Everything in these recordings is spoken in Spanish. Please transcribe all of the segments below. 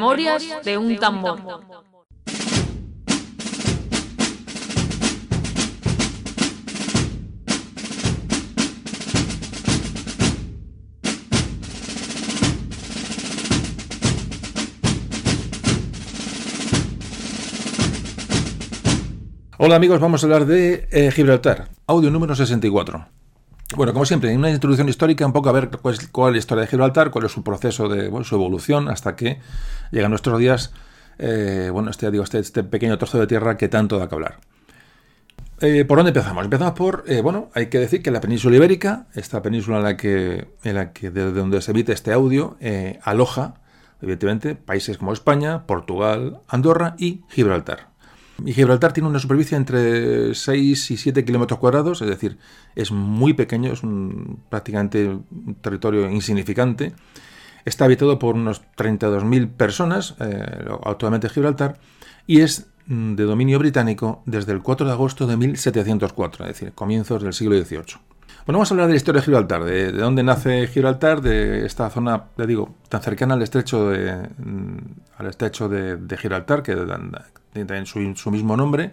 Memorias de un tambor. Hola amigos, vamos a hablar de eh, Gibraltar, audio número 64. Bueno, como siempre, una introducción histórica, un poco a ver cuál es, la historia de Gibraltar, cuál es su proceso de su evolución hasta que llega a nuestros días, eh, bueno, este, digo, este, este pequeño trozo de tierra que tanto da que hablar. Eh, ¿Por dónde empezamos? Empezamos por, eh, bueno, hay que decir que la península ibérica, esta península en la que, en la que desde donde se emite este audio, aloja, evidentemente, países como España, Portugal, Andorra y Gibraltar. Gibraltar tiene una superficie entre 6 y 7 kilómetros cuadrados, es decir, es muy pequeño, es un, prácticamente un territorio insignificante. Está habitado por unos 32.000 personas, eh, actualmente Gibraltar, y es mm, de dominio británico desde el 4 de agosto de 1704, es decir, comienzos del siglo XVIII. Bueno, vamos a hablar de la historia de Gibraltar, de, de dónde nace Gibraltar, de esta zona, le digo, tan cercana al estrecho de, mm, al estrecho de, Gibraltar, que tiene su, su, mismo nombre,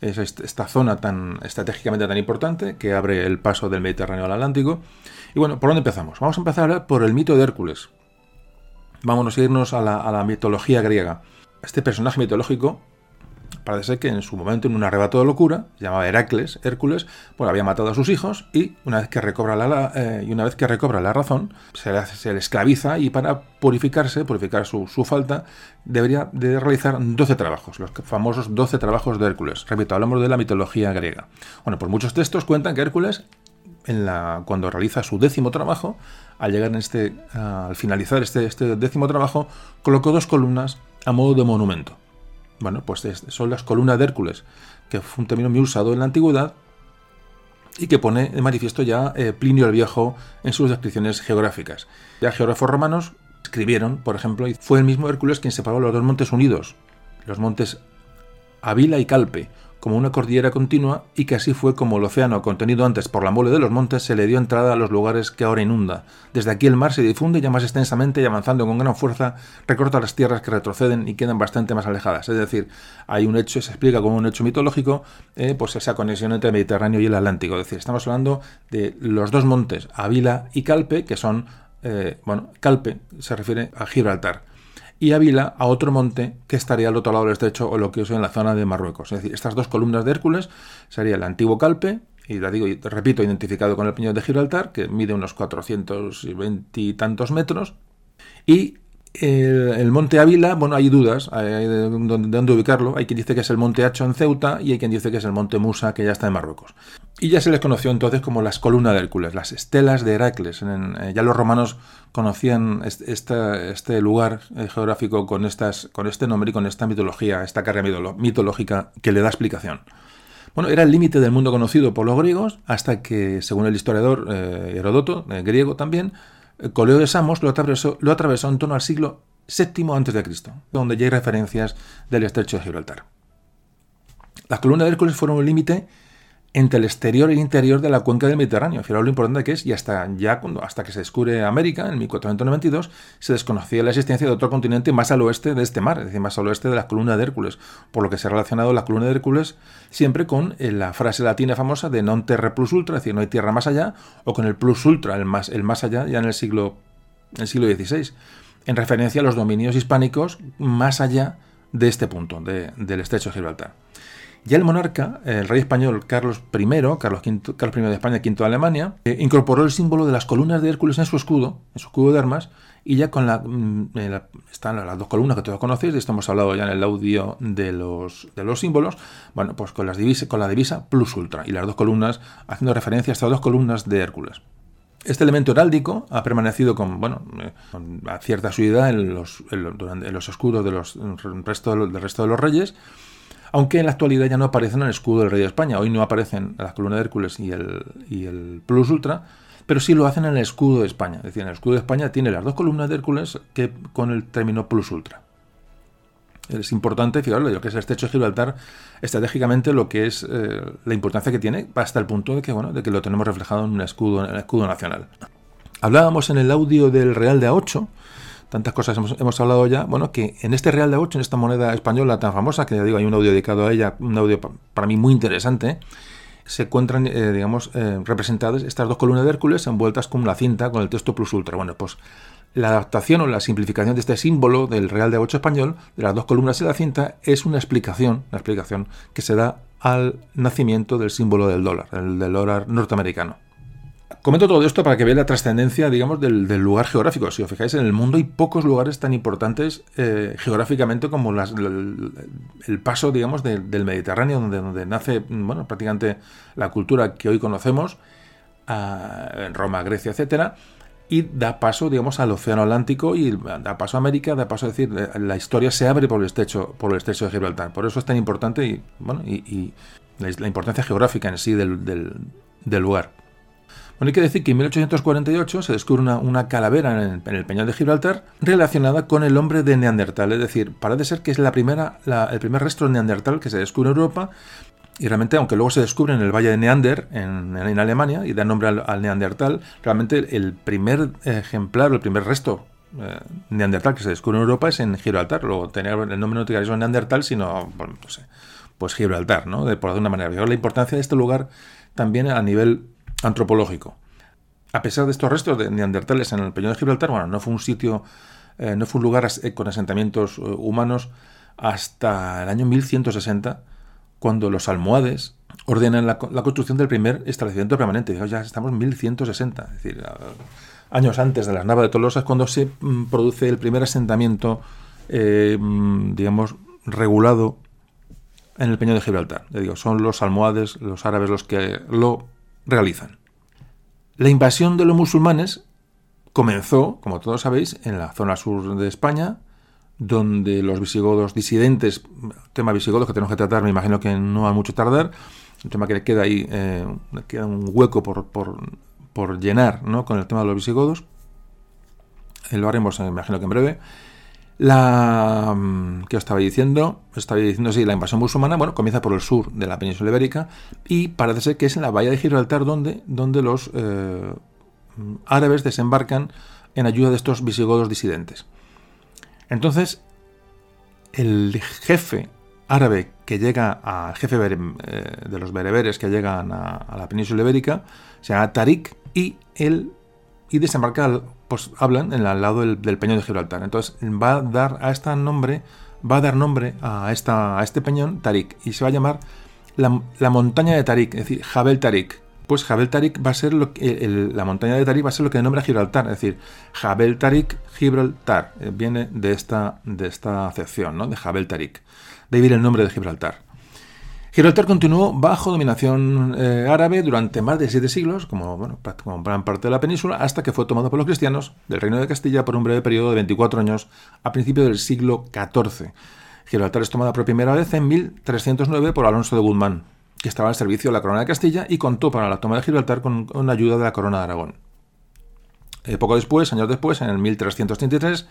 es esta zona tan estratégicamente tan importante que abre el paso del Mediterráneo al Atlántico. Y bueno, ¿por dónde empezamos? Vamos a empezar por el mito de Hércules. Vámonos a irnos a la mitología griega. Este personaje mitológico parece ser que en su momento, en un arrebato de locura, llamaba Heracles, Hércules, pues había matado a sus hijos y una vez que recobra la, eh, y una vez que recobra la razón, se le, esclaviza y para purificarse, purificar su, su, falta, debería de realizar 12 trabajos, los famosos 12 trabajos de Hércules. Repito, hablamos de la mitología griega. Bueno, pues muchos textos cuentan que Hércules en la, cuando realiza su décimo trabajo, al llegar en este, al finalizar este, este décimo trabajo, colocó dos columnas a modo de monumento. Bueno, pues son las columnas de Hércules, que fue un término muy usado en la antigüedad y que pone de manifiesto ya eh, Plinio el Viejo en sus descripciones geográficas. Ya geógrafos romanos escribieron, por ejemplo, y fue el mismo Hércules quien separó los dos montes unidos, los montes Avila y Calpe, como una cordillera continua y que así fue como el océano, contenido antes por la mole de los montes, se le dio entrada a los lugares que ahora inunda. Desde aquí el mar se difunde ya más extensamente y avanzando con gran fuerza recorta las tierras que retroceden y quedan bastante más alejadas. Es decir, hay un hecho, se explica como un hecho mitológico, eh, pues esa conexión entre el Mediterráneo y el Atlántico. Es decir, estamos hablando de los dos montes, Avila y Calpe, que son, eh, bueno, Calpe se refiere a Gibraltar y Ávila a otro monte que estaría al otro lado del estrecho o lo que es en la zona de Marruecos. Es decir, estas dos columnas de Hércules sería el antiguo Calpe, y la digo, y repito, identificado con el Peñón de Gibraltar, que mide unos 420 y tantos metros, y el, monte Ávila, bueno, hay dudas hay, de, dónde, de, dónde, ubicarlo. Hay quien dice que es el monte Hacho en Ceuta y hay quien dice que es el monte Musa, que ya está en Marruecos. Y ya se les conoció entonces como las columnas de Hércules, las estelas de Heracles. Eh, ya los romanos conocían este, lugar eh, geográfico con, este nombre y con esta mitología, esta carga mitológica que le da explicación. Bueno, era el límite del mundo conocido por los griegos hasta que, según el historiador eh, Herodoto, griego también, Coleo de Samos lo atravesó, lo atravesó en torno al siglo VII a.C., donde ya hay referencias del estrecho de Gibraltar. Las columnas de Hércules fueron un límite entre el exterior e interior de la cuenca del Mediterráneo. Fijaros lo importante que es, y hasta, ya cuando, hasta que se descubre América, en 1492, se desconocía la existencia de otro continente más al oeste de este mar, es decir, más al oeste de las columnas de Hércules, por lo que se ha relacionado la columna de Hércules siempre con eh, la frase latina famosa de non terra plus ultra, es decir, no hay tierra más allá, o con el plus ultra, el más, el más allá, ya en el siglo, el siglo XVI, en referencia a los dominios hispánicos más allá de este punto, de, del estrecho de Gibraltar. Ya el monarca, el rey español Carlos I, Carlos, I de España, V de Alemania, eh, incorporó el símbolo de las columnas de Hércules en su escudo, en su escudo de armas, y ya con la, la, están las dos columnas que todos conocéis, de esto hemos hablado ya en el audio de los, los símbolos, bueno, pues con, las divisa, con la divisa plus ultra, y las dos columnas haciendo referencia a estas dos columnas de Hércules. Este elemento heráldico ha permanecido con, bueno, con cierta asiduidad en los, en, en los escudos de los, del resto de los reyes, aunque en la actualidad ya no aparecen en el escudo del rey de España. Hoy no aparecen las columnas de Hércules y el, y el Plus Ultra, pero sí lo hacen en el escudo de España. Es decir, en el escudo de España tiene las dos columnas de Hércules que con el término Plus Ultra. Es importante, fijaros, lo que es el estrecho de Gibraltar, estratégicamente lo que es eh, la importancia que tiene hasta el punto de que, bueno, de que lo tenemos reflejado en un escudo, en el escudo nacional. Hablábamos en el audio del Real de A8 tantas cosas hemos, hemos, hablado ya, bueno, que en este Real de 8, en esta moneda española tan famosa, que ya digo, hay un audio dedicado a ella, un audio para mí muy interesante, se encuentran, eh, digamos, eh, representadas estas dos columnas de Hércules envueltas con una cinta con el texto plus ultra. Bueno, pues la adaptación o la simplificación de este símbolo del Real de 8 español, de las dos columnas y la cinta, es una explicación, una explicación que se da al nacimiento del símbolo del dólar, el del dólar norteamericano. Comento todo esto para que veáis la trascendencia, digamos, del, lugar geográfico. Si os fijáis, en el mundo hay pocos lugares tan importantes eh, geográficamente como el, paso, digamos, del Mediterráneo, donde, nace, bueno, prácticamente la cultura que hoy conocemos, en Roma, Grecia, etcétera, y da paso, digamos, al Océano Atlántico y da paso a América, da paso a decir, la historia se abre por el estrecho, por el estrecho de Gibraltar. Por eso es tan importante y, bueno, y, la, importancia geográfica en sí del lugar. Bueno, hay que decir que en 1848 se descubre una, calavera en el, Peñón de Gibraltar relacionada con el hombre de Neandertal. Es decir, parece ser que es la primera, el primer resto de Neandertal que se descubre en Europa. Y realmente, aunque luego se descubre en el Valle de Neander, en, Alemania, y da nombre al, Neandertal, realmente el primer ejemplar, el primer resto eh, Neandertal que se descubre en Europa es en Gibraltar. Luego tenía el nombre no te Neandertal, sino, bueno, no sé, pues Gibraltar, ¿no? De, por alguna manera. la importancia de este lugar también a nivel antropológico. A pesar de estos restos de neandertales en el Peñón de Gibraltar, bueno, no fue un sitio, eh, no fue un lugar eh, con asentamientos eh, humanos hasta el año 1160, cuando los almohades ordenan la, construcción del primer establecimiento permanente. ya estamos en 1160, es decir, años antes de las Navas de Tolosa es cuando se mm, produce el primer asentamiento, mm, digamos, regulado en el Peñón de Gibraltar. digo, son los almohades, los árabes los que lo realizan. La invasión de los musulmanes comenzó, como todos sabéis, en la zona sur de España, donde los visigodos disidentes, tema visigodos que tenemos que tratar, me imagino que no va mucho tardar, un tema que queda ahí, eh, queda un hueco por, por, llenar ¿no? con el tema de los visigodos. Lo haremos, me imagino que en breve. La mm, que os estaba diciendo, estaba diciendo sí, la invasión musulmana, bueno, comienza por el sur de la península ibérica y parece ser que es en la bahía de Gibraltar donde, donde los eh, árabes desembarcan en ayuda de estos visigodos disidentes. Entonces, el jefe árabe que llega a jefe eh, de los bereberes que llegan a, la península ibérica se llama Tariq y él y desembarca pues hablan en al lado del, peñón de Gibraltar. Entonces va a dar a este nombre, va a dar nombre a, esta, a este peñón Tarik y se va a llamar la, montaña de Tarik, es decir, Jabel Tarik. Pues Jabel Tarik va a ser lo que, la montaña de Tarik va a ser lo que nombra Gibraltar, es decir, Jabel Tarik Gibraltar, eh, viene de esta, de esta acepción, ¿no? de Jabel Tarik. De ahí viene el nombre de Gibraltar. Gibraltar continuó bajo dominación eh, árabe durante más de siete siglos, como, bueno, gran parte de la península, hasta que fue tomado por los cristianos del Reino de Castilla por un breve periodo de 24 años a principios del siglo XIV. Gibraltar es tomada por primera vez en 1309 por Alonso de Guzmán, que estaba al servicio de la corona de Castilla y contó para la toma de Gibraltar con, con ayuda de la corona de Aragón. Eh, poco después, años después, en el 1333,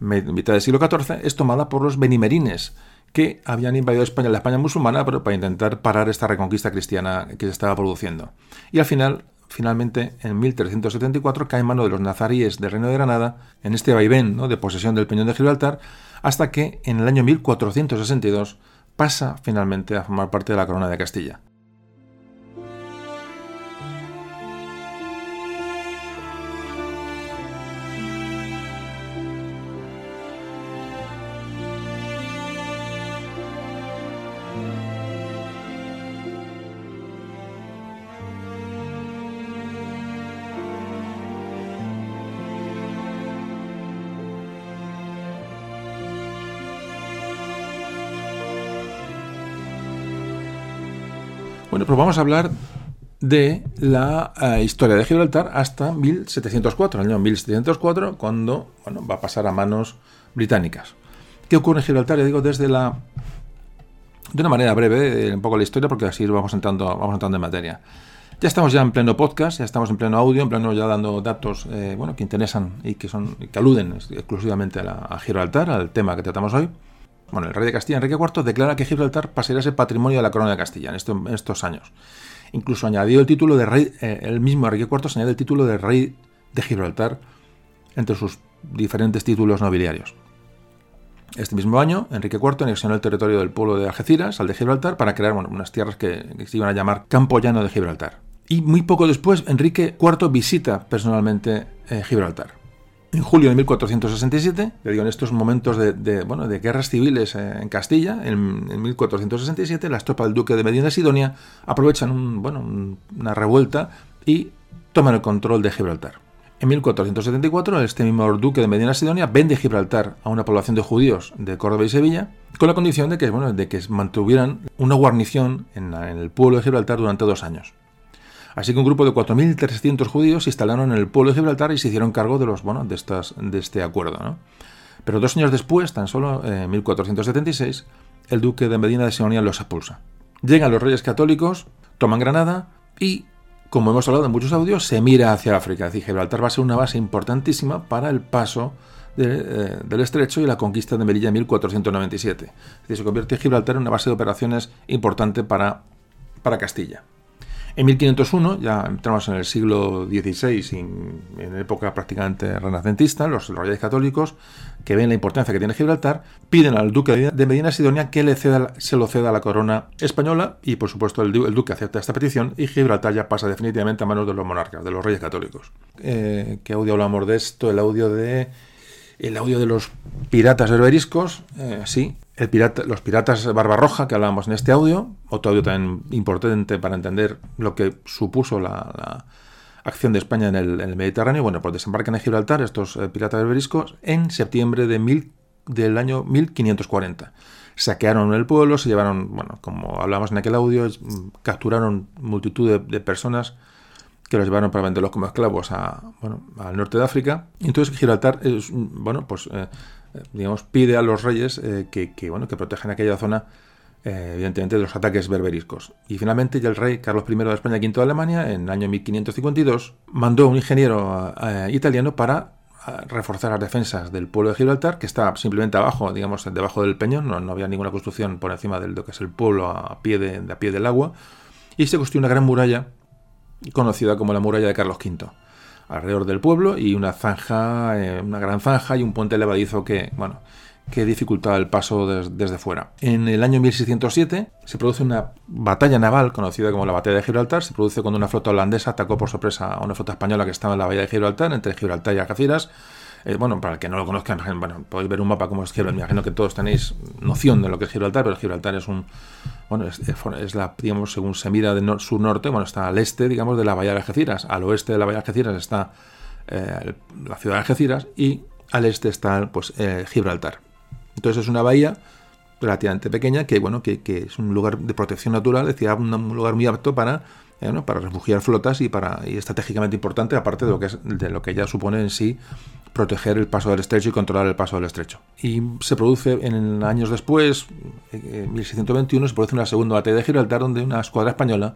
mitad del siglo XIV, es tomada por los benimerines, que habían invadido España, la España musulmana, para intentar parar esta reconquista cristiana que se estaba produciendo. Y al final, finalmente, en 1374, cae en mano de los nazaríes del Reino de Granada, en este vaivén de posesión del Peñón de Gibraltar, hasta que en el año 1462 pasa finalmente a formar parte de la corona de Castilla. Vamos a hablar de la eh, historia de Gibraltar hasta 1704, el año 1704, cuando bueno, va a pasar a manos británicas. ¿Qué ocurre en Gibraltar? Ya digo, desde la... De una manera breve, eh, un poco la historia, porque así vamos entrando, vamos entrando en materia. Ya estamos ya en pleno podcast, ya estamos en pleno audio, en pleno ya dando datos eh, bueno, que interesan y que, son, que aluden exclusivamente a Gibraltar, al tema que tratamos hoy. Bueno, el rey de Castilla, Enrique IV, declara que Gibraltar pasará a ser patrimonio de la corona de Castilla en, estos años. Incluso añadió el título de rey, eh, el mismo Enrique IV se añade el título de rey de Gibraltar entre sus diferentes títulos nobiliarios. Este mismo año, Enrique IV anexionó el territorio del pueblo de Algeciras al de Gibraltar para crear unas tierras que, se iban a llamar Campo Llano de Gibraltar. Y muy poco después, Enrique IV visita personalmente eh, Gibraltar. En julio de 1467, le digo, en estos momentos de, bueno, de guerras civiles eh, en Castilla, en, 1467, las tropas del duque de Medina Sidonia aprovechan una revuelta y toman el control de Gibraltar. En 1474, este mismo duque de Medina Sidonia vende Gibraltar a una población de judíos de Córdoba y Sevilla, con la condición de que, bueno, de que mantuvieran una guarnición en, el pueblo de Gibraltar durante dos años. Así que un grupo de 4.300 judíos se instalaron en el pueblo de Gibraltar y se hicieron cargo de, los, de, este acuerdo. Pero dos años después, tan solo en 1476, el duque de Medina de Sidonia los expulsa. Llegan los reyes católicos, toman Granada y como hemos hablado en muchos audios, se mira hacia África. Es decir, Gibraltar va a ser una base importantísima para el paso eh, del estrecho y la conquista de Melilla en 1497. Es decir, se convierte Gibraltar en una base de operaciones importante para, para Castilla. En 1501, ya entramos en el siglo XVI, en época prácticamente renacentista, los reyes católicos, que ven la importancia que tiene Gibraltar, piden al duque de Medina Sidonia que le ceda, se lo ceda a la corona española y, por supuesto, el, duque acepta esta petición y Gibraltar ya pasa definitivamente a manos de los monarcas, de los reyes católicos. Eh, ¿Qué audio hablamos de esto? El audio de el audio de los piratas berberiscos, eh, sí, los piratas Barbarroja que hablábamos en este audio, otro audio también importante para entender lo que supuso la, acción de España en el, Mediterráneo. Bueno, pues desembarcan en Gibraltar estos eh, piratas berberiscos en septiembre de del año 1540. Saquearon el pueblo, se llevaron, bueno, como hablamos en aquel audio, capturaron multitud de, personas que los llevaron para venderlos como esclavos a, bueno, al norte de África. Entonces Gibraltar es, bueno, pues eh, digamos, pide a los reyes eh, que, bueno, que protejan aquella zona, eh, evidentemente, de los ataques berberiscos. Y finalmente ya el rey Carlos I de España, V de Alemania, en el año 1552, mandó a un ingeniero italiano para reforzar las defensas del pueblo de Gibraltar, que está simplemente abajo, digamos, debajo del peñón, no, había ninguna construcción por encima de lo que es el pueblo a pie, de, a pie del agua, y se construyó una gran muralla conocida como la muralla de Carlos V alrededor del pueblo y una zanja, eh, una gran zanja y un puente levadizo que, bueno, que dificultaba el paso desde fuera. En el año 1607 se produce una batalla naval conocida como la Batalla de Gibraltar. Se produce cuando una flota holandesa atacó por sorpresa a una flota española que estaba en la bahía de Gibraltar, entre Gibraltar y Algeciras. Eh, bueno, para el que no lo conozcan, bueno, podéis ver un mapa como es Gibraltar. Me imagino que todos tenéis noción de lo que es Gibraltar, pero Gibraltar es un, bueno, es, la, digamos, según se mira de sur-norte, bueno, está al este, digamos, de la bahía de Algeciras. Al oeste de la bahía de Algeciras está eh, la ciudad de Algeciras y al este está, pues, eh, Gibraltar. Entonces es una bahía relativamente pequeña que, bueno, que, es un lugar de protección natural, es decir, un lugar muy apto para para refugiar flotas y para y estratégicamente importante, aparte de lo que es, de lo que ya supone en sí proteger el paso del estrecho y controlar el paso del estrecho. Y se produce en años después, en 1621, se produce una segunda batalla de Gibraltar donde una escuadra española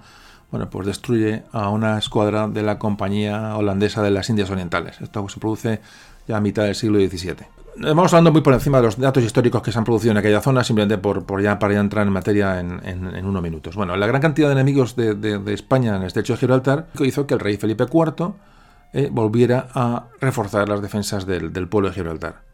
bueno, pues destruye a una escuadra de la compañía holandesa de las Indias Orientales. Esto se produce ya a mitad del siglo XVII. Vamos hablando muy por encima de los datos históricos que se han producido en aquella zona, simplemente por, por ya, para ya entrar en materia en, en, unos minutos. Bueno, la gran cantidad de enemigos de, de, España en el estrecho de Gibraltar hizo que el rey Felipe IV eh, volviera a reforzar las defensas del, del pueblo de Gibraltar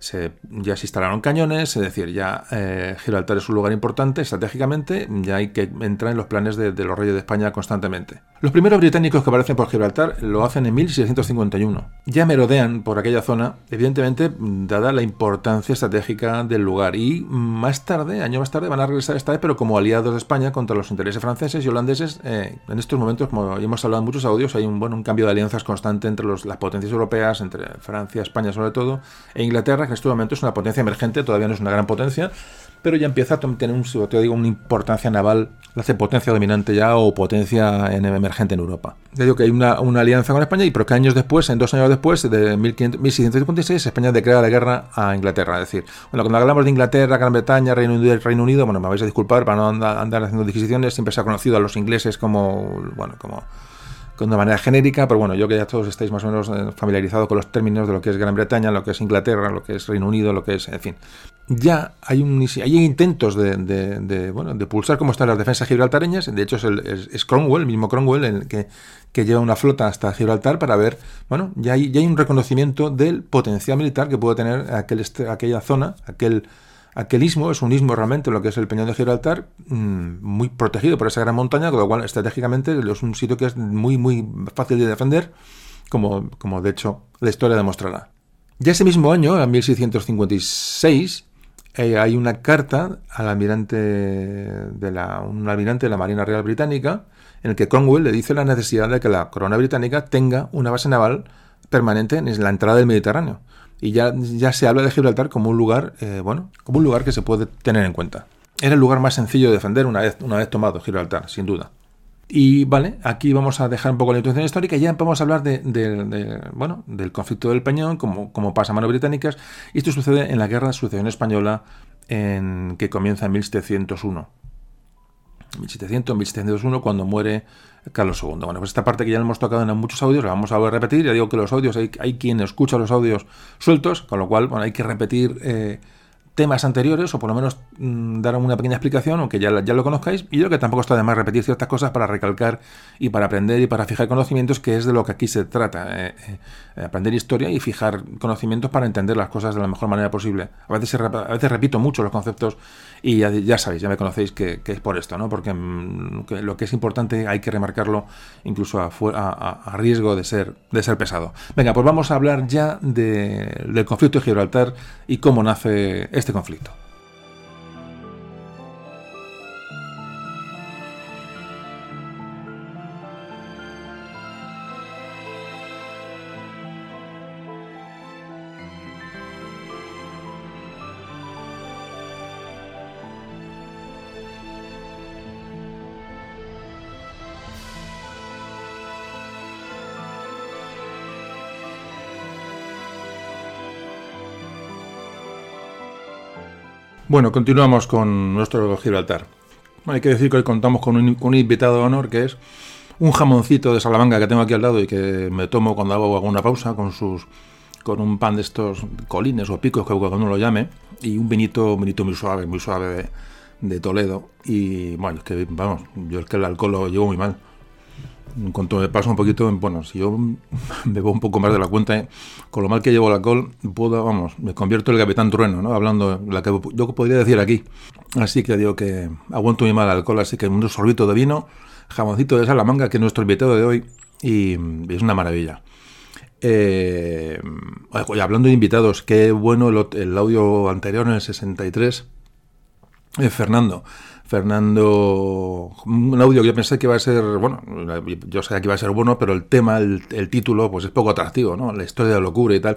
ya se instalaron cañones, es decir, ya eh, Gibraltar es un lugar importante estratégicamente, ya hay que entrar en los planes de, los reyes de España constantemente. Los primeros británicos que aparecen por Gibraltar lo hacen en 1651. Ya merodean por aquella zona, evidentemente, dada la importancia estratégica del lugar. Y más tarde, año más tarde, van a regresar esta vez, pero como aliados de España contra los intereses franceses y holandeses. Eh, en estos momentos, como hemos hablado en muchos audios, hay un cambio de alianzas constante entre las potencias europeas, entre Francia, España sobre todo, e Inglaterra, en este momento es una potencia emergente, todavía no es una gran potencia, pero ya empieza a tener un, te digo, una importancia naval, la hace potencia dominante ya o potencia emergente en Europa. Ya digo que hay una, alianza con España y pero que años después, en dos años después, de 1656, España declara la guerra a Inglaterra. Es decir, bueno, cuando hablamos de Inglaterra, Gran Bretaña, Reino Unido, Reino Unido, bueno, me vais a disculpar para no andar, haciendo disquisiciones, siempre se ha conocido a los ingleses como, bueno, como de manera genérica, pero bueno, yo que ya todos estáis más o menos eh, familiarizados con los términos de lo que es Gran Bretaña, lo que es Inglaterra, lo que es Reino Unido, lo que es, en fin. ya hay, un, hay intentos de, bueno, de pulsar cómo están las defensas gibraltareñas. De hecho, es, el, Cromwell, el mismo Cromwell, el que, que, lleva una flota hasta Gibraltar para ver, bueno, ya hay, ya hay un reconocimiento del potencial militar que puede tener aquel, aquella zona, aquel, aquel istmo, es un istmo realmente, lo que es el Peñón de Gibraltar, mm, muy protegido por esa gran montaña, con lo cual estratégicamente es un sitio que es muy, muy fácil de defender, como, como de hecho la historia demostrará. Ya ese mismo año, en 1656, eh, hay una carta al almirante de la, un almirante de la Marina Real Británica en el que Cromwell le dice la necesidad de que la corona británica tenga una base naval permanente en la entrada del Mediterráneo. Y ya, ya se habla de Gibraltar como un lugar, eh, bueno, como un lugar que se puede tener en cuenta. Era el lugar más sencillo de defender una vez, una vez tomado Gibraltar, sin duda. Y vale, aquí vamos a dejar un poco la introducción histórica y ya vamos a hablar de, bueno, del conflicto del Peñón, como, como pasa a manos británicas. Y esto sucede en la Guerra de Sucesión Española en, que comienza en 1701. 1700, 1701, cuando muere Carlos II. Bueno, pues esta parte que ya hemos tocado en muchos audios, la vamos a a repetir. Ya digo que los audios, hay, hay quien escucha los audios sueltos, con lo cual bueno, hay que repetir eh, temas anteriores o por lo menos mm, dar una pequeña explicación, aunque ya, ya lo conozcáis. Y yo que tampoco está de más repetir ciertas cosas para recalcar y para aprender y para fijar conocimientos, que es de lo que aquí se trata. Eh, eh, aprender historia y fijar conocimientos para entender las cosas de la mejor manera posible. A veces, a veces repito mucho los conceptos y ya, sabéis, ya me conocéis que, es por esto, ¿no? Porque mm, lo que es importante hay que remarcarlo incluso a, riesgo de ser, de ser pesado. Venga, pues vamos a hablar ya del conflicto de Gibraltar y cómo nace este conflicto. Bueno, continuamos con nuestro Gibraltar. hay que decir que hoy contamos con un, invitado de honor que es un jamoncito de Salamanca que tengo aquí al lado y que me tomo cuando hago alguna pausa con sus con un pan de estos colines o picos que uno lo llame y un vinito, un vinito muy suave, muy suave de, Toledo y bueno, es que vamos, yo es que el alcohol lo llevo muy mal cuanto me paso un poquito, bueno, si yo bebo un poco más de la cuenta, ¿eh? con lo mal que llevo el alcohol, puedo, vamos, me convierto en el capitán trueno, ¿no? Hablando, la que yo podría decir aquí. Así que digo que aguanto muy mal alcohol, así que un sorbito de vino, jamoncito de Salamanca, que es nuestro invitado de hoy, y, es una maravilla. Eh, hablando de invitados, qué bueno el, audio anterior en el 63, eh, Fernando. Fernando, un audio que yo pensé que iba a ser, bueno, yo sabía que iba a ser bueno, pero el tema, el, título, pues es poco atractivo, ¿no? La historia de locura y tal.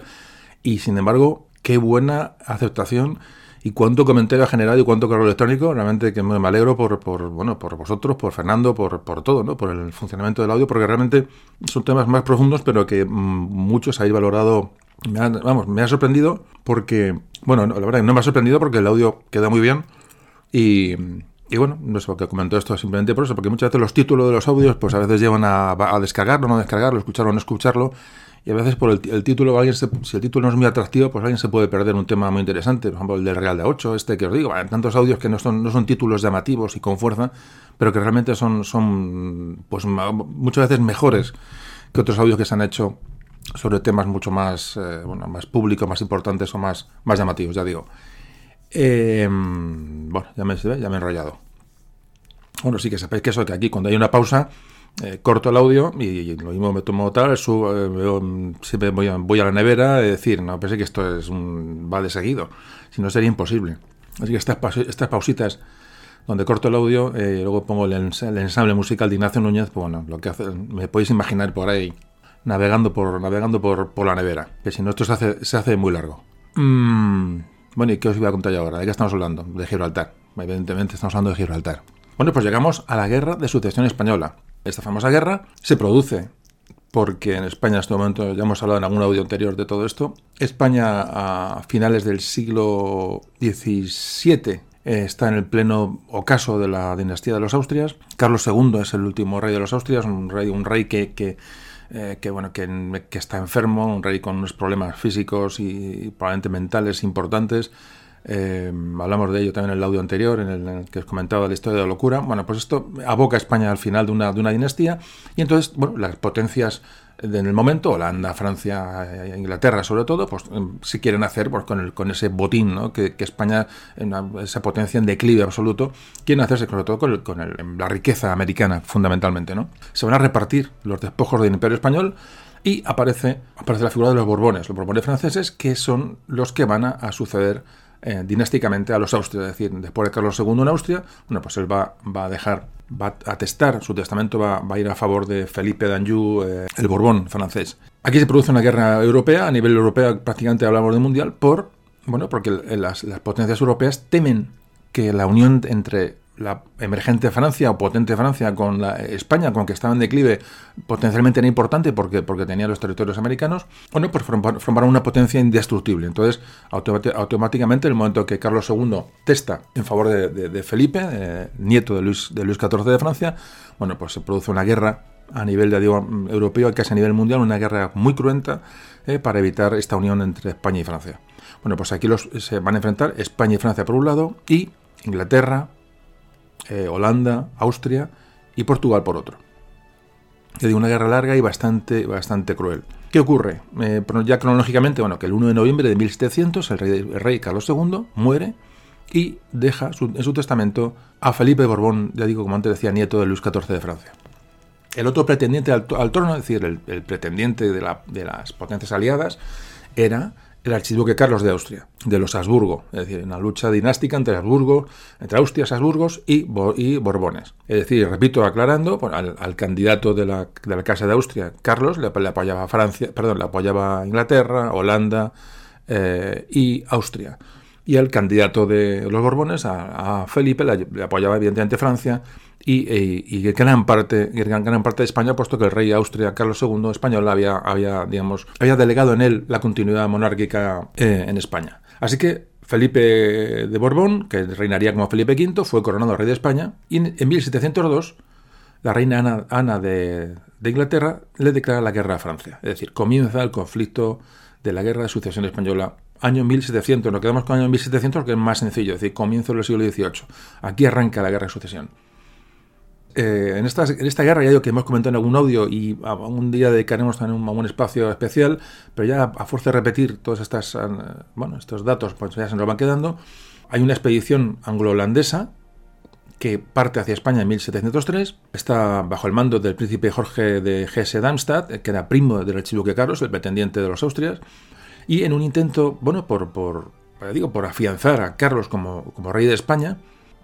Y sin embargo, qué buena aceptación y cuánto comentario ha generado y cuánto correo electrónico. Realmente que me alegro por, por bueno, por vosotros, por Fernando, por, por todo, ¿no? Por el funcionamiento del audio, porque realmente son temas más profundos, pero que mm, muchos habéis valorado. vamos, me ha sorprendido porque, bueno, la verdad no me ha sorprendido porque el audio queda muy bien y y bueno, no sé por qué comento esto simplemente por eso, porque muchas veces los títulos de los audios, pues a veces llevan a, descargarlo, no descargarlo, escucharlo, no escucharlo. Y a veces por el, título, alguien si el título no es muy atractivo, pues alguien se puede perder un tema muy interesante. Por ejemplo, el del Real de 8, este que os digo, tantos audios que no son, no son títulos llamativos y con fuerza, pero que realmente son, son pues muchas veces mejores que otros audios que se han hecho sobre temas mucho más, eh, bueno, más públicos, más importantes o más, más llamativos, ya digo. Eh, bueno, ya me, ya me he enrollado. Bueno, sí que sepáis que eso, que aquí cuando hay una pausa, eh, corto el audio y, lo mismo me tomo tal, subo, eh, siempre voy a, la nevera y decir, no, pensé que esto es un, va de seguido, si no sería imposible. Así que estas, estas pausitas donde corto el audio y luego pongo el, ensamble musical de Ignacio Núñez, pues bueno, lo que hace, me podéis imaginar por ahí navegando por, navegando por, por la nevera, que si no esto se hace, se hace muy largo. Mmm bueno, ¿y qué os iba a contar yo ahora? ¿De qué estamos hablando? De Gibraltar. Evidentemente estamos hablando de Gibraltar. Bueno, pues llegamos a la Guerra de Sucesión Española. Esta famosa guerra se produce porque en España en este momento, ya hemos hablado en algún audio anterior de todo esto, España a finales del siglo XVII eh, está en el pleno ocaso de la dinastía de los Austrias. Carlos II es el último rey de los Austrias, un rey, un rey que, que eh, que, bueno, que, está enfermo, un rey con unos problemas físicos y probablemente mentales importantes. Eh, hablamos de ello también en el audio anterior, en el, que os comentaba la historia de la locura. Bueno, pues esto aboca a España al final de una, de una dinastía y entonces, bueno, las potencias en el momento, Holanda, Francia, eh, Inglaterra sobre todo, pues em, si quieren hacer pues, con, con ese botín ¿no? que, España, esa potencia en declive absoluto, quieren hacerse sobre todo con, con la riqueza americana fundamentalmente. ¿no? Se van a repartir los despojos del Imperio Español y aparece, aparece la figura de los Borbones, los Borbones franceses, que son los que van a suceder eh, dinásticamente a los austrias. Es decir, después de Carlos II en Austria, bueno, pues él va, va a dejar, va a atestar, su testamento va, va a ir a favor de Felipe d'Anjou, eh, el Borbón francés. Aquí se produce una guerra europea, a nivel europeo prácticamente hablamos de mundial, por, bueno, porque las potencias europeas temen que la unión entre la emergente Francia o potente Francia con la España, con que estaba en declive, potencialmente era importante porque, porque tenía los territorios americanos, bueno, pues formaron una potencia indestructible. Entonces, automáticamente, en el momento que Carlos II testa en favor de, Felipe, nieto de Luis, XIV de Francia, bueno, pues se produce una guerra a nivel de, digo, europeo y casi a nivel mundial, una guerra muy cruenta eh, para evitar esta unión entre España y Francia. Bueno, pues aquí los, se van a enfrentar España y Francia por un lado y Inglaterra, eh, Holanda, Austria y Portugal por otro. Es una guerra larga y bastante, bastante cruel. ¿Qué ocurre? Eh, ya cronológicamente, bueno, que el 1 de noviembre de 1700 el rey, rey Carlos II muere y deja en su testamento a Felipe Borbón, ya digo, como antes decía, nieto de Luis XIV de Francia. El otro pretendiente al, trono, es decir, el, pretendiente de, de, las potencias aliadas, era el archiduque Carlos de Austria, de los Habsburgo, es decir, una lucha dinástica entre Habsburgo, entre Austria, Habsburgos y, y, Borbones. Es decir, repito, aclarando, al, candidato de la, de la, Casa de Austria, Carlos, le, apoyaba Francia, perdón, le apoyaba Inglaterra, Holanda eh, y Austria. Y el candidato de los Borbones, a, Felipe, le, apoyaba evidentemente Francia y, gran parte, parte de España, puesto que el rey de Austria, Carlos II, español, había, había, digamos, había delegado en él la continuidad monárquica eh, en España. Así que Felipe de Borbón, que reinaría como Felipe V, fue coronado rey de España y en, 1702 la reina Ana, de, de, Inglaterra le declara la guerra a Francia. Es decir, comienza el conflicto de la guerra de sucesión española año 1700. Nos quedamos con el año 1700 que es más sencillo, es decir, comienzo del siglo XVIII. Aquí arranca la guerra de sucesión. Eh, en, esta, en esta guerra, ya que hemos comentado en algún audio y un día dedicaremos también un, un espacio especial, pero ya a fuerza de repetir todos estas, eh, bueno, estos datos, pues ya se nos van quedando, hay una expedición anglo-holandesa que parte hacia España en 1703, está bajo el mando del príncipe Jorge de Hesse-Darmstadt, que era primo del archiduque Carlos, el pretendiente de los Austrias, y en un intento, bueno, por, por, digo, por afianzar a Carlos como, como rey de España,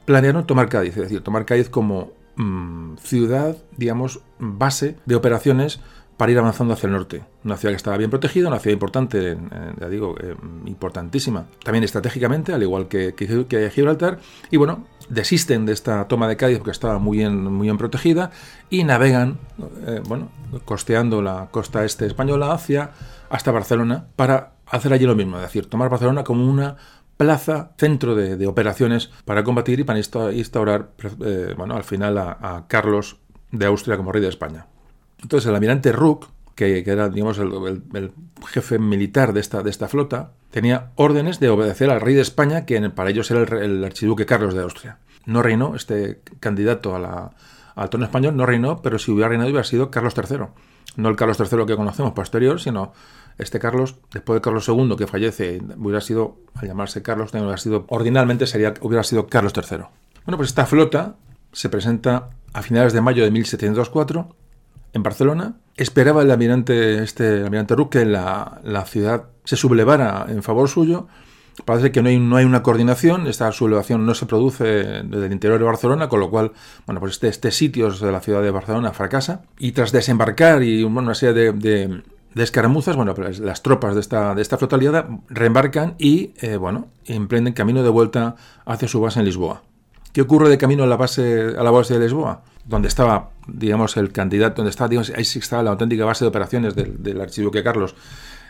planearon tomar Cádiz, es decir, tomar Cádiz como Mm, ciudad, digamos, base de operaciones para ir avanzando hacia el norte. Una ciudad que estaba bien protegida, una ciudad importante, ya digo, eh, importantísima, también estratégicamente, al igual que, que, Gibraltar, y bueno, desisten de esta toma de Cádiz porque estaba muy bien, muy bien protegida y navegan, eh, bueno, costeando la costa este española hacia hasta Barcelona para hacer allí lo mismo, es decir, tomar Barcelona como una plaza, centro de, operaciones para combatir y para instaurar, eh, bueno, al final a, Carlos de Austria como rey de España. Entonces el almirante Rook, que, era, digamos, el, jefe militar de esta, flota, tenía órdenes de obedecer al rey de España, que para ellos era el, archiduque Carlos de Austria. No reinó, este candidato al trono español no reinó, pero si hubiera reinado hubiera sido Carlos III. No el Carlos III que conocemos posterior, sino este Carlos, después de Carlos II, que fallece, hubiera sido, al llamarse Carlos, hubiera sido, ordinalmente sería, hubiera sido Carlos III. Bueno, pues esta flota se presenta a finales de mayo de 1704 en Barcelona. Esperaba el almirante, este, almirante Rook que la, la, ciudad se sublevara en favor suyo. Parece que no hay, no hay una coordinación, esta sublevación no se produce desde el interior de Barcelona, con lo cual, bueno, pues este, este sitio de la ciudad de Barcelona fracasa. Y tras desembarcar y una serie de escaramuzas, bueno, las tropas de esta, de esta flota aliada reembarcan y, eh, bueno, emprenden camino de vuelta hacia su base en Lisboa. ¿Qué ocurre de camino a la base, a la base de Lisboa? Donde estaba, digamos, el candidato, donde estaba, digamos, ahí sí estaba la auténtica base de operaciones del, del archiduque Carlos.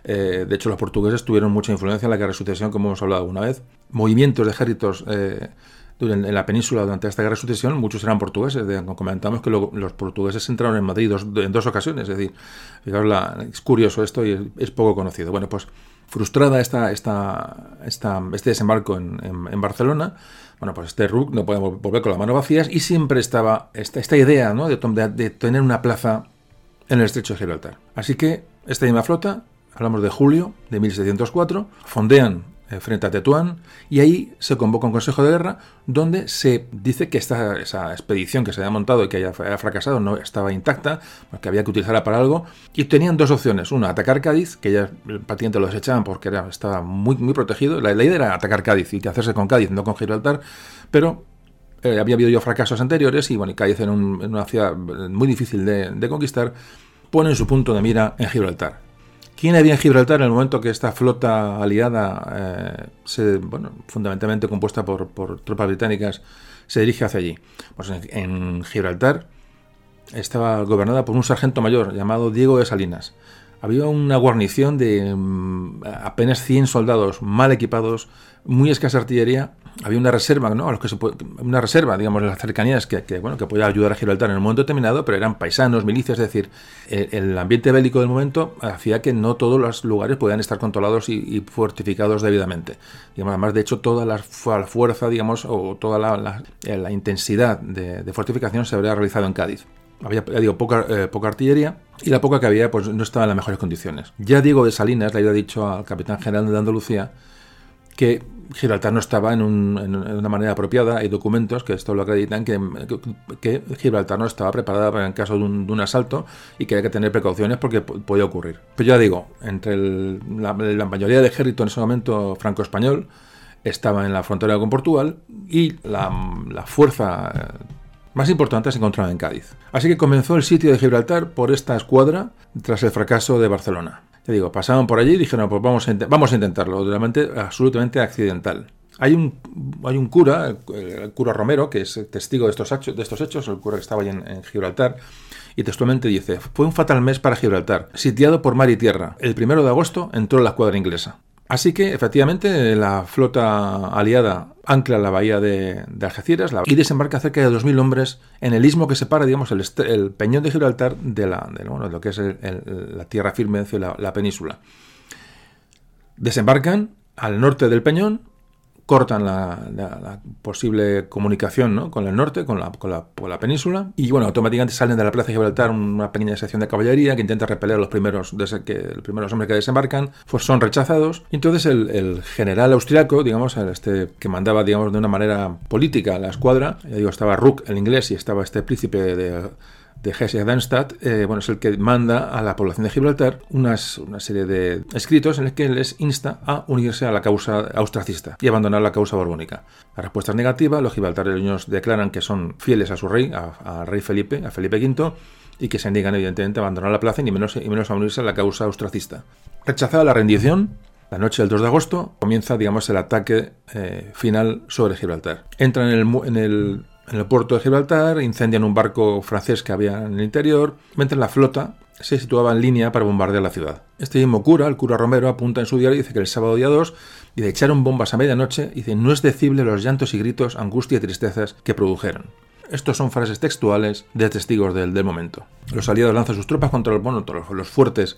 Eh, de hecho, los portugueses tuvieron mucha influencia en la guerra de sucesión, como hemos hablado alguna vez. Movimientos de ejércitos eh, en la península durante esta guerra de sucesión muchos eran portugueses. comentamos que los portugueses entraron en Madrid en dos ocasiones. Es decir, es curioso esto y es, poco conocido. Bueno, pues Frustrada esta, esta, esta, este desembarco en, en, Barcelona, bueno, pues este Rook no puede volver con las manos vacías y siempre estaba esta, esta idea ¿no? de, de, de tener una plaza en el estrecho de Gibraltar. Así que esta misma flota, hablamos de julio de 1704, fondean eh, frente a Tetuán, y ahí se convoca un consejo de guerra donde se dice que esa expedición que se había montado y que haya fracasado no estaba intacta, porque había que utilizarla para algo, y tenían dos opciones. Una, atacar Cádiz, que ya prácticamente lo desechaban porque estaba muy, muy protegido. La, idea era atacar Cádiz y hacerse con Cádiz, no con Gibraltar, pero eh, había habido ya fracasos anteriores y bueno, Cádiz era una ciudad muy difícil de, de conquistar, ponen su punto de mira en Gibraltar. ¿Quién había en Gibraltar en el momento que esta flota aliada, eh, bueno, fundamentalmente compuesta por, tropas británicas, se dirige hacia allí? Pues en, Gibraltar estaba gobernada por un sargento mayor llamado Diego de Salinas. Había una guarnición de mm, apenas 100 soldados mal equipados, muy escasa artillería había una reserva, ¿no? A los que una reserva, digamos, en las cercanías que, bueno, que podía ayudar a Gibraltar en un momento determinado, pero eran paisanos, milicias, es decir, el, ambiente bélico del momento hacía que no todos los lugares podían estar controlados y, fortificados debidamente. Digamos, además, de hecho, toda la, fuerza, digamos, o toda la, eh, intensidad de, fortificación se habría realizado en Cádiz. Había, digo, poca, eh, poca artillería y la poca que había pues no estaba en las mejores condiciones. Ya Diego de Salinas le había dicho al capitán general de Andalucía que Gibraltar no estaba en, una manera apropiada. Hay documentos que esto lo acreditan, que, Gibraltar no estaba preparada para en caso de un, asalto y que hay que tener precauciones porque podía ocurrir. Pero ya digo, entre la, mayoría de ejército en ese momento franco-español estaba en la frontera con Portugal y la, la fuerza eh, más importante se encontraba en Cádiz. Así que comenzó el sitio de Gibraltar por esta escuadra tras el fracaso de Barcelona digo, pasaban por allí y dijeron, pues vamos a, intentarlo, absolutamente accidental. Hay un, cura, el, cura Romero, que es testigo de estos, hechos, de estos hechos, el cura que estaba allí en, Gibraltar, y textualmente dice, fue un fatal mes para Gibraltar, sitiado por mar y tierra. El primero de agosto entró la escuadra inglesa. Así que, efectivamente, la flota aliada ancla la bahía de, Algeciras y desembarca cerca de 2.000 hombres en el istmo que separa, digamos, el, peñón de Gibraltar de, la, lo que es la tierra firme de la península. Desembarcan al norte del peñón cortan la, posible comunicación con el norte, con la, con, la, península, y bueno, automáticamente salen de la plaza de Gibraltar una pequeña sección de caballería que intenta repeler a los primeros, que, los primeros hombres que desembarcan, pues son rechazados, entonces el, general austriaco, digamos, este que mandaba, digamos, de una manera política la escuadra, ya digo, estaba Rook, el inglés, y estaba este príncipe de de Hesse-Darmstadt, eh, bueno, es el que manda a la población de Gibraltar unas, una serie de escritos en los que les insta a unirse a la causa austracista y abandonar la causa borbónica. La respuesta es negativa, los gibraltareños declaran que son fieles a su rey, a, rey Felipe, a Felipe V, y que se niegan evidentemente a abandonar la plaza, y menos a unirse a la causa austracista. Rechazada la rendición, la noche del 2 de agosto comienza, digamos, el ataque eh, final sobre Gibraltar. Entran en el, en el en el puerto de Gibraltar, incendian un barco francés que había en el interior, mientras la flota se situaba en línea para bombardear la ciudad. Este mismo cura, el cura Romero, apunta en su diario y dice que el sábado día 2 y de echaron bombas a medianoche y dice no es decible los llantos y gritos, angustia y tristezas que produjeron. Estos son frases textuales de testigos del, momento. Los aliados lanzan sus tropas contra los, bueno, los fuertes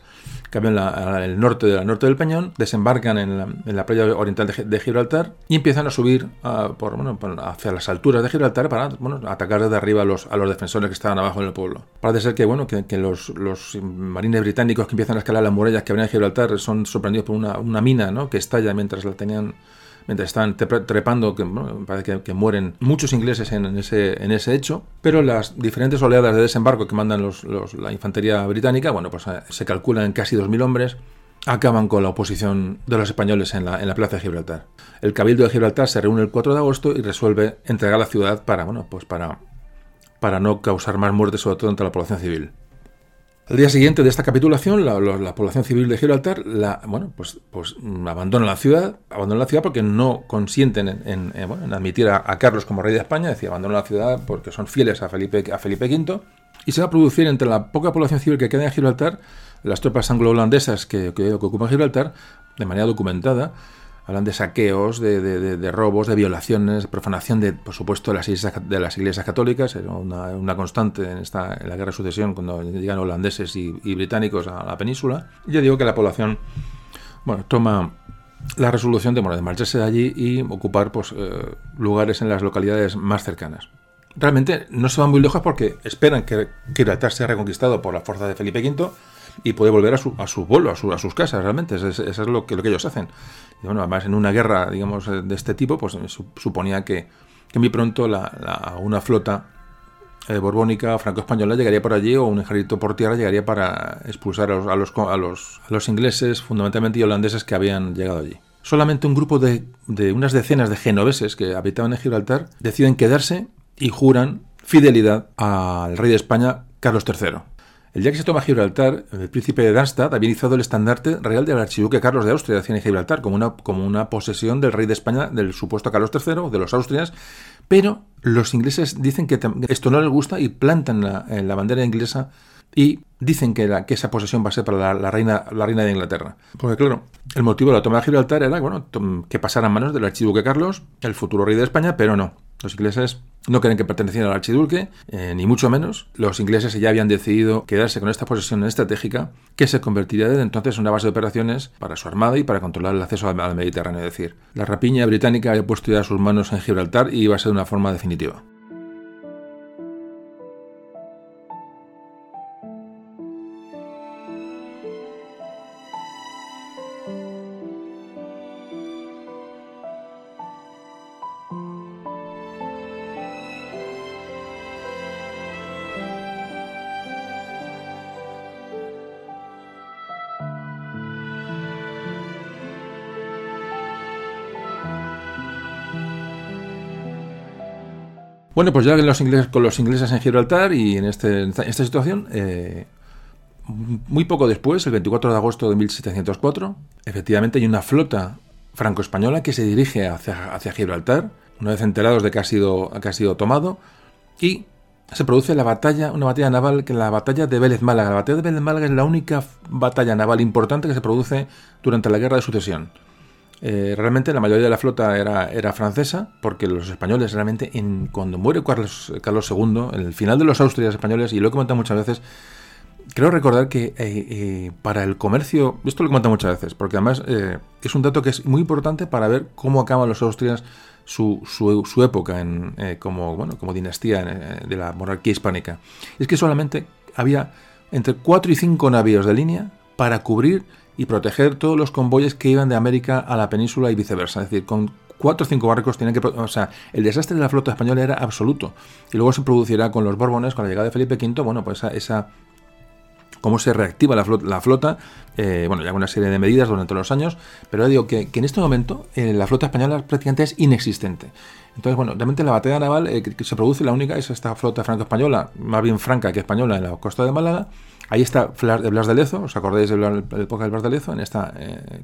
que había el norte, del norte del Peñón, desembarcan en la, playa oriental de, Gibraltar y empiezan a subir hacia las alturas de Gibraltar para atacar desde arriba a los, a los defensores que estaban abajo en el pueblo. Parece ser que, bueno, que, los, los, marines británicos que empiezan a escalar las murallas que había en Gibraltar son sorprendidos por una, una mina ¿no? que estalla mientras la tenían mientras están trepando, que parece que, mueren muchos ingleses en, ese, en ese hecho, pero las diferentes oleadas de desembarco que mandan los, la infantería británica, bueno, pues eh, se calculan casi 2.000 hombres, acaban con la oposición de los españoles en la, en la plaza de Gibraltar. El Cabildo de Gibraltar se reúne el 4 de agosto y resuelve entregar la ciudad para, bueno, pues para, para no causar más muertes, sobre todo entre la población civil. Al día siguiente de esta capitulación, la, población civil de Gibraltar la, bueno, pues, pues abandona la ciudad, abandona la ciudad porque no consienten en, admitir a, Carlos como rey de España, decía, abandona la ciudad porque son fieles a Felipe, a Felipe V, y se va a producir entre la poca población civil que queda en Gibraltar, las tropas anglo-holandesas que ocupan Gibraltar, de manera documentada, Hablan de saqueos, de, robos, de violaciones, de profanación de, por supuesto, de las iglesias, de las iglesias católicas. Era una, constante en, esta, en la guerra de sucesión cuando llegan holandeses y, británicos a la península. Y yo digo que la población bueno, toma la resolución de, bueno, de marcharse de allí y ocupar pues, eh, lugares en las localidades más cercanas. Realmente no se van muy lejos porque esperan que Gibraltar sea reconquistado por la fuerza de Felipe V y puede volver a su, a su pueblo, a, sus casas, realmente. Eso es, lo, que, lo que ellos hacen. Y bueno, además, en una guerra, digamos, de este tipo, pues suponía que, muy pronto una flota eh, borbónica franco-española llegaría por allí o un ejército por tierra llegaría para expulsar a los, a los ingleses, fundamentalmente y holandeses, que habían llegado allí. Solamente un grupo de, de unas decenas de genoveses que habitaban en Gibraltar deciden quedarse y juran fidelidad al rey de España, Carlos III. El día que se toma Gibraltar, el príncipe de Darmstadt había iniciado el estandarte real del archiduque Carlos de Austria en Gibraltar como una, como una posesión del rey de España, del supuesto Carlos III, de los Austrias, pero los ingleses dicen que esto no les gusta y plantan la, la bandera inglesa y dicen que, esa posesión va a ser para la, reina, la reina de Inglaterra. Porque claro, el motivo de la toma de Gibraltar era bueno, que pasara a manos del archiduque Carlos, el futuro rey de España, pero no. Los ingleses no creen que pertenecieran al archiduque, eh, ni mucho menos. Los ingleses ya habían decidido quedarse con esta posesión estratégica que se convertiría desde entonces en una base de operaciones para su armada y para controlar el acceso al Mediterráneo. Es decir, la rapiña británica había puesto ya sus manos en Gibraltar y iba a ser de una forma definitiva. Bueno, pues ya los ingleses, con los ingleses en Gibraltar y en, este, esta situación, eh, muy poco después, el 24 de agosto de 1704, efectivamente hay una flota franco-española que se dirige hacia, Gibraltar, una vez enterados de que ha sido, que ha sido tomado, y se produce la batalla, una batalla naval, que es la batalla de Vélez Málaga. La batalla de Vélez Málaga es la única batalla naval importante que se produce durante la Guerra de Sucesión. Eh, realmente la mayoría de la flota era, francesa, porque los españoles realmente, en, cuando muere Carlos, Carlos II, en el final de los Austrias españoles, y lo he comentado muchas veces, creo recordar que eh, eh, para el comercio, esto lo he comentado muchas veces, porque además es un dato que es muy importante para ver cómo acaban los Austrias su, época como, bueno, como dinastía de la monarquía hispánica. Es que solamente había entre 4 y 5 navíos de línea para cubrir y proteger todos los convoyes que iban de América a la península y viceversa. Es decir, con cuatro o cinco barcos tienen que... O sea, el desastre de la flota española era absoluto. Y luego se producirá con los Borbones, con la llegada de Felipe V, bueno, pues esa... esa cómo se reactiva la flota, la flota eh, bueno, ya una serie de medidas durante los años, pero digo que, en este momento eh, la flota española prácticamente es inexistente. Entonces, bueno, realmente la batalla naval eh, que se produce, la única es esta flota franco-española, más bien franca que española en la costa de Málaga, Ahí está Blas de Lezo, ¿os acordáis de la época de Blas de Lezo? En esta, eh,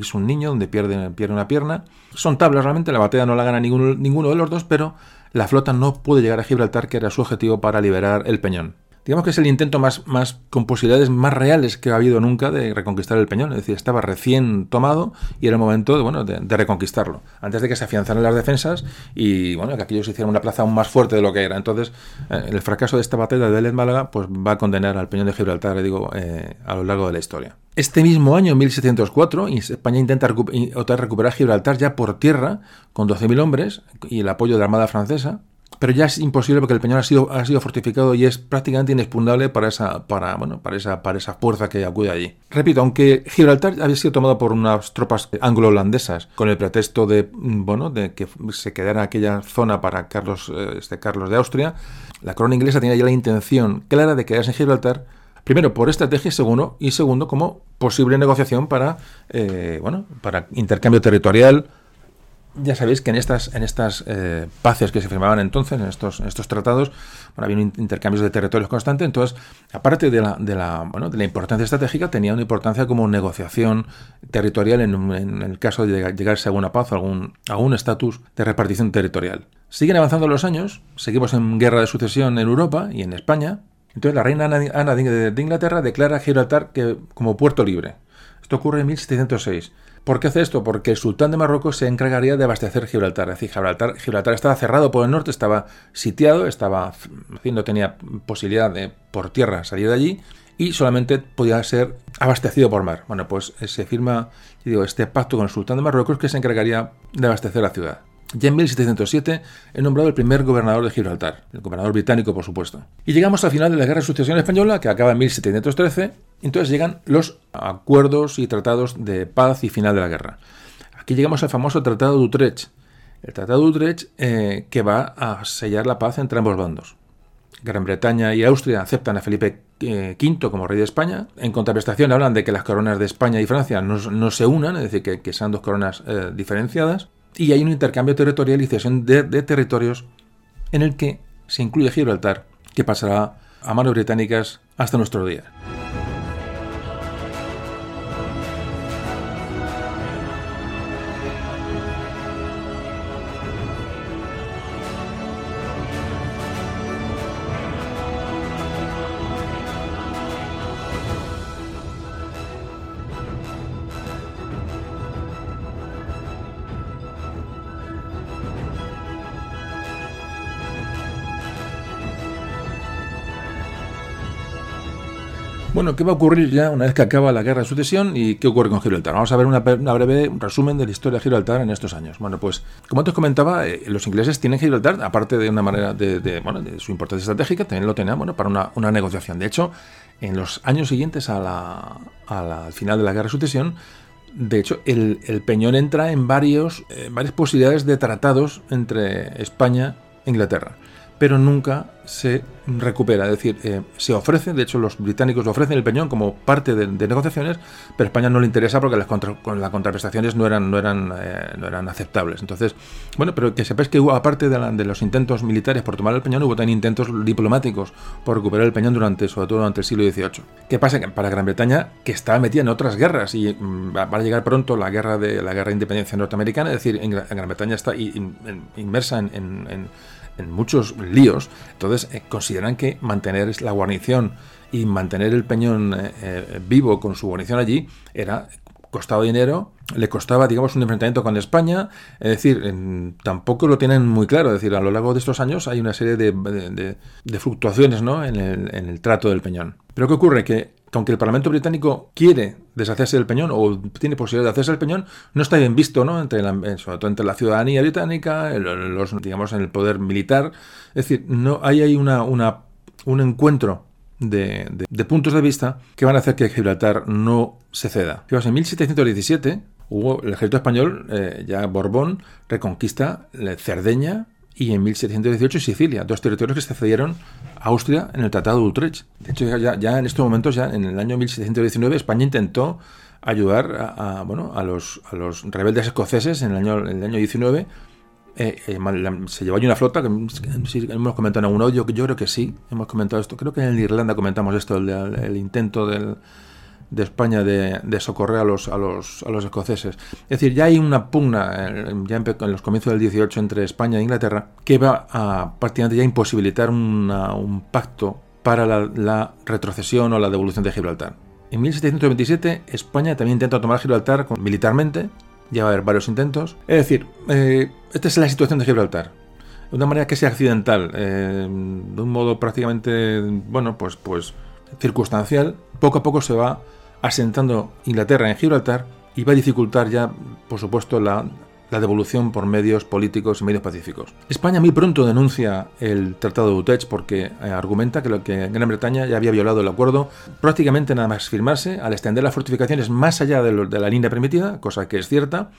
es un niño donde pierde, pierde una pierna. Son tablas realmente, la batalla no la gana ninguno, ninguno de los dos, pero la flota no puede llegar a Gibraltar, que era su objetivo para liberar el Peñón digamos que es el intento más, más con posibilidades más reales que ha habido nunca de reconquistar el Peñón. Es decir, estaba recién tomado y era el momento de, bueno, de, reconquistarlo, antes de que se afianzaran las defensas y bueno, que aquellos hicieran una plaza aún más fuerte de lo que era. Entonces, eh, el fracaso de esta batalla de Vélez Málaga pues, va a condenar al Peñón de Gibraltar, digo, eh, a lo largo de la historia. Este mismo año, 1704, España intenta recuperar Gibraltar ya por tierra, con 12.000 hombres y el apoyo de la Armada Francesa, pero ya es imposible porque el Peñón ha sido, ha sido fortificado y es prácticamente inexpugnable para esa, para, bueno, para, esa, para esa fuerza que acude allí. Repito, aunque Gibraltar había sido tomado por unas tropas anglo-holandesas con el pretexto de, mm, bueno, de que se quedara aquella zona para Carlos, eh, este Carlos de Austria, la corona inglesa tenía ya la intención clara de quedarse en Gibraltar Primero, por estrategia, segundo, y segundo, como posible negociación para, eh, bueno, para intercambio territorial, ya sabéis que en estas, en estas eh, paces que se firmaban entonces, en estos, estos tratados, bueno, había intercambios de territorios constantes, entonces, aparte de la, de, la, bueno, de la importancia estratégica, tenía una importancia como negociación territorial en, el caso de llegarse a alguna paz, a algún, estatus de repartición territorial. Siguen avanzando los años, seguimos en guerra de sucesión en Europa y en España, entonces la reina Ana de Inglaterra declara Gibraltar que, como puerto libre. Esto ocurre en 1706. ¿Por qué hace esto? Porque el sultán de Marruecos se encargaría de abastecer Gibraltar. Es decir, Gibraltar, estaba cerrado por el norte, estaba sitiado, estaba, no tenía posibilidad de por tierra salir de allí. y solamente podía ser abastecido por mar. Bueno, pues eh, se firma este pacto con el sultán de Marruecos que se encargaría de abastecer la ciudad. Ya en 1707 he nombrado el primer gobernador de Gibraltar, el gobernador británico, por supuesto. Y llegamos al final de la Guerra de Sucesión Española, que acaba en 1713, entonces llegan los acuerdos y tratados de paz y final de la guerra. Aquí llegamos al famoso Tratado de Utrecht, el Tratado de Utrecht eh, que va a sellar la paz entre ambos bandos. Gran Bretaña y Austria aceptan a Felipe V eh, como rey de España. En contraprestación hablan de que las coronas de España y Francia no, se unan, es decir, que, sean dos coronas eh, diferenciadas. Y hay un intercambio territorial y cesión de, de territorios en el que se incluye Gibraltar, que pasará a manos británicas hasta nuestro día. ¿Qué va a ocurrir ya una vez que acaba la guerra de sucesión y qué ocurre con Gibraltar? Vamos a ver una, breve resumen de la historia de Gibraltar en estos años. Bueno, pues como antes comentaba, eh, los ingleses tienen Gibraltar, aparte de una manera de, bueno, de su importancia estratégica, también lo tenían bueno, para una, negociación. De hecho, en los años siguientes a la, al final de la guerra de sucesión, de hecho, el, Peñón entra en varios, eh, varias posibilidades de tratados entre España e Inglaterra pero nunca se recupera. Es decir, eh, se ofrece, de hecho los británicos ofrecen el peñón como parte de, negociaciones, pero a España no le interesa porque las, con las contraprestaciones no eran, no, eran, eh, no eran aceptables. Entonces, bueno, pero que sepáis que hubo, aparte de, de, los intentos militares por tomar el peñón, hubo también intentos diplomáticos por recuperar el peñón durante, sobre todo durante el siglo XVIII. ¿Qué pasa? Que para Gran Bretaña, que estaba metida en otras guerras y mm, va a llegar pronto la guerra de la guerra de independencia norteamericana, es decir, en, Gran Bretaña está inmersa en en muchos líos, entonces eh, consideran que mantener la guarnición y mantener el peñón eh, eh, vivo con su guarnición allí era costaba dinero, le costaba, digamos, un enfrentamiento con España, es decir, tampoco lo tienen muy claro, es decir, a lo largo de estos años hay una serie de, fluctuaciones ¿no? en, el, trato del peñón. Pero ¿qué ocurre? Que aunque el Parlamento británico quiere deshacerse del peñón o tiene posibilidad de hacerse del peñón, no está bien visto, ¿no? Entre la, sobre todo entre la ciudadanía británica, los, digamos, en el poder militar. Es decir, no hay ahí una, un encuentro de, puntos de vista que van a hacer que Gibraltar no se ceda. en 1717 hubo el ejército español, eh, ya Borbón, reconquista Cerdeña, y en 1718 Sicilia, dos territorios que se cedieron a Austria en el Tratado de Utrecht. De hecho, ya, en estos momentos, ya en el año 1719, España intentó ayudar a, bueno, a, los, a los rebeldes escoceses en el año, en el año 19. Eh, eh, se llevó allí una flota, que, hemos comentado en algún yo creo que sí, hemos comentado esto, creo que en Irlanda comentamos esto, el intento de España de, socorrer a los, a, los, a los escoceses. Es decir, ya hay una pugna ya en, los comienzos del 18 entre España e Inglaterra que va a prácticamente ya imposibilitar un pacto para la, retrocesión o la devolución de Gibraltar. En 1727 España también intenta tomar Gibraltar militarmente, ya va a haber varios intentos. Es decir, eh, esta es la situación de Gibraltar. De una manera que sea accidental, eh, de un modo prácticamente, bueno, pues, pues circunstancial, poco a poco se va asentando Inglaterra en Gibraltar y va a dificultar ya, por supuesto, la, devolución por medios políticos y medios pacíficos. España muy pronto denuncia el Tratado de Utrecht porque eh, argumenta que, lo que Gran Bretaña ya había violado el acuerdo prácticamente nada más firmarse al extender las fortificaciones más allá de, la línea permitida, cosa que es cierta,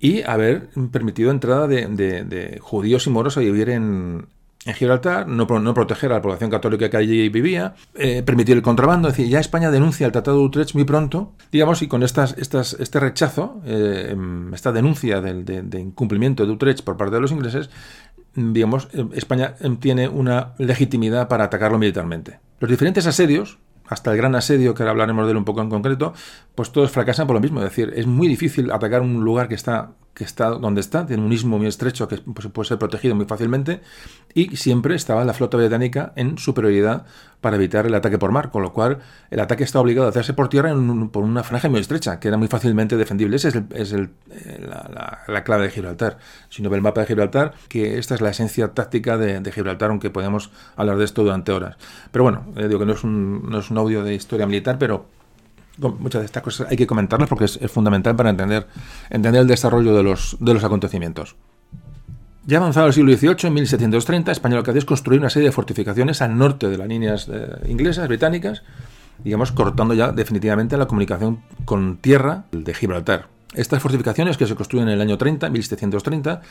y haber permitido entrada de judíos y moros a vivir en, en Gibraltar, no, proteger a la población católica que allí vivía, eh, permitir el contrabando. Es decir, ya España denuncia el Tratado de Utrecht muy pronto, digamos, y con estas, estas, este rechazo, eh, esta denuncia de, incumplimiento de Utrecht por parte de los ingleses, digamos, eh, España tiene una legitimidad para atacarlo militarmente. Los diferentes asedios, hasta el gran asedio, que ahora hablaremos de él un poco en concreto, pues todos fracasan por lo mismo. Es decir, es muy difícil atacar un lugar que está que está donde está, tiene un istmo muy estrecho que pues, puede ser protegido muy fácilmente y siempre estaba la flota británica en superioridad para evitar el ataque por mar, con lo cual el ataque está obligado a hacerse por tierra por una franja muy estrecha, que era muy fácilmente defendible. Esa es, eh, la, clave de Gibraltar. Si no ve el mapa de Gibraltar, que esta es la esencia táctica de, Gibraltar, aunque podemos hablar de esto durante horas. Pero bueno, eh, digo que no es, un, no es un audio de historia militar, pero muchas de estas cosas hay que comentarlas porque es, fundamental para entender, entender el desarrollo de los, de los acontecimientos. Ya avanzado el siglo XVIII, en 1730, España lo que hace es construir una serie de fortificaciones al norte de las líneas eh, inglesas, británicas, digamos, cortando ya definitivamente la comunicación con tierra de Gibraltar. Estas fortificaciones que se construyen en el año 30, 1730,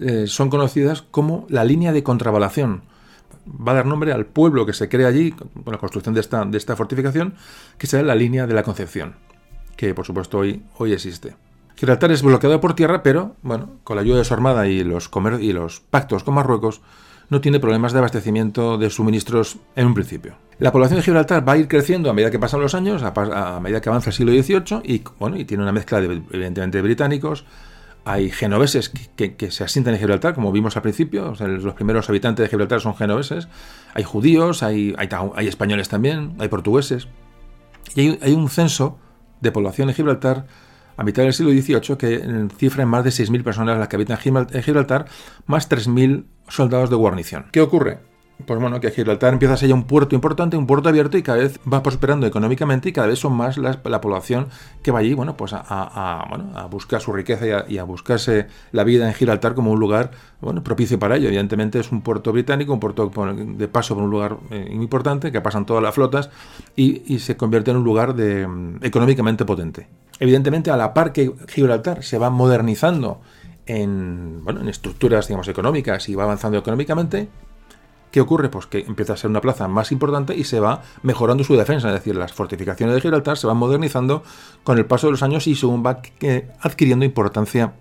eh, son conocidas como la línea de contravalación, va a dar nombre al pueblo que se crea allí, con la construcción de esta, de esta fortificación, que será la línea de la Concepción, que por supuesto hoy, hoy existe. Gibraltar es bloqueado por tierra, pero bueno, con la ayuda de su armada y los, pactos con Marruecos, no tiene problemas de abastecimiento de suministros en un principio. La población de Gibraltar va a ir creciendo a medida que pasan los años, a, medida que avanza el siglo XVIII, y, bueno, y tiene una mezcla de, evidentemente, de británicos, hay genoveses que, se asientan en Gibraltar, como vimos al principio, los primeros habitantes de Gibraltar son genoveses, hay judíos, hay, hay, españoles también, hay portugueses, y hay, un censo de población en Gibraltar a mitad del siglo XVIII que cifra en más de 6.000 personas las que habitan en Gibraltar, más 3.000 soldados de guarnición. ¿Qué ocurre? Pues bueno, que Gibraltar empieza a ser ya un puerto importante, un puerto abierto y cada vez va prosperando económicamente y cada vez son más la, población que va allí, bueno, pues a, buscar su riqueza y a, buscarse la vida en Gibraltar como un lugar, bueno, propicio para ello. Evidentemente es un puerto británico, un puerto de paso por un lugar eh, importante, que pasan todas las flotas y, se convierte en un lugar de, mm, económicamente potente. Evidentemente, a la par que Gibraltar se va modernizando en, bueno, en estructuras digamos, económicas y va avanzando económicamente, ¿Qué ocurre? Pues que empieza a ser una plaza más importante y se va mejorando su defensa, es decir, las fortificaciones de Gibraltar se van modernizando con el paso de los años y según va adquiriendo importancia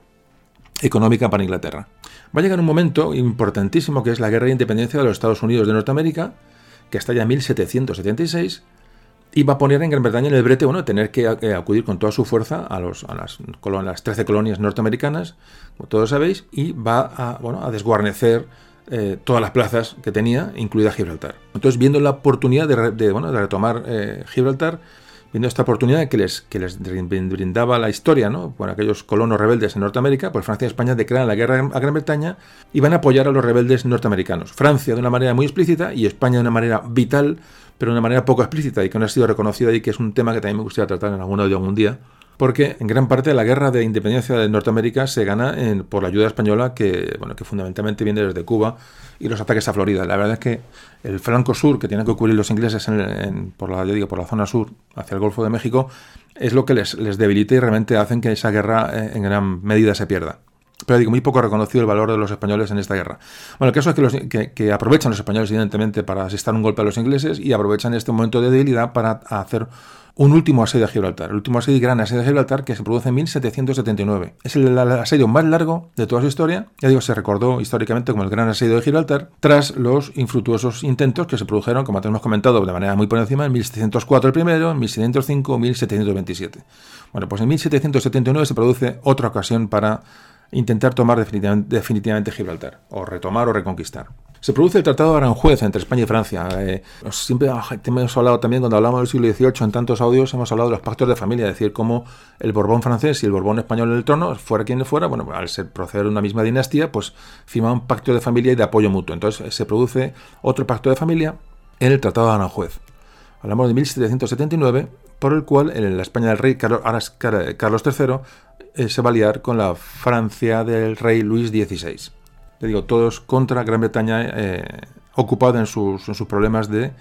económica para Inglaterra. Va a llegar un momento importantísimo que es la guerra de independencia de los Estados Unidos de Norteamérica, que está ya en 1776, y va a poner en Gran Bretaña en el brete, bueno, tener que acudir con toda su fuerza a, a las, las 13 colonias norteamericanas, como todos sabéis, y va bueno, a desguarnecer eh, todas las plazas que tenía, incluida Gibraltar. Entonces, viendo la oportunidad de, bueno, de retomar eh, Gibraltar, viendo esta oportunidad que les, que les brindaba la historia, ¿no? Con aquellos colonos rebeldes en Norteamérica, pues Francia y España declaran la guerra a Gran Bretaña y van a apoyar a los rebeldes norteamericanos. Francia de una manera muy explícita y España de una manera vital, pero de una manera poco explícita y que no ha sido reconocida y que es un tema que también me gustaría tratar en algún algún día porque en gran parte la guerra de independencia de Norteamérica se gana por la ayuda española que, bueno, que fundamentalmente viene desde Cuba y los ataques a Florida. La verdad es que el flanco sur que tienen que cubrir los ingleses por, la, digo, por la zona sur hacia el Golfo de México es lo que les, debilita y realmente hacen que esa guerra eh, en gran medida se pierda pero digo, muy poco reconocido el valor de los españoles en esta guerra. Bueno, el caso es que, los, que, aprovechan los españoles, evidentemente, para asestar un golpe a los ingleses y aprovechan este momento de debilidad para hacer un último asedio a Gibraltar, el último asedio y gran asedio a Gibraltar que se produce en 1779. Es el, asedio más largo de toda su historia, ya digo, se recordó históricamente como el gran asedio de Gibraltar, tras los infructuosos intentos que se produjeron, como hemos comentado de manera muy por encima, en 1704 el primero, en 1705 1727. Bueno, pues en 1779 se produce otra ocasión para intentar tomar definitivamente, Gibraltar, o retomar o reconquistar. Se produce el Tratado de Aranjuez entre España y Francia. Eh, siempre hemos hablado también, cuando hablamos del siglo XVIII, en tantos audios, hemos hablado de los pactos de familia, es decir, cómo el Borbón francés y el Borbón español en el trono, fuera quien fuera, bueno, al ser proceder de una misma dinastía, pues firmaban pacto de familia y de apoyo mutuo. Entonces se produce otro pacto de familia en el Tratado de Aranjuez. Hablamos de 1779, por el cual la España del rey Carlos, Carlos III eh, se va a liar con la Francia del rey Luis XVI. Digo, todos contra Gran Bretaña eh, ocupada en sus, en sus problemas de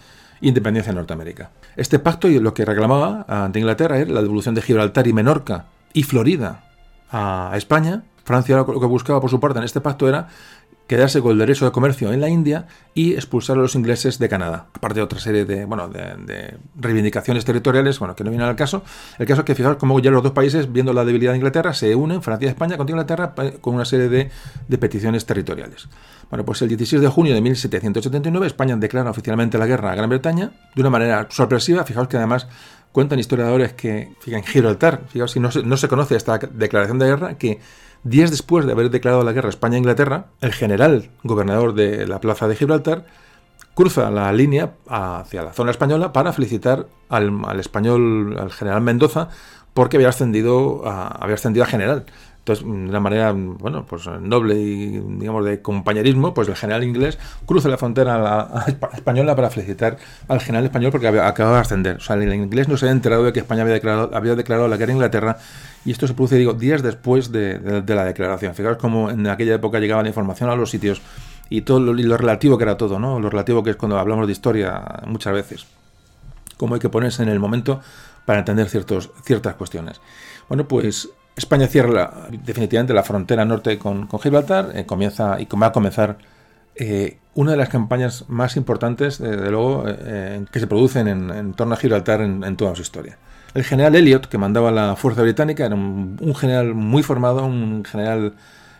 independencia en Norteamérica. Este pacto y lo que reclamaba ante Inglaterra era la devolución de Gibraltar y Menorca y Florida a España. Francia lo que buscaba por su parte en este pacto era quedarse con el derecho de comercio en la India y expulsar a los ingleses de Canadá. Aparte de otra serie de, bueno, de, reivindicaciones territoriales, bueno, que no vienen al caso. El caso es que fijaos cómo ya los dos países, viendo la debilidad de Inglaterra, se unen, Francia y España, contra Inglaterra, eh, con una serie de, peticiones territoriales. Bueno, pues el 16 de junio de 1779 España declara oficialmente la guerra a Gran Bretaña de una manera sorpresiva. Fijaos que además cuentan historiadores que, fíjate, en Gibraltar, fijaos si no no se conoce esta declaración de guerra, que días después de haber declarado la guerra España Inglaterra, el general gobernador de la plaza de Gibraltar cruza la línea hacia la zona española para felicitar al, español, al general Mendoza, porque había ascendido a, había ascendido a general. Entonces, de una manera, bueno, pues noble y, digamos, de compañerismo, pues el general inglés cruza la frontera española para felicitar al general español porque acababa de ascender. O sea, el inglés no se había enterado de que España había declarado, había declarado la guerra a Inglaterra y esto se produce, digo, días después de, la declaración. Fijaos cómo en aquella época llegaba la información a los sitios y todo lo, lo, relativo que era todo, ¿no? Lo relativo que es cuando hablamos de historia muchas veces. Cómo hay que ponerse en el momento para entender ciertos, ciertas cuestiones. Bueno, pues España cierra definitivamente la frontera norte con, Gibraltar, eh, comienza y va a comenzar eh, una de las campañas más importantes, de luego, eh, que se producen en, torno a Gibraltar en, toda su historia. El general Elliot, que mandaba la fuerza británica, era un, general muy formado, un general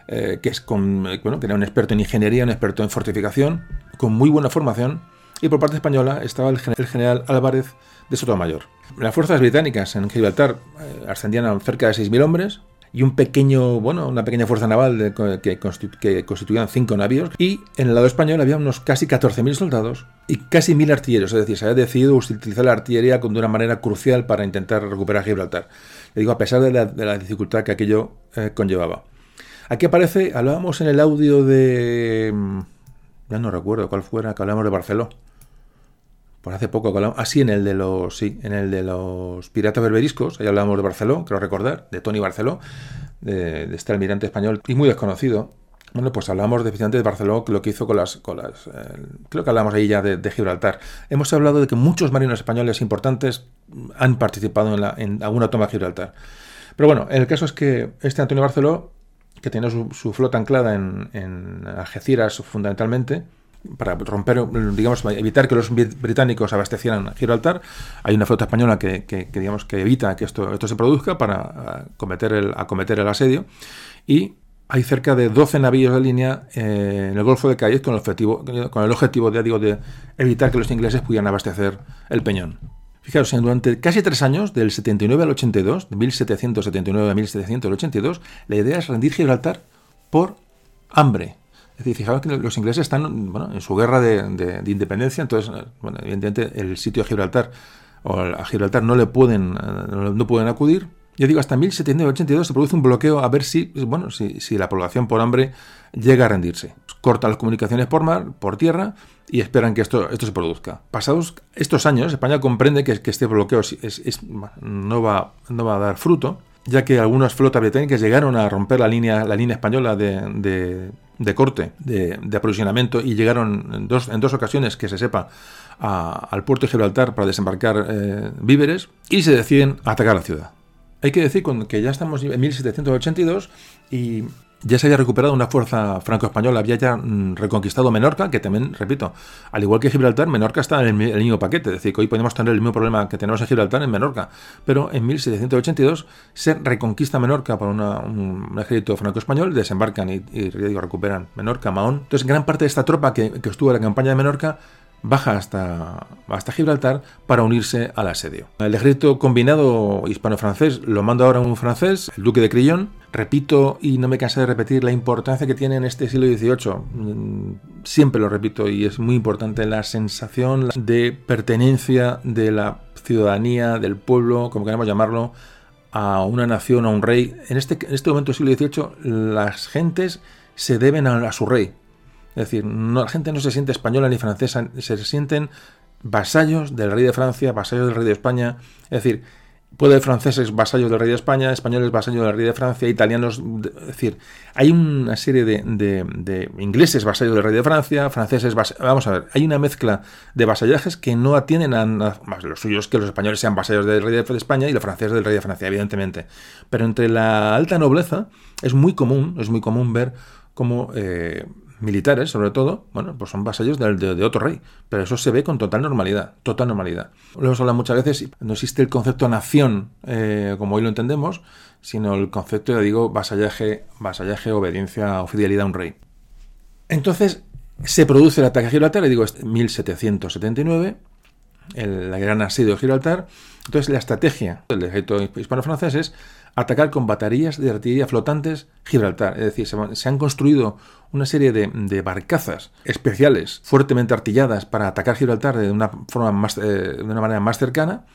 que, es bueno, era un experto en ingeniería, un experto en fortificación, con muy buena formación, y por parte española estaba el general Álvarez de Sotomayor. Las fuerzas británicas en Gibraltar eh, ascendían a cerca de 6.000 hombres y un pequeño, bueno, una pequeña fuerza naval que, constituían cinco navíos. Y en el lado español había unos casi 14.000 soldados y casi 1.000 artilleros. Es decir, se había decidido utilizar la artillería de una manera crucial para intentar recuperar Gibraltar. Digo, a pesar de la, dificultad que aquello eh, conllevaba. Aquí aparece, hablábamos en el audio de... Mm, ya no recuerdo cuál fuera, que hablamos de Barcelona por hace poco así ah, en el de los sí, en el de los piratas berberiscos, ahí hablábamos de Barceló, creo recordar, de Tony Barceló, de, este almirante español y muy desconocido. Bueno, pues hablamos de de Barceló, lo que hizo con las, con las eh, creo que hablamos ahí ya de, Gibraltar. Hemos hablado de que muchos marinos españoles importantes han participado en, la, en alguna toma de Gibraltar. Pero bueno, el caso es que este Antonio Barceló, que tiene su, flota anclada en, en Algeciras fundamentalmente, para romper, digamos, evitar que los británicos abastecieran Gibraltar, hay una flota española que, digamos, que evita que esto, esto se produzca para acometer el, acometer el asedio y hay cerca de 12 navíos de línea eh, en el Golfo de Cádiz con el objetivo, con el objetivo de, digo, de evitar que los ingleses pudieran abastecer el peñón. Fijaos, durante casi tres años, del 79 al 82, de 1779 a 1782, la idea es rendir Gibraltar por hambre, es decir, fijaos que los ingleses están bueno, en su guerra de, independencia, entonces, bueno, evidentemente el sitio de Gibraltar o a Gibraltar no le pueden, eh, no pueden acudir. Yo digo, hasta 1782 se produce un bloqueo a ver si, bueno, si, la población por hambre llega a rendirse. Cortan las comunicaciones por mar, por tierra, y esperan que esto, esto se produzca. Pasados estos años, España comprende que, este bloqueo no, va, no va a dar fruto, ya que algunas flotas británicas llegaron a romper la línea, la línea española de corte, de, aprovisionamiento, y llegaron en dos, en dos ocasiones, que se sepa, al puerto de Gibraltar para desembarcar eh, víveres, y se deciden atacar la ciudad. Hay que decir que ya estamos en 1782 y ya se había recuperado una fuerza franco-española, había ya mm, reconquistado Menorca, que también, repito, al igual que Gibraltar, Menorca está en el, mismo paquete, es decir, que hoy podemos tener el mismo problema que tenemos en Gibraltar en Menorca, pero en 1782 se reconquista Menorca por un, ejército franco-español, desembarcan y, recuperan Menorca, Mahón. Entonces, gran parte de esta tropa que, que estuvo en la campaña de Menorca baja hasta, hasta Gibraltar para unirse al asedio. El ejército combinado hispano-francés lo manda ahora un francés, el duque de Crillon. Repito y no me canso de repetir la importancia que tiene en este siglo XVIII. Mm, siempre lo repito y es muy importante la sensación de pertenencia de la ciudadanía, del pueblo, como queramos llamarlo, a una nación, a un rey. En este, en este momento del siglo XVIII las gentes se deben a su rey, es decir, no, la gente no se siente española ni francesa, se sienten vasallos del rey de Francia, vasallos del rey de España. Es decir, puede haber franceses vasallos del rey de España, españoles vasallos del rey de Francia, italianos. Es decir, hay una serie de, ingleses vasallos del rey de Francia, franceses Vamos a ver, hay una mezcla de vasallajes que no atienen a. Más los suyos que los españoles sean vasallos del rey de España y los franceses del rey de Francia, evidentemente. Pero entre la alta nobleza es muy común, es muy común ver cómo. Eh, militares, sobre todo, bueno, pues son vasallos de, de, otro rey, pero eso se ve con total normalidad, total normalidad. Lo hemos hablado muchas veces, no existe el concepto nación eh, como hoy lo entendemos, sino el concepto, ya digo, vasallaje, vasallaje, obediencia o fidelidad a un rey. Entonces, se produce el ataque a Gibraltar, y digo, 1779, el, la gran asedio de Gibraltar. Entonces la estrategia del ejército hispano-francés es atacar con baterías de artillería flotantes Gibraltar. Es decir, se, han construido una serie de, barcazas especiales, fuertemente artilladas para atacar Gibraltar de una, forma más, eh, de una manera más cercana.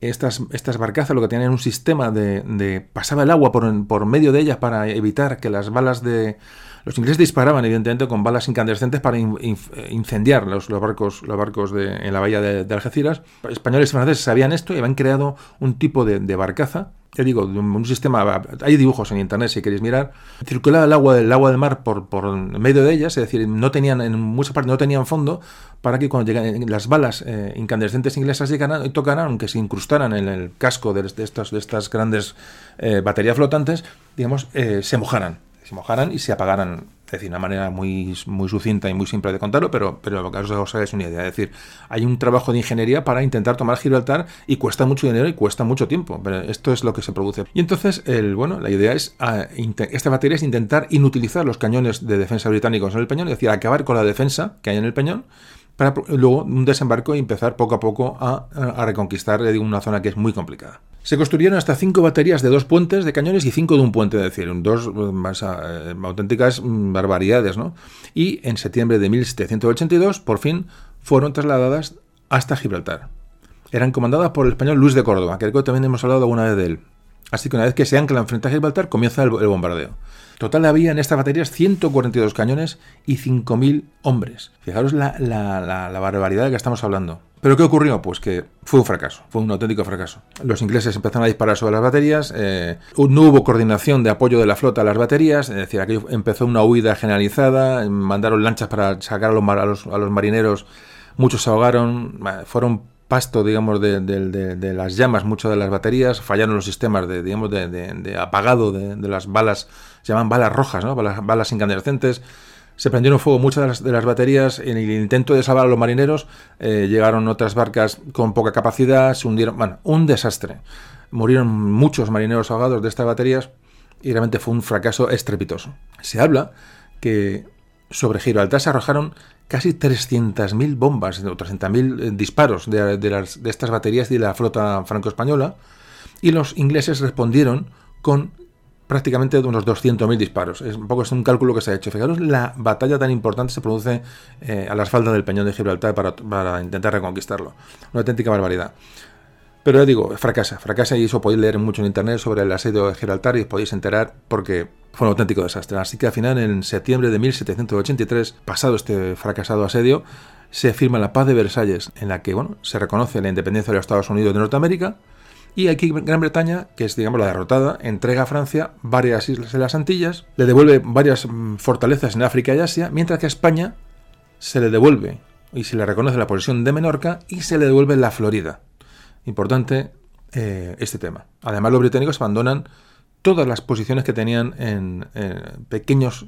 Estas, estas barcazas lo que tenían un sistema de, de pasaba el agua por, por medio de ellas para evitar que las balas de, los ingleses disparaban, evidentemente, con balas incandescentes para incendiar los, barcos, los barcos de, en la bahía de, Algeciras. Españoles y franceses sabían esto y habían creado un tipo de, barcaza ya digo, un sistema, hay dibujos en internet si queréis mirar, circulaba el agua del agua del mar por, por medio de ellas, es decir, no tenían, en muchas partes no tenían fondo, para que cuando llegan las balas eh, incandescentes inglesas llegaran tocaran, aunque se incrustaran en el casco de, estas, de estas grandes eh, baterías flotantes, digamos, eh, se mojaran se mojaran y se apagaran. Es decir, una manera muy, muy sucinta y muy simple de contarlo, pero, pero lo que os hagáis una idea. Es decir, hay un trabajo de ingeniería para intentar tomar Gibraltar y cuesta mucho dinero y cuesta mucho tiempo. Pero esto es lo que se produce. Y entonces, el, bueno, la idea es, ah, esta batería es intentar inutilizar los cañones de defensa británicos en el peñón, es decir, acabar con la defensa que hay en el peñón para luego un desembarco y empezar poco a poco a, reconquistar una zona que es muy complicada. Se construyeron hasta cinco baterías de dos puentes de cañones y cinco de un puente, es decir, dos más, eh, auténticas barbaridades, ¿no? Y en septiembre de 1782, por fin, fueron trasladadas hasta Gibraltar. Eran comandadas por el español Luis de Córdoba, que también hemos hablado alguna vez de él. Así que una vez que se anclan frente a Gibraltar, comienza el bombardeo. Total había en estas baterías 142 cañones y 5.000 hombres. Fijaros la, barbaridad de que estamos hablando. ¿Pero qué ocurrió? Pues que fue un fracaso, fue un auténtico fracaso. Los ingleses empezaron a disparar sobre las baterías, eh, no hubo coordinación de apoyo de la flota a las baterías, es decir, aquí empezó una huida generalizada, mandaron lanchas para sacar a los, marineros, muchos se ahogaron, fueron pasto, digamos, de, las llamas, muchas de las baterías, fallaron los sistemas de, apagado de, las balas, se llaman balas rojas, ¿no? balas, incandescentes. Se prendieron fuego muchas de las, baterías. En el intento de salvar a los marineros, eh, llegaron otras barcas con poca capacidad, se hundieron. Bueno, un desastre. Murieron muchos marineros ahogados de estas baterías y realmente fue un fracaso estrepitoso. Se habla que sobre Gibraltar se arrojaron casi 300.000 bombas o 300.000 eh, disparos de, de, estas baterías de la flota franco-española y los ingleses respondieron con prácticamente unos 200.000 disparos. Es un poco es un cálculo que se ha hecho. Fijaros, la batalla tan importante se produce eh, a las faldas del Peñón de Gibraltar para, para intentar reconquistarlo. Una auténtica barbaridad. Pero ya digo, fracasa, fracasa y eso podéis leer mucho en internet sobre el asedio de Gibraltar y os podéis enterar porque fue un auténtico desastre. Así que al final, en septiembre de 1783, pasado este fracasado asedio, se firma la paz de Versalles, en la que bueno, se reconoce la independencia de los Estados Unidos de Norteamérica. Y aquí Gran Bretaña, que es digamos la derrotada, entrega a Francia varias islas en las Antillas, le devuelve varias mm, fortalezas en África y Asia, mientras que a España se le devuelve y se le reconoce la posesión de Menorca y se le devuelve la Florida. Importante eh, este tema. Además, los británicos abandonan todas las posiciones que tenían en, pequeños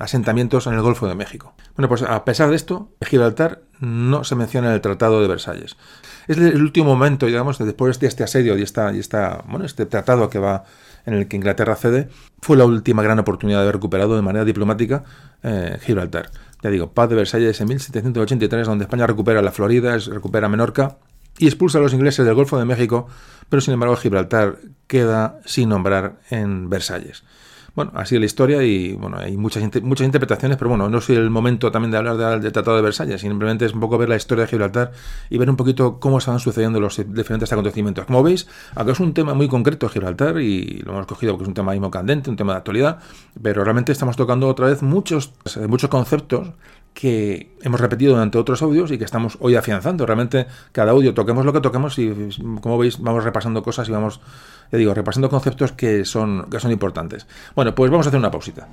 asentamientos en el Golfo de México. Bueno, pues a pesar de esto, Gibraltar no se menciona en el Tratado de Versalles. Es el último momento, digamos, después de este asedio y, esta, y bueno, este tratado que va en el que Inglaterra cede, fue la última gran oportunidad de haber recuperado de manera diplomática eh, Gibraltar. Ya digo, paz de Versalles en 1783, donde España recupera la Florida, recupera Menorca y expulsa a los ingleses del Golfo de México, pero sin embargo Gibraltar queda sin nombrar en Versalles. Bueno, así es la historia y bueno, hay muchas, muchas interpretaciones, pero bueno, no soy el momento también de hablar del Tratado de Versalles, simplemente es un poco ver la historia de Gibraltar y ver un poquito cómo van sucediendo los diferentes acontecimientos. Como veis, acá es un tema muy concreto Gibraltar y lo hemos cogido porque es un tema mismo candente, un tema de actualidad, pero realmente estamos tocando otra vez muchos, muchos conceptos que hemos repetido durante otros audios y que estamos hoy afianzando. Realmente cada audio toquemos lo que toquemos y como veis vamos repasando cosas y vamos, ya digo, repasando conceptos que son, que son importantes. Bueno, pues vamos a hacer una pausita.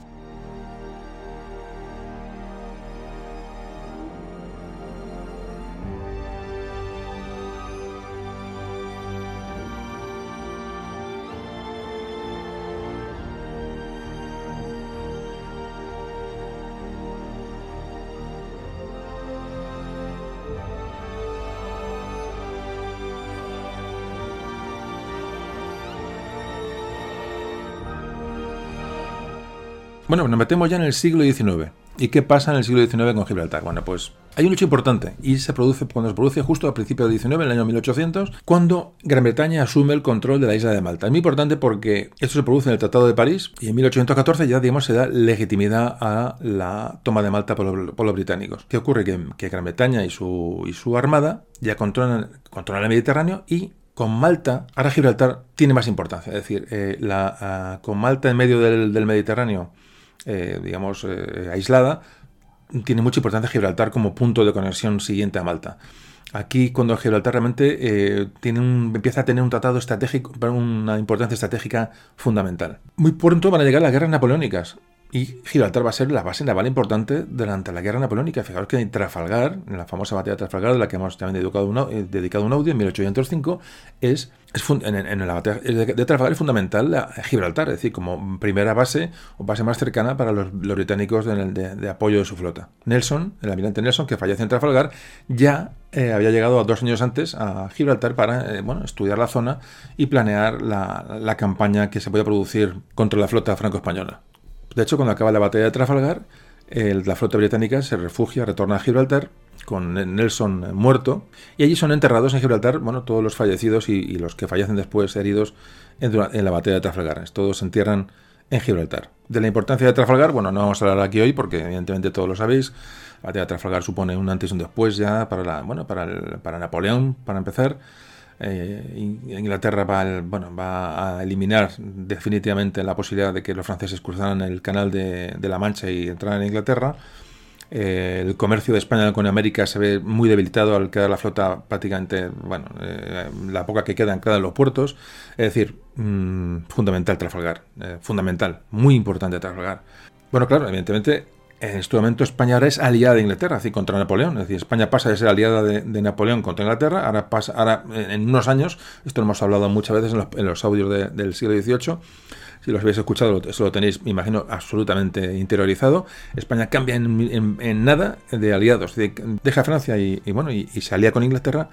Bueno, nos metemos ya en el siglo XIX. ¿Y qué pasa en el siglo XIX con Gibraltar? Bueno, pues Hay un hecho importante y se produce cuando se produce justo al principio del 19, en el año 1800, cuando Gran Bretaña asume el control de la isla de Malta. Es muy importante porque esto se produce en el Tratado de París y en 1814 ya digamos se da legitimidad a la toma de Malta por los, británicos. ¿Qué ocurre? Que, Gran Bretaña y su, armada ya controlan, el Mediterráneo y con Malta, ahora Gibraltar tiene más importancia. Es decir, eh, ah, con Malta en medio del, Mediterráneo, eh, digamos, eh, aislada, tiene mucha importancia Gibraltar como punto de conexión siguiente a Malta. Aquí, cuando Gibraltar realmente tiene un, empieza a tener un tratado estratégico, una importancia estratégica fundamental. Muy pronto van a llegar las guerras napoleónicas. Y Gibraltar va a ser la base naval importante durante la guerra napoleónica. Fijaros que en Trafalgar, en la famosa batalla de Trafalgar, de la que hemos también dedicado, eh, dedicado un audio en 1805, es, en, la batalla de Trafalgar es fundamental Gibraltar, es decir, como primera base o base más cercana para los, británicos de, apoyo de su flota. Nelson, el almirante Nelson, que fallece en Trafalgar, ya eh, había llegado dos años antes a Gibraltar para eh, bueno, estudiar la zona y planear la, la campaña que se podía producir contra la flota franco-española. De hecho, cuando acaba la batalla de Trafalgar, la flota británica se refugia, retorna a Gibraltar con Nelson muerto y allí son enterrados en Gibraltar, bueno, todos los fallecidos y, los que fallecen después heridos en, la batalla de Trafalgar. Todos se entierran en Gibraltar. De la importancia de Trafalgar, bueno, no vamos a hablar aquí hoy porque evidentemente todos lo sabéis. La batalla de Trafalgar supone un antes y un después ya para la, bueno, para Napoleón, para empezar. Eh, Inglaterra va, bueno, va a eliminar definitivamente la posibilidad de que los franceses cruzaran el canal de, la Mancha y entraran en Inglaterra. Eh, el comercio de España con América se ve muy debilitado al quedar la flota prácticamente, bueno, eh, la poca que queda anclada en los puertos. Es decir, mm, fundamental Trafalgar, fundamental, muy importante Trafalgar. Bueno, claro, evidentemente en este momento España ahora es aliada de Inglaterra, así contra Napoleón. Es decir, España pasa de ser aliada de, Napoleón contra Inglaterra. Ahora, pasa, ahora, en unos años, esto lo hemos hablado muchas veces en los, audios del siglo XVIII. Si los habéis escuchado, eso lo tenéis, me imagino, absolutamente interiorizado. España cambia en, nada de aliados. deja Francia y, bueno, y, se alía con Inglaterra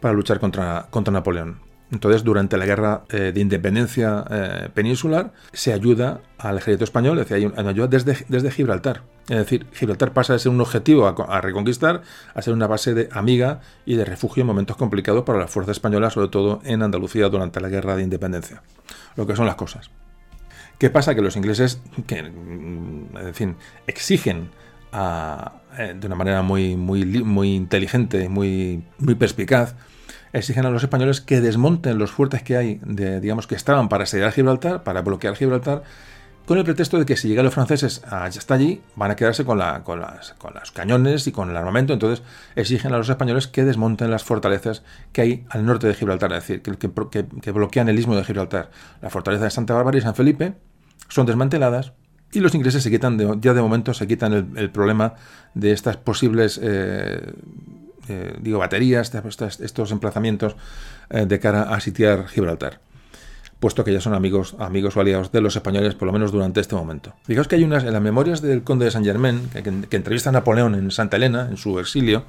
para luchar contra, contra Napoleón. Entonces, durante la guerra eh, de independencia eh, peninsular, se ayuda al ejército español, es decir, hay ayuda desde, desde Gibraltar. Es decir, Gibraltar pasa de ser un objetivo a, reconquistar a ser una base de amiga y de refugio en momentos complicados para la fuerza española, sobre todo en Andalucía durante la guerra de independencia. Lo que son las cosas. ¿Qué pasa? Que los ingleses, que, mm, en fin, exigen eh, de una manera muy, muy, muy inteligente, muy, muy perspicaz, exigen a los españoles que desmonten los fuertes que hay, de, digamos, que estaban para asediar Gibraltar, para bloquear Gibraltar, con el pretexto de que si llegan los franceses hasta allí, van a quedarse con, la, con, las, con los cañones y con el armamento. Entonces exigen a los españoles que desmonten las fortalezas que hay al norte de Gibraltar, es decir, que, que, bloquean el istmo de Gibraltar. La fortaleza de Santa Bárbara y San Felipe son desmanteladas y los ingleses se quitan, ya de momento se quitan el, problema de estas posibles eh, eh, digo, baterías, estos emplazamientos eh, de cara a sitiar Gibraltar puesto que ya son amigos, amigos o aliados de los españoles, por lo menos durante este momento. Fijaos que hay unas, en las memorias del conde de Saint Germain, que, que entrevista a Napoleón en Santa Elena, en su exilio,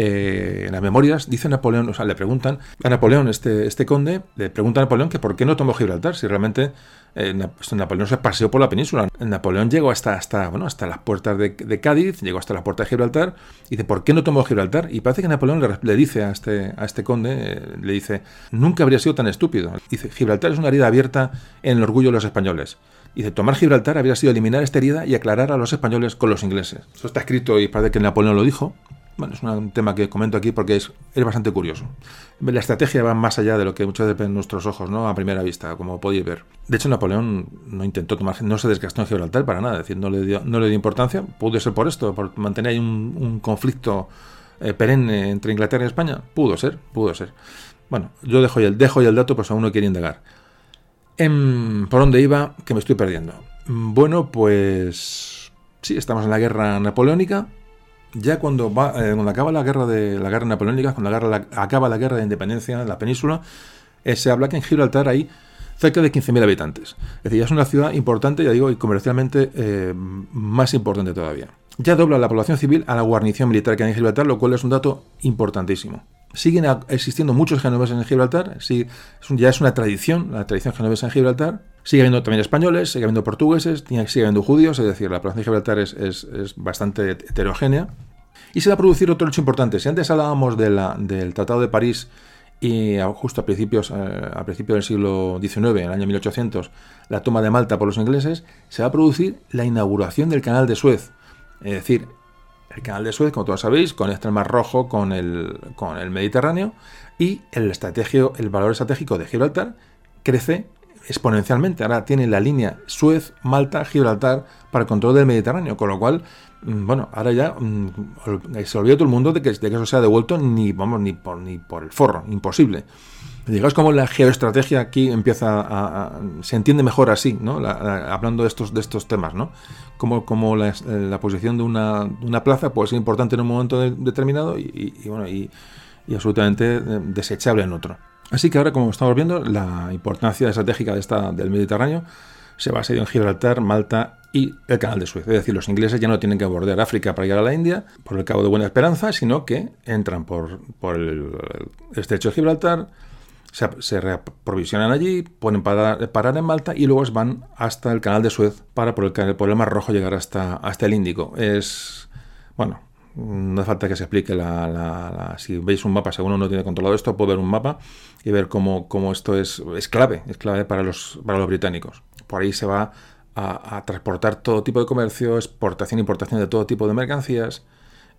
eh, en las memorias dice Napoleón, o sea, le preguntan a Napoleón, este, este conde, le pregunta a Napoleón que por qué no tomó Gibraltar, si realmente eh, Napoleón se paseó por la península. Napoleón llegó hasta, hasta, bueno, hasta las puertas de, Cádiz, llegó hasta la puerta de Gibraltar, y dice, ¿por qué no tomó Gibraltar? Y parece que Napoleón le, dice a este, a este conde, eh, le dice, nunca habría sido tan estúpido. Dice, Gibraltar es una herida abierta en el orgullo de los españoles. Dice, tomar Gibraltar habría sido eliminar esta herida y aclarar a los españoles con los ingleses. Esto está escrito y parece que Napoleón lo dijo, bueno, es un tema que comento aquí porque es, es, bastante curioso. La estrategia va más allá de lo que muchas veces ven nuestros ojos, ¿no? A primera vista, como podéis ver. De hecho, Napoleón no intentó tomar, no se desgastó en Gibraltar para nada, es decir, no le dio, no le dio importancia. Pudo ser por esto, por mantener ahí un, conflicto eh, perenne entre Inglaterra y España. Pudo ser, pudo ser. Bueno, yo dejo el, dejo el dato, pues a uno quiere indagar. Em, ¿Por dónde iba? Que me estoy perdiendo. Bueno, pues sí, estamos en la guerra napoleónica ya cuando, va, eh, cuando acaba la guerra de la guerra napoleónica, cuando acaba la guerra de independencia en la península, eh, se habla que en Gibraltar hay cerca de 15.000 habitantes. Es decir, ya es una ciudad importante, ya digo, y comercialmente eh, más importante todavía. Ya dobla la población civil a la guarnición militar que hay en Gibraltar, lo cual es un dato importantísimo. Siguen existiendo muchos genoveses en Gibraltar, ya es una tradición, la tradición genovesa en Gibraltar. Sigue habiendo también españoles, sigue habiendo portugueses, sigue habiendo judíos, es decir, la población de Gibraltar es, bastante heterogénea. Y se va a producir otro hecho importante. Si antes hablábamos del Tratado de París y justo a principios, eh, a principios del siglo XIX, en el año 1800, la toma de Malta por los ingleses, se va a producir la inauguración del Canal de Suez. Es decir, el Canal de Suez, como todos sabéis, conecta el Mar Rojo con el, con el Mediterráneo y el, estrategio, el valor estratégico de Gibraltar crece exponencialmente. Ahora tiene la línea Suez, Malta, Gibraltar para el control del Mediterráneo, con lo cual, mm, bueno, ahora ya mm, se olvida todo el mundo de que, de que eso sea devuelto ni, vamos, ni, por, ni por el forro, imposible. Digamos como la geoestrategia aquí empieza a, se entiende mejor así, ¿no? hablando de estos, de estos temas, ¿no? Como, como la, posición de una, una, plaza puede ser importante en un momento determinado y, bueno, y, absolutamente desechable en otro. Así que ahora, como estamos viendo, la importancia estratégica de esta, del Mediterráneo se basa en Gibraltar, Malta y el Canal de Suez. Es decir, los ingleses ya no tienen que bordear África para llegar a la India por el Cabo de Buena Esperanza, sino que entran por, por el, estrecho de Gibraltar, se, se reaprovisionan allí, pueden parar, parar, en Malta y luego van hasta el Canal de Suez para por el, por el Mar Rojo llegar hasta, hasta el Índico. Es, bueno, no hace falta que se explique la, si veis un mapa, según uno tiene controlado esto, puede ver un mapa y ver cómo, esto es, es, clave, es clave para los, para los británicos. Por ahí se va a, transportar todo tipo de comercio, exportación importación de todo tipo de mercancías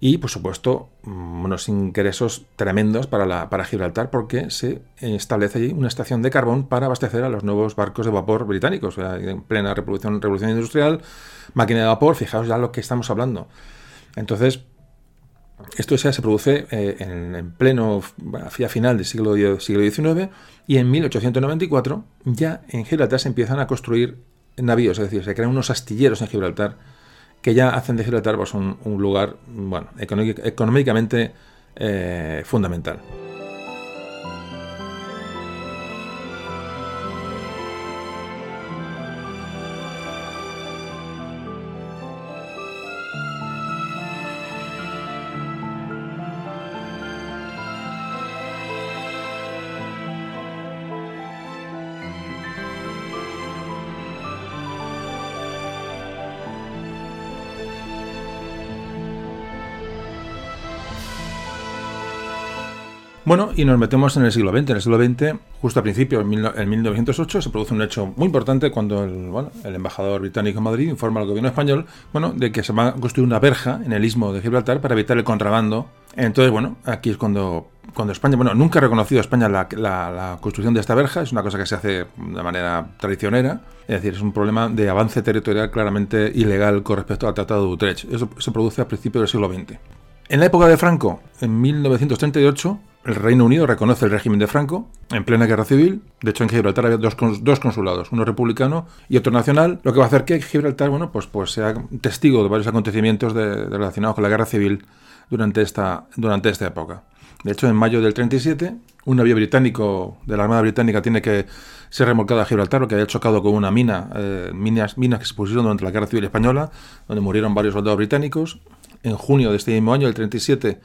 y, por supuesto, mm, unos ingresos tremendos para, la, para Gibraltar porque se establece allí una estación de carbón para abastecer a los nuevos barcos de vapor británicos, en plena revolución, revolución industrial, máquina de vapor, fijaos ya lo que estamos hablando. Entonces, esto se produce eh, en, pleno, a final del siglo, siglo XIX y en 1894 ya en Gibraltar se empiezan a construir navíos, es decir, se crean unos astilleros en Gibraltar que ya hacen de Gibraltar pues, un, lugar bueno, económicamente eh, fundamental. Bueno, y nos metemos en el siglo XX. En el siglo XX, justo a principios, en 1908, se produce un hecho muy importante cuando el, embajador británico en Madrid informa al gobierno español bueno, de que se va a construir una verja en el istmo de Gibraltar para evitar el contrabando. Entonces, bueno, aquí es cuando, cuando España, bueno, nunca ha reconocido a España la, la, construcción de esta verja, es una cosa que se hace de manera traicionera, es decir, es un problema de avance territorial claramente ilegal con respecto al Tratado de Utrecht. Eso se produce a principios del siglo XX. En la época de Franco, en 1938, el Reino Unido reconoce el régimen de Franco en plena guerra civil. De hecho, en Gibraltar había dos, dos, consulados, uno republicano y otro nacional, lo que va a hacer que Gibraltar bueno, pues, pues sea testigo de varios acontecimientos relacionados con la guerra civil durante esta, durante esta época. De hecho, en mayo del 37, un navío británico de la Armada Británica tiene que ser remolcado a Gibraltar porque había chocado con una mina, eh, minas, minas que se pusieron durante la Guerra Civil Española, donde murieron varios soldados británicos. En junio de este mismo año, el 37,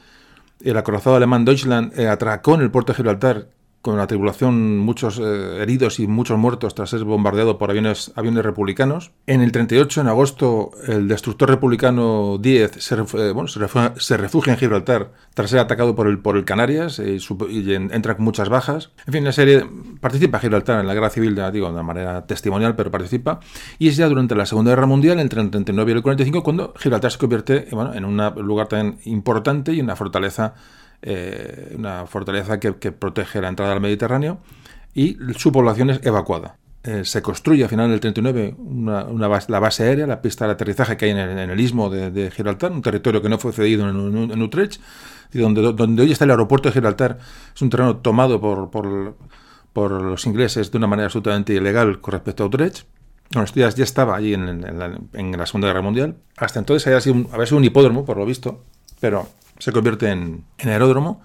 el acorazado alemán Deutschland eh, atracó en el puerto de Gibraltar con la tripulación muchos eh, heridos y muchos muertos tras ser bombardeado por aviones, aviones republicanos. En el 38, en agosto, el destructor republicano 10 se, eh, bueno, se, refugia en Gibraltar tras ser atacado por el, por el Canarias eh, y, entra con muchas bajas. En fin, la serie participa Gibraltar en la guerra civil, digo, de manera testimonial, pero participa. Y es ya durante la Segunda Guerra Mundial, entre el 39 y el 45, cuando Gibraltar se convierte bueno, en un lugar tan importante y una fortaleza eh, una fortaleza que, protege la entrada al Mediterráneo y su población es evacuada. Eh, se construye a final del 39 una, la base aérea, la pista de aterrizaje que hay en el, istmo de, Gibraltar, un territorio que no fue cedido en, Utrecht, y donde, donde, hoy está el aeropuerto de Gibraltar, es un terreno tomado por, por, los ingleses de una manera absolutamente ilegal con respecto a Utrecht. Bueno, esto ya, estaba allí en, la, Segunda Guerra Mundial. Hasta entonces había sido, un, había sido un hipódromo, por lo visto, pero se convierte en, aeródromo.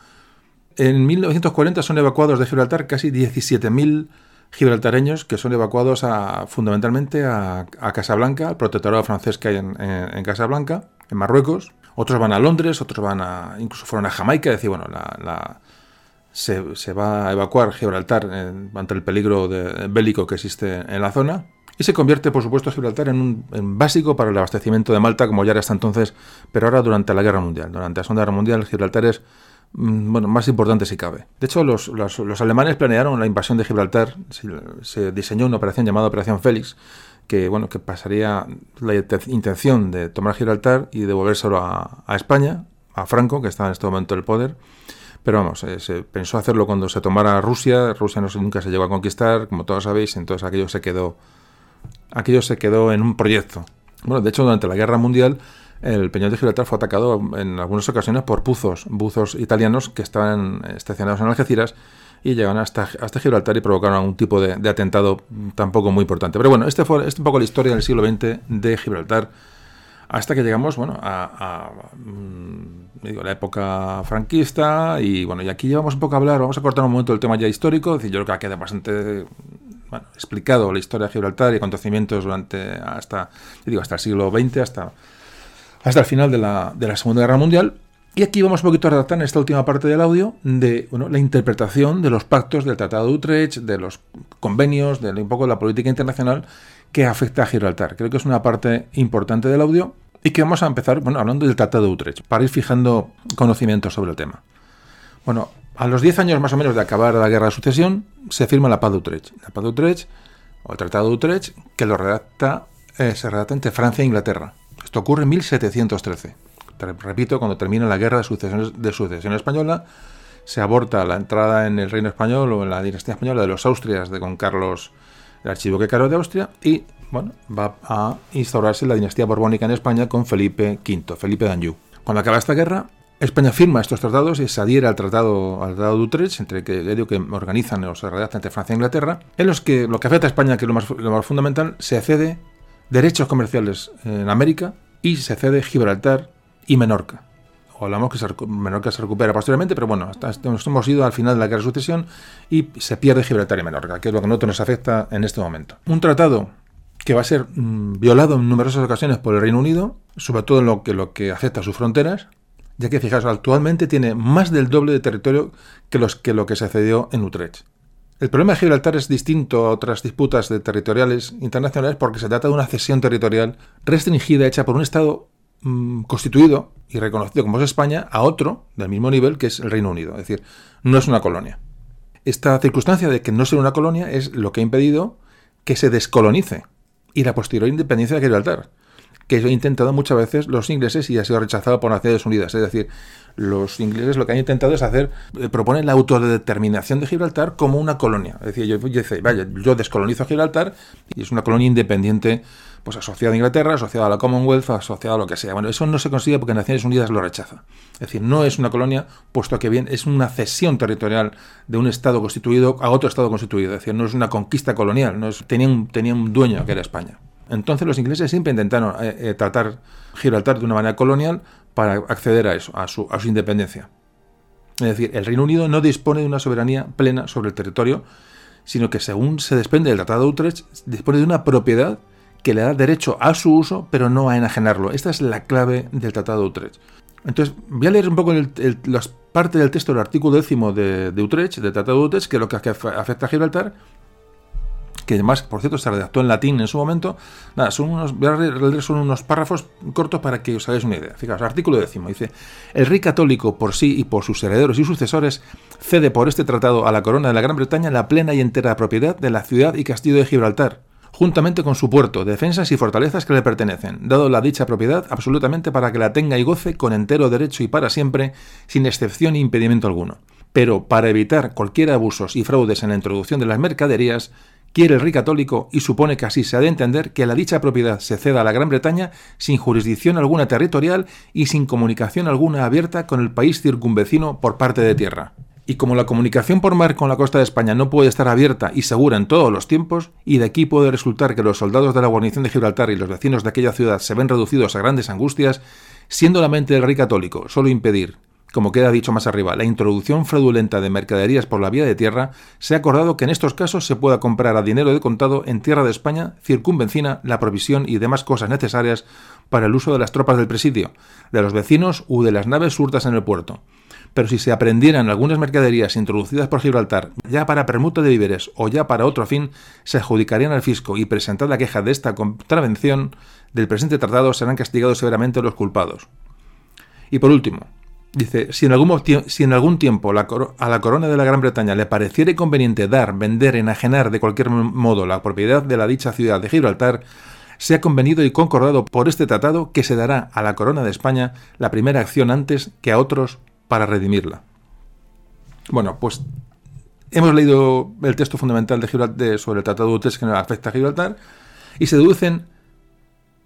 En 1940 son evacuados de Gibraltar casi 17.000 gibraltareños que son evacuados a, fundamentalmente a, Casablanca, al protectorado francés que hay en, Casablanca, en Marruecos. Otros van a Londres, otros van a. incluso fueron a Jamaica, es decir, bueno, la, se, va a evacuar Gibraltar ante el peligro bélico que existe en la zona. Y se convierte, por supuesto, Gibraltar en un básico para el abastecimiento de Malta, como ya era hasta entonces, pero ahora durante la Guerra Mundial. Durante la Segunda Guerra Mundial, Gibraltar es mm, bueno, más importante si cabe. De hecho, los, los, alemanes planearon la invasión de Gibraltar, se, diseñó una operación llamada Operación Félix, que bueno, que pasaría la intención de tomar Gibraltar y devolvérselo a, España, a Franco, que está en este momento en el poder. Pero vamos, eh, se pensó hacerlo cuando se tomara Rusia. Rusia nunca se llegó a conquistar, como todos sabéis, entonces aquello se quedó aquello se quedó en un proyecto. Bueno, de hecho, durante la Guerra Mundial, el Peñón de Gibraltar fue atacado en algunas ocasiones por buzos, buzos italianos que estaban estacionados en Algeciras y llegaron hasta, hasta Gibraltar y provocaron algún tipo de, atentado tampoco muy importante. Pero bueno, este fue, este un poco la historia del siglo XX de Gibraltar hasta que llegamos bueno, a, mm, la época franquista y bueno, y aquí llevamos un poco a hablar, vamos a cortar un momento el tema ya histórico, es decir, yo creo que queda bastante bueno, explicado la historia de Gibraltar y acontecimientos durante hasta, digo, hasta el siglo XX, hasta, hasta el final de la, de la Segunda Guerra Mundial. Y aquí vamos un poquito a redactar en esta última parte del audio de la interpretación de los pactos del Tratado de Utrecht, de los convenios, de un poco de la política internacional que afecta a Gibraltar. Creo que es una parte importante del audio y que vamos a empezar bueno, hablando del Tratado de Utrecht, para ir fijando conocimientos sobre el tema. Bueno, a los 10 años más o menos de acabar la guerra de sucesión, se firma la paz de Utrecht. La paz de Utrecht, o el Tratado de Utrecht, que lo redacta, eh, se redacta entre Francia e Inglaterra. Esto ocurre en 1713. Repito, cuando termina la guerra de sucesión, española, se aborta la entrada en el reino español o en la dinastía española de los Austrias de con Carlos, el archiduque Carlos de Austria, y bueno, va a instaurarse la dinastía borbónica en España con Felipe V, Felipe de Anjou. Cuando acaba esta guerra, España firma estos tratados y se adhiere al tratado, de Utrecht, entre que, que organizan o se redactan entre Francia e Inglaterra, en los que lo que afecta a España, que es lo más, lo más fundamental, se cede derechos comerciales en América y se cede Gibraltar y Menorca. O hablamos que Menorca se recupera posteriormente, pero bueno, hasta, nos hemos ido al final de la guerra de sucesión y se pierde Gibraltar y Menorca, que es lo que a nosotros nos afecta en este momento. Un tratado que va a ser mm, violado en numerosas ocasiones por el Reino Unido, sobre todo en lo que, lo que afecta a sus fronteras, ya que fijaos, actualmente tiene más del doble de territorio que, lo que se cedió en Utrecht. El problema de Gibraltar es distinto a otras disputas de territoriales internacionales porque se trata de una cesión territorial restringida hecha por un Estado mm, constituido y reconocido como es España a otro del mismo nivel que es el Reino Unido. Es decir, no es una colonia. Esta circunstancia de que no sea una colonia es lo que ha impedido que se descolonice y la posterior independencia de Gibraltar que han intentado muchas veces los ingleses y ha sido rechazado por Naciones Unidas. Es decir, los ingleses lo que han intentado es hacer, eh, proponer la autodeterminación de Gibraltar como una colonia. Es decir, yo, yo, vaya, yo descolonizo Gibraltar y es una colonia independiente, pues asociada a Inglaterra, asociada a la Commonwealth, asociada a lo que sea. Bueno, eso no se consigue porque Naciones Unidas lo rechaza. Es decir, no es una colonia, puesto que bien es una cesión territorial de un Estado constituido a otro Estado constituido. Es decir, no es una conquista colonial, no es, tenía, un, tenía un dueño que era España. Entonces los ingleses siempre intentaron eh, eh, tratar Gibraltar de una manera colonial para acceder a eso, a su, a su independencia. Es decir, el Reino Unido no dispone de una soberanía plena sobre el territorio, sino que según se desprende del Tratado de Utrecht, dispone de una propiedad que le da derecho a su uso, pero no a enajenarlo. Esta es la clave del Tratado de Utrecht. Entonces, voy a leer un poco las partes del texto del artículo décimo de, de Utrecht, del Tratado de Utrecht, que es lo que afecta a Gibraltar, que además, por cierto, se redactó en latín en su momento. Nada, son unos, son unos párrafos cortos para que os hagáis una idea. Fijaos, artículo décimo dice: El rey católico, por sí y por sus herederos y sucesores, cede por este tratado a la corona de la Gran Bretaña la plena y entera propiedad de la ciudad y castillo de Gibraltar, juntamente con su puerto, defensas y fortalezas que le pertenecen, dado la dicha propiedad absolutamente para que la tenga y goce con entero derecho y para siempre, sin excepción ni impedimento alguno. Pero para evitar cualquier abusos y fraudes en la introducción de las mercaderías, quiere el rey católico y supone que así se ha de entender que la dicha propiedad se ceda a la Gran Bretaña sin jurisdicción alguna territorial y sin comunicación alguna abierta con el país circunvecino por parte de tierra. Y como la comunicación por mar con la costa de España no puede estar abierta y segura en todos los tiempos, y de aquí puede resultar que los soldados de la guarnición de Gibraltar y los vecinos de aquella ciudad se ven reducidos a grandes angustias, siendo la mente del rey católico solo impedir como queda dicho más arriba, la introducción fraudulenta de mercaderías por la vía de tierra, se ha acordado que en estos casos se pueda comprar a dinero de contado en tierra de España circunvencina la provisión y demás cosas necesarias para el uso de las tropas del presidio, de los vecinos u de las naves surtas en el puerto. pero si se aprendieran algunas mercaderías introducidas por Gibraltar ya para permuta de víveres o ya para otro fin, se adjudicarían al fisco y presentar la queja de esta contravención del presente tratado serán castigados severamente los culpados. Y por último, dice, si en algún, tiempo a la corona de la Gran Bretaña le pareciera conveniente dar, vender, enajenar de cualquier modo la propiedad de la dicha ciudad de Gibraltar, se ha convenido y concordado por este tratado que se dará a la corona de España la primera acción antes que a otros para redimirla. Bueno, pues hemos leído el texto fundamental de Gibraltar sobre el Tratado de Utrecht que afecta a Gibraltar y se deducen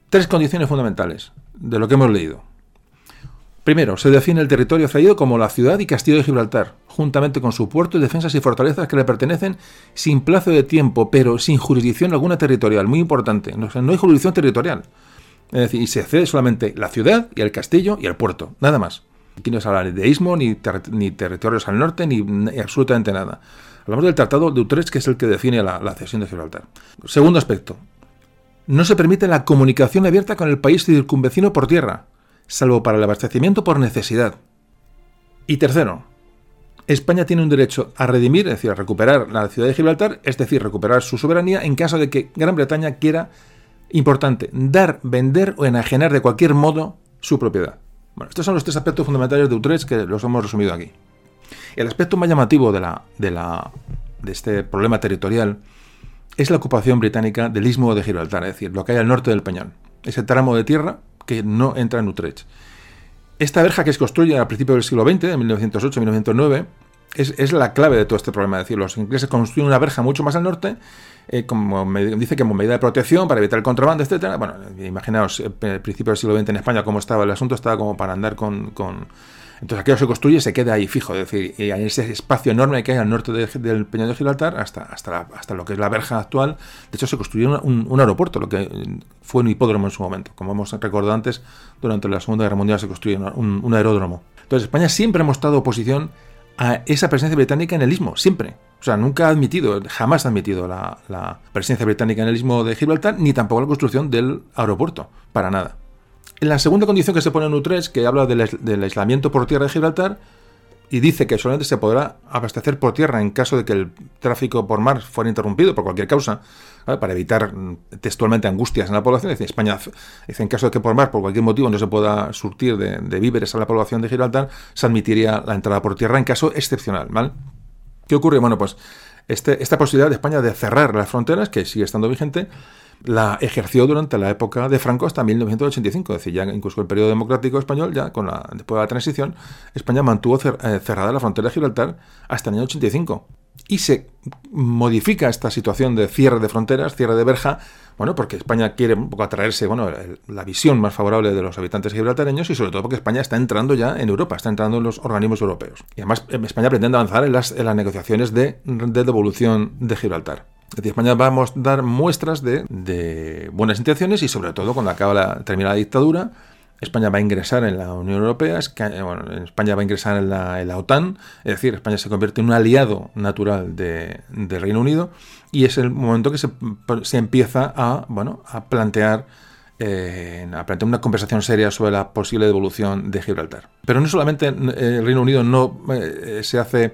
tres condiciones fundamentales de lo que hemos leído. Primero, se define el territorio cedido como la ciudad y castillo de Gibraltar, juntamente con su puerto y defensas y fortalezas que le pertenecen sin plazo de tiempo, pero sin jurisdicción alguna territorial. Muy importante, no, hay jurisdicción territorial. Es decir, y se cede solamente la ciudad y el castillo y el puerto, nada más. Aquí no se habla de istmo, ni, territorios al norte, ni, absolutamente nada. Hablamos del Tratado de Utrecht, que es el que define la, la cesión de Gibraltar. Segundo aspecto, no se permite la comunicación abierta con el país circunvecino por tierra salvo para el abastecimiento por necesidad. Y tercero, España tiene un derecho a redimir, es decir, a recuperar la ciudad de Gibraltar, es decir, recuperar su soberanía en caso de que Gran Bretaña quiera, importante, dar, vender o enajenar de cualquier modo su propiedad. Bueno, estos son los tres aspectos fundamentales de Utrecht que los hemos resumido aquí. El aspecto más llamativo de, este problema territorial es la ocupación británica del istmo de Gibraltar, es decir, lo que hay al norte del Peñón. Ese tramo de tierra que no entra en Utrecht. Esta verja que se construye a principios del siglo XX, de 1908-1909, es, es, la clave de todo este problema. Es decir, los ingleses construyen una verja mucho más al norte, eh, como me, dice que como medida de protección para evitar el contrabando, etcétera. Bueno, imaginaos, el eh, principio del siglo XX en España, cómo estaba el asunto, estaba como para andar con entonces aquello se construye se queda ahí fijo, es decir, en ese espacio enorme que hay al norte del Peñón de Gibraltar hasta, hasta, hasta lo que es la verja actual. De hecho, se construyó un, aeropuerto, lo que fue un hipódromo en su momento. Como hemos recordado antes, durante la Segunda Guerra Mundial se construyó un, aeródromo. Entonces, España siempre ha mostrado oposición a esa presencia británica en el istmo, siempre. O sea, nunca ha admitido, jamás ha admitido la, la presencia británica en el istmo de Gibraltar, ni tampoco la construcción del aeropuerto, para nada. En la segunda condición que se pone en U3, que habla del, aislamiento por tierra de Gibraltar, y dice que solamente se podrá abastecer por tierra en caso de que el tráfico por mar fuera interrumpido por cualquier causa, para evitar mm, textualmente angustias en la población. Dice, España dice, en caso de que por mar, por cualquier motivo, no se pueda surtir de, víveres a la población de Gibraltar, se admitiría la entrada por tierra en caso excepcional. ¿vale? ¿Qué ocurre? Bueno, pues este, esta posibilidad de España de cerrar las fronteras, que sigue estando vigente, la ejerció durante la época de Franco hasta 1985, es decir, ya incluso el periodo democrático español, ya con la, después de la transición, España mantuvo eh, cerrada la frontera de Gibraltar hasta el año 85. Y se modifica esta situación de cierre de fronteras, cierre de verja, bueno, porque España quiere un poco atraerse, bueno, la visión más favorable de los habitantes gibraltareños y sobre todo porque España está entrando ya en Europa, está entrando en los organismos europeos. Y además eh, España pretende avanzar en las, en las negociaciones de, de devolución de Gibraltar. Es decir, España va a dar muestras de, buenas intenciones y sobre todo cuando acaba la, termina la dictadura, España va a ingresar en la Unión Europea, bueno, España va a ingresar en la, OTAN, es decir, España se convierte en un aliado natural de, del Reino Unido y es el momento que se, empieza a, bueno, a plantear eh, a plantear una conversación seria sobre la posible devolución de Gibraltar. Pero no solamente eh, el Reino Unido no eh, se hace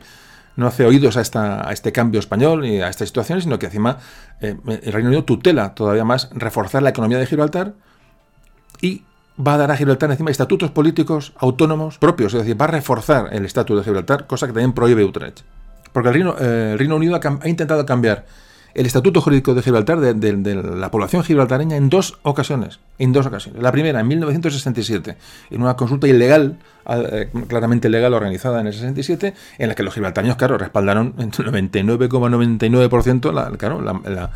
no hace oídos a, esta, a este cambio español y a esta situación, sino que encima eh, el Reino Unido tutela todavía más reforzar la economía de Gibraltar y va a dar a Gibraltar encima estatutos políticos autónomos propios, es decir, va a reforzar el estatus de Gibraltar, cosa que también prohíbe Utrecht. Porque el Reino, eh, el Reino Unido ha, intentado cambiar el estatuto jurídico de Gibraltar, de, la población gibraltareña, en dos ocasiones. En dos ocasiones. La primera, en 1967, en una consulta ilegal, eh, claramente ilegal, organizada en el 67, en la que los gibraltareños, claro, respaldaron en 99,99% la, claro, la,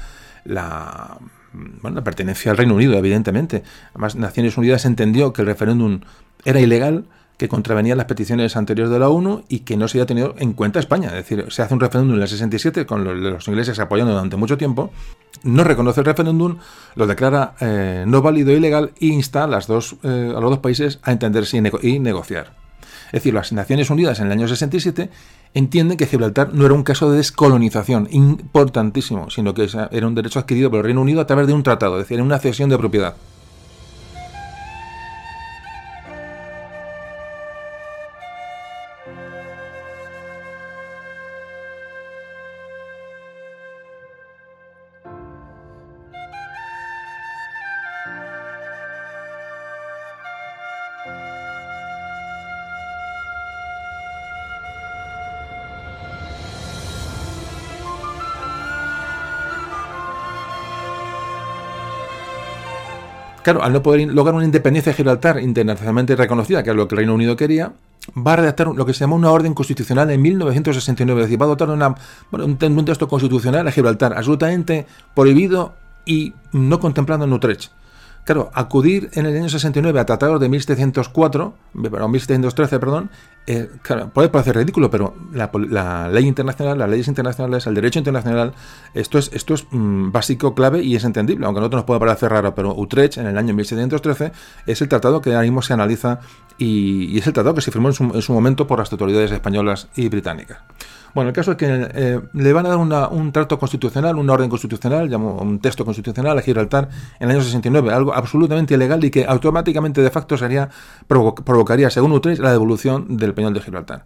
la, bueno, la pertenencia al Reino Unido, evidentemente. Además, Naciones Unidas entendió que el referéndum era ilegal que contravenía las peticiones anteriores de la ONU y que no se había tenido en cuenta España. Es decir, se hace un referéndum en el 67 con los, ingleses apoyando durante mucho tiempo, no reconoce el referéndum, lo declara eh, no válido e ilegal e insta eh, a los dos países a entenderse y, negociar. Es decir, las Naciones Unidas en el año 67 entienden que Gibraltar no era un caso de descolonización importantísimo, sino que era un derecho adquirido por el Reino Unido a través de un tratado, es decir, una cesión de propiedad. Claro, al no poder lograr una independencia de Gibraltar internacionalmente reconocida, que es lo que el Reino Unido quería, va a redactar lo que se llama una orden constitucional en 1969. Es decir, va a dotar una, un, un texto constitucional a Gibraltar, absolutamente prohibido y no contemplado en Utrecht. Claro, acudir en el año 69 a tratados de 1704, o 1713, perdón, eh, claro, puede parecer ridículo, pero la, ley internacional, las leyes internacionales, el derecho internacional, esto es, esto es mm, básico, clave y es entendible, aunque a nosotros nos pueda parecer raro, pero Utrecht en el año 1713 es el tratado que ahora mismo se analiza y, es el tratado que se firmó en su momento por las autoridades españolas y británicas. Bueno, el caso es que eh, le van a dar un trato constitucional, una orden constitucional, llamo un texto constitucional a Gibraltar en el año 69, algo absolutamente ilegal y que automáticamente de facto sería provocaría, según Utrecht, la devolución del peñón de Gibraltar.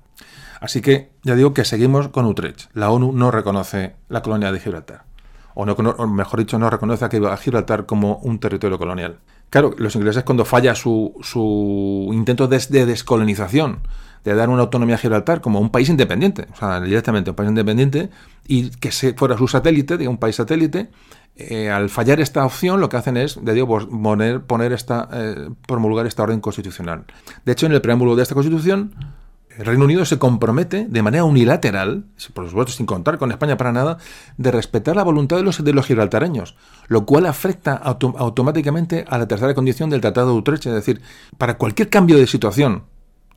Así que ya digo que seguimos con Utrecht. La ONU no reconoce la colonia de Gibraltar. O, no, mejor dicho, no reconoce a Gibraltar como un territorio colonial. Claro, los ingleses cuando falla su, su intento de descolonización de dar una autonomía a Gibraltar como un país independiente, o sea, directamente un país independiente, y que se fuera su satélite, de un país satélite, eh, al fallar esta opción, lo que hacen es, de poner, poner esta, eh, promulgar esta orden constitucional. De hecho, en el preámbulo de esta constitución, el Reino Unido se compromete de manera unilateral, por supuesto sin contar con España para nada, de respetar la voluntad de los, de gibraltareños, lo cual afecta automáticamente a la tercera condición del Tratado de Utrecht, es decir, para cualquier cambio de situación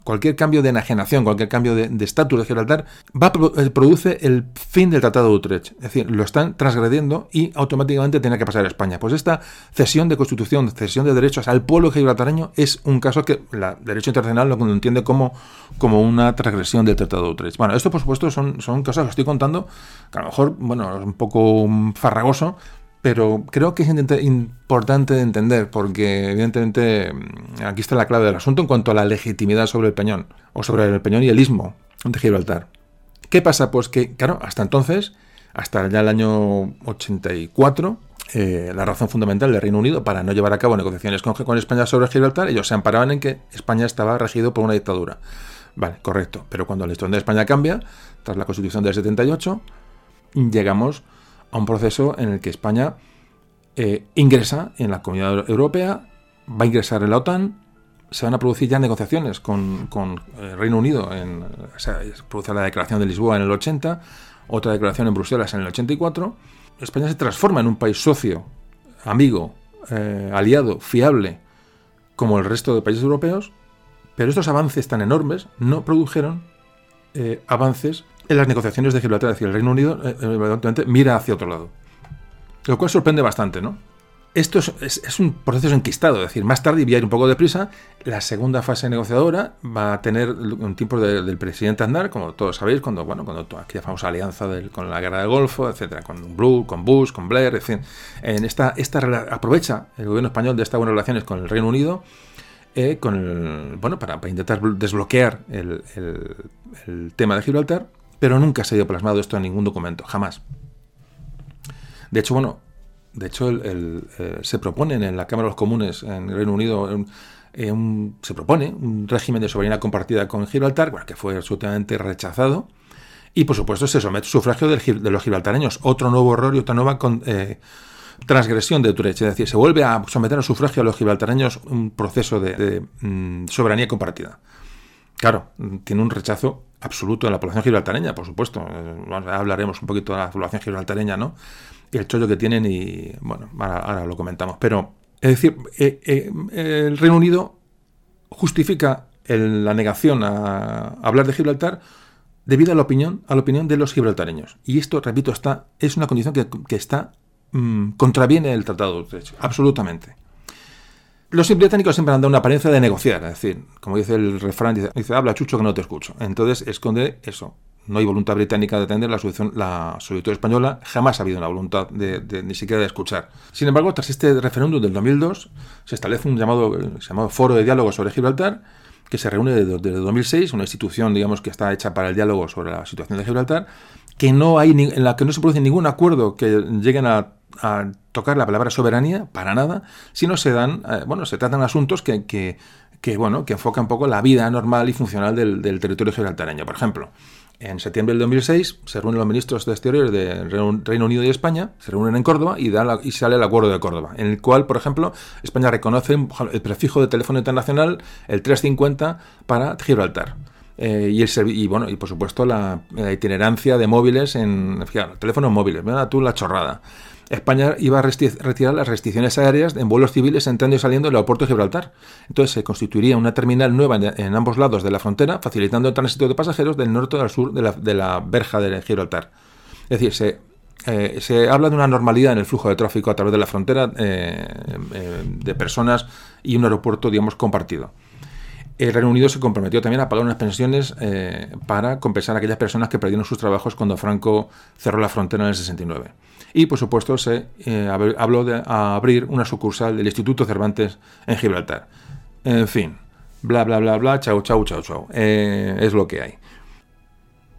cualquier cambio de enajenación, cualquier cambio de estatus de, Gibraltar, va eh, produce el fin del Tratado de Utrecht. Es decir, lo están transgrediendo y automáticamente tiene que pasar a España. Pues esta cesión de constitución, cesión de derechos al pueblo gibraltareño es un caso que el derecho internacional lo entiende como, como una transgresión del Tratado de Utrecht. Bueno, esto por supuesto son, son cosas que estoy contando, que a lo mejor, bueno, es un poco farragoso, pero creo que es importante de entender porque evidentemente mm, aquí está la clave del asunto en cuanto a la legitimidad sobre el peñón o sobre el peñón y el istmo de Gibraltar. ¿Qué pasa? Pues que, claro, hasta entonces, hasta ya el año 84, eh, la razón fundamental del Reino Unido para no llevar a cabo negociaciones con, España sobre Gibraltar, ellos se amparaban en que España estaba regido por una dictadura. Vale, correcto. Pero cuando la historia de España cambia, tras la Constitución del 78, llegamos a un proceso en el que España eh, ingresa en la Comunidad Europea, va a ingresar en la OTAN, se van a producir ya negociaciones con, el eh, Reino Unido, en, se produce la declaración de Lisboa en el 80, otra declaración en Bruselas en el 84. España se transforma en un país socio, amigo, eh, aliado, fiable, como el resto de países europeos, pero estos avances tan enormes no produjeron avances en las negociaciones de Gibraltar, es decir, el Reino Unido eh, mira hacia otro lado. Lo cual sorprende bastante, ¿no? Esto es, un proceso enquistado, es decir, más tarde, y voy a ir un poco deprisa, la segunda fase negociadora va a tener un tiempo del presidente Aznar, como todos sabéis, cuando, bueno, cuando aquella famosa alianza con la guerra del Golfo, etcétera, con Blue, con Bush, con Blair, en En esta, esta aprovecha el gobierno español de estas buenas relaciones con el Reino Unido eh, con bueno, para, intentar desbloquear el, el tema de Gibraltar pero nunca se ha ido plasmado esto en ningún documento, jamás. De hecho, bueno, de hecho eh, se propone en la Cámara de los Comunes en el Reino Unido se propone un régimen de soberanía compartida con Gibraltar, que fue absolutamente rechazado. Y por supuesto se somete a sufragio de los gibraltareños. Otro nuevo error y otra nueva eh, transgresión de Utrecht. Es decir, se vuelve a someter a sufragio a los gibraltareños un proceso de, mm, soberanía compartida. Claro, tiene un rechazo absoluto de la población gibraltareña, por supuesto. Eh, hablaremos un poquito de la población gibraltareña, ¿no? Y el chollo que tienen y, bueno, ahora, lo comentamos. Pero, es decir, eh, eh, el Reino Unido justifica la negación a, hablar de Gibraltar debido a la opinión, a la opinión de los gibraltareños. Y esto, repito, está, es una condición que, está mm, contraviene el Tratado de Derecho, absolutamente. Los británicos siempre han dado una apariencia de negociar, es decir, como dice el refrán, dice, habla chucho que no te escucho. Entonces esconde eso. No hay voluntad británica de atender la solución, la solicitud española. Jamás ha habido una voluntad de, ni siquiera de escuchar. Sin embargo, tras este referéndum del 2002, se establece un llamado, llamado Foro de Diálogo sobre Gibraltar, que se reúne desde, 2006, una institución, digamos, que está hecha para el diálogo sobre la situación de Gibraltar, que no hay, en la que no se produce ningún acuerdo que lleguen a a tocar la palabra soberanía para nada, sino se dan, eh, bueno, se tratan asuntos que, que, bueno, que enfocan un poco la vida normal y funcional del, territorio gibraltareño. Por ejemplo, En septiembre del 2006 se reúnen los ministros de Exteriores de Reino Unido y España, se reúnen en Córdoba y, da y sale el acuerdo de Córdoba, en el cual, por ejemplo, España reconoce el prefijo de teléfono internacional, el 350, para Gibraltar. Eh, y, el, y, bueno, y por supuesto la, itinerancia de móviles en fíjate, teléfonos móviles, mira tú la chorrada. España iba a retirar las restricciones aéreas en vuelos civiles entrando y saliendo del aeropuerto de Gibraltar. Entonces se constituiría una terminal nueva en, ambos lados de la frontera, facilitando el tránsito de pasajeros del norte al sur de la, verja de Gibraltar. Es decir, se, eh, se habla de una normalidad en el flujo de tráfico a través de la frontera eh, eh, de personas y un aeropuerto, digamos, compartido el Reino Unido se comprometió también a pagar unas pensiones para compensar a aquellas personas que perdieron sus trabajos cuando Franco cerró la frontera en el 69. Y por supuesto se eh, habló de abrir una sucursal del Instituto Cervantes en Gibraltar. En fin, bla, bla, bla, bla, chau, chau, chau, chau. Eh, es lo que hay.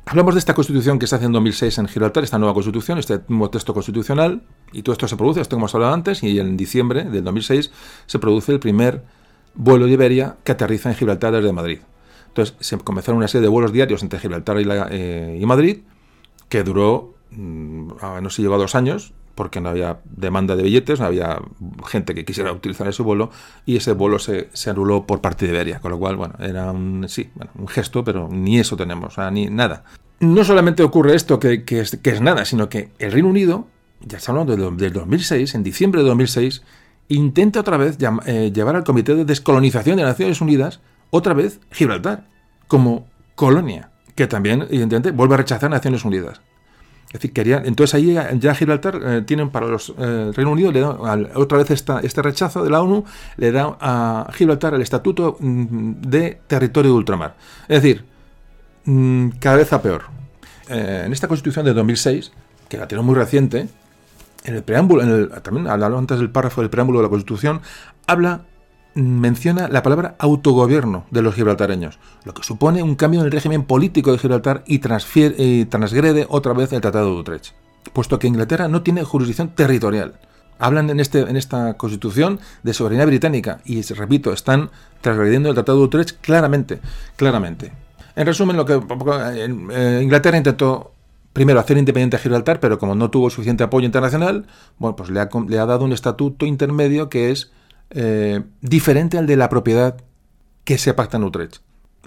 Hablamos de esta constitución que se hace en 2006 en Gibraltar, esta nueva constitución, este nuevo texto constitucional, y todo esto se produce, esto como hemos hablado antes, y en diciembre del 2006 se produce el primer vuelo de Iberia que aterriza en Gibraltar desde Madrid. Entonces se comenzaron una serie de vuelos diarios entre Gibraltar y, eh, Madrid, que duró no se llegó a dos años, porque no había demanda de billetes, no había gente que quisiera utilizar ese vuelo, y ese vuelo se, anuló por parte de Iberia, con lo cual, bueno, era un, sí, un gesto, pero ni eso tenemos, ni nada. No solamente ocurre esto, que, es, que, es, nada, sino que el Reino Unido, ya estamos hablando del, 2006, en diciembre de 2006, intenta otra vez eh, llevar al Comité de Descolonización de Naciones Unidas, otra vez Gibraltar, como colonia, que también, evidentemente, vuelve a rechazar Naciones Unidas. Es decir, querían, entonces ahí ya Gibraltar eh, tienen para los eh, Reino Unido le da, otra vez esta, este rechazo de la ONU le da a Gibraltar el estatuto mm, de territorio de ultramar. Es decir, mm, cada vez a peor. Eh, en esta Constitución de 2006, que la tiene muy reciente, en el preámbulo, en el, también hablaba antes del párrafo del preámbulo de la Constitución, habla menciona la palabra autogobierno de los gibraltareños, lo que supone un cambio en el régimen político de Gibraltar y, transgrede otra vez el Tratado de Utrecht, puesto que Inglaterra no tiene jurisdicción territorial. Hablan en, este, en esta constitución de soberanía británica y, repito, están transgrediendo el Tratado de Utrecht claramente, claramente. En resumen, lo que eh, Inglaterra intentó primero hacer independiente a Gibraltar, pero como no tuvo suficiente apoyo internacional, bueno, pues le ha, le ha dado un estatuto intermedio que es eh, diferente al de la propiedad que se pacta en Utrecht.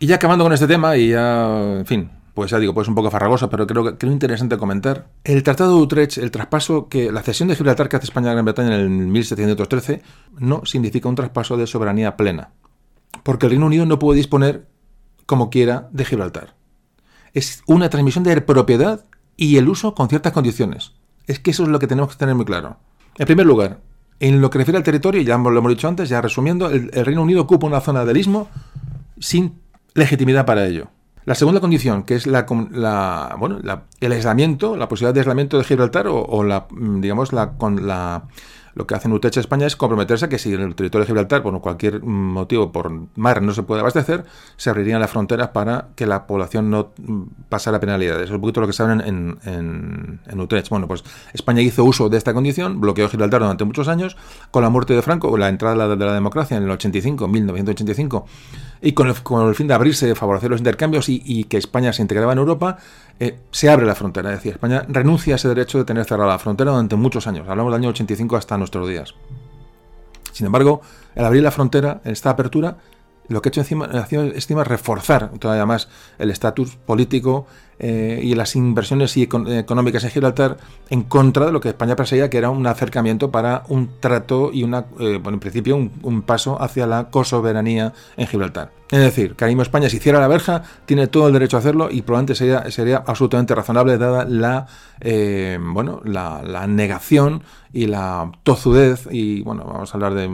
Y ya acabando con este tema, y ya, en fin, pues ya digo, pues un poco farragoso, pero creo que creo interesante comentar. El Tratado de Utrecht, el traspaso que la cesión de Gibraltar que hace España a Gran Bretaña en el 1713, no significa un traspaso de soberanía plena, porque el Reino Unido no puede disponer como quiera de Gibraltar. Es una transmisión de propiedad y el uso con ciertas condiciones. Es que eso es lo que tenemos que tener muy claro. En primer lugar, en lo que refiere al territorio, ya lo hemos dicho antes, ya resumiendo, el, Reino Unido ocupa una zona del istmo sin legitimidad para ello. La segunda condición, que es la, bueno, el aislamiento, la posibilidad de aislamiento de Gibraltar o, la, digamos, la, con la lo que hace Utrecht España es comprometerse a que si en el territorio de Gibraltar, por cualquier motivo, por mar, no se puede abastecer, se abrirían las fronteras para que la población no pasara penalidades. Es un poquito lo que saben en, en, en, Utrecht. Bueno, pues España hizo uso de esta condición, bloqueó Gibraltar durante muchos años, con la muerte de Franco, o la entrada de la, democracia en el 85, 1985, y con el, con el fin de abrirse, favorecer los intercambios y, que España se integraba en Europa, eh, se abre la frontera. Es decir, España renuncia a ese derecho de tener cerrada la frontera durante muchos años. Hablamos del año 85 hasta nuestros días. Sin embargo, al abrir la frontera, esta apertura, lo que ha hecho encima, encima reforzar todavía más el estatus político eh, y las inversiones económicas en Gibraltar en contra de lo que España perseguía, que era un acercamiento para un trato y una, eh, bueno, en principio un, paso hacia la cosoberanía en Gibraltar. Es decir, que España, si hiciera la verja, tiene todo el derecho a hacerlo y probablemente sería, sería absolutamente razonable dada la, eh, bueno, la, negación y la tozudez, y bueno, vamos a hablar de,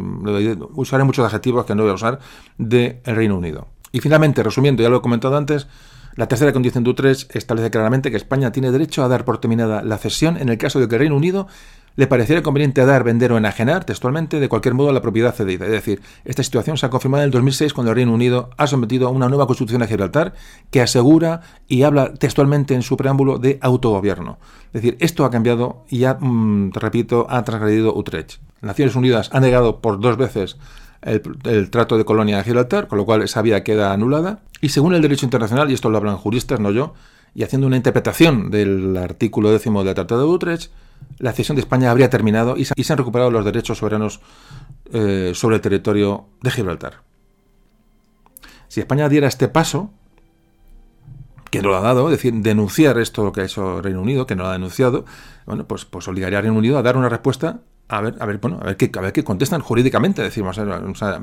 usaré muchos adjetivos que no voy a usar, del Reino Unido. Y finalmente, resumiendo, ya lo he comentado antes, la tercera condición de Utrecht establece claramente que España tiene derecho a dar por terminada la cesión en el caso de que el Reino Unido le pareciera conveniente dar, vender o enajenar textualmente de cualquier modo la propiedad cedida. Es decir, esta situación se ha confirmado en el 2006 cuando el Reino Unido ha sometido a una nueva constitución a Gibraltar que asegura y habla textualmente en su preámbulo de autogobierno. Es decir, esto ha cambiado y ya, mm, repito, ha transgredido Utrecht. Naciones Unidas ha negado por dos veces el, trato de colonia de Gibraltar, con lo cual esa vía queda anulada. Y según el derecho internacional, y esto lo hablan juristas, no yo, y haciendo una interpretación del artículo décimo del Tratado de Utrecht, la cesión de España habría terminado y se han recuperado los derechos soberanos eh, sobre el territorio de Gibraltar. Si España diera este paso, que no lo ha dado, es decir, denunciar esto que ha hecho Reino Unido, que no lo ha denunciado, bueno, pues, pues obligaría a Reino Unido a dar una respuesta, a ver, a ver, bueno, a ver qué, a ver qué contestan jurídicamente, decimos, o sea,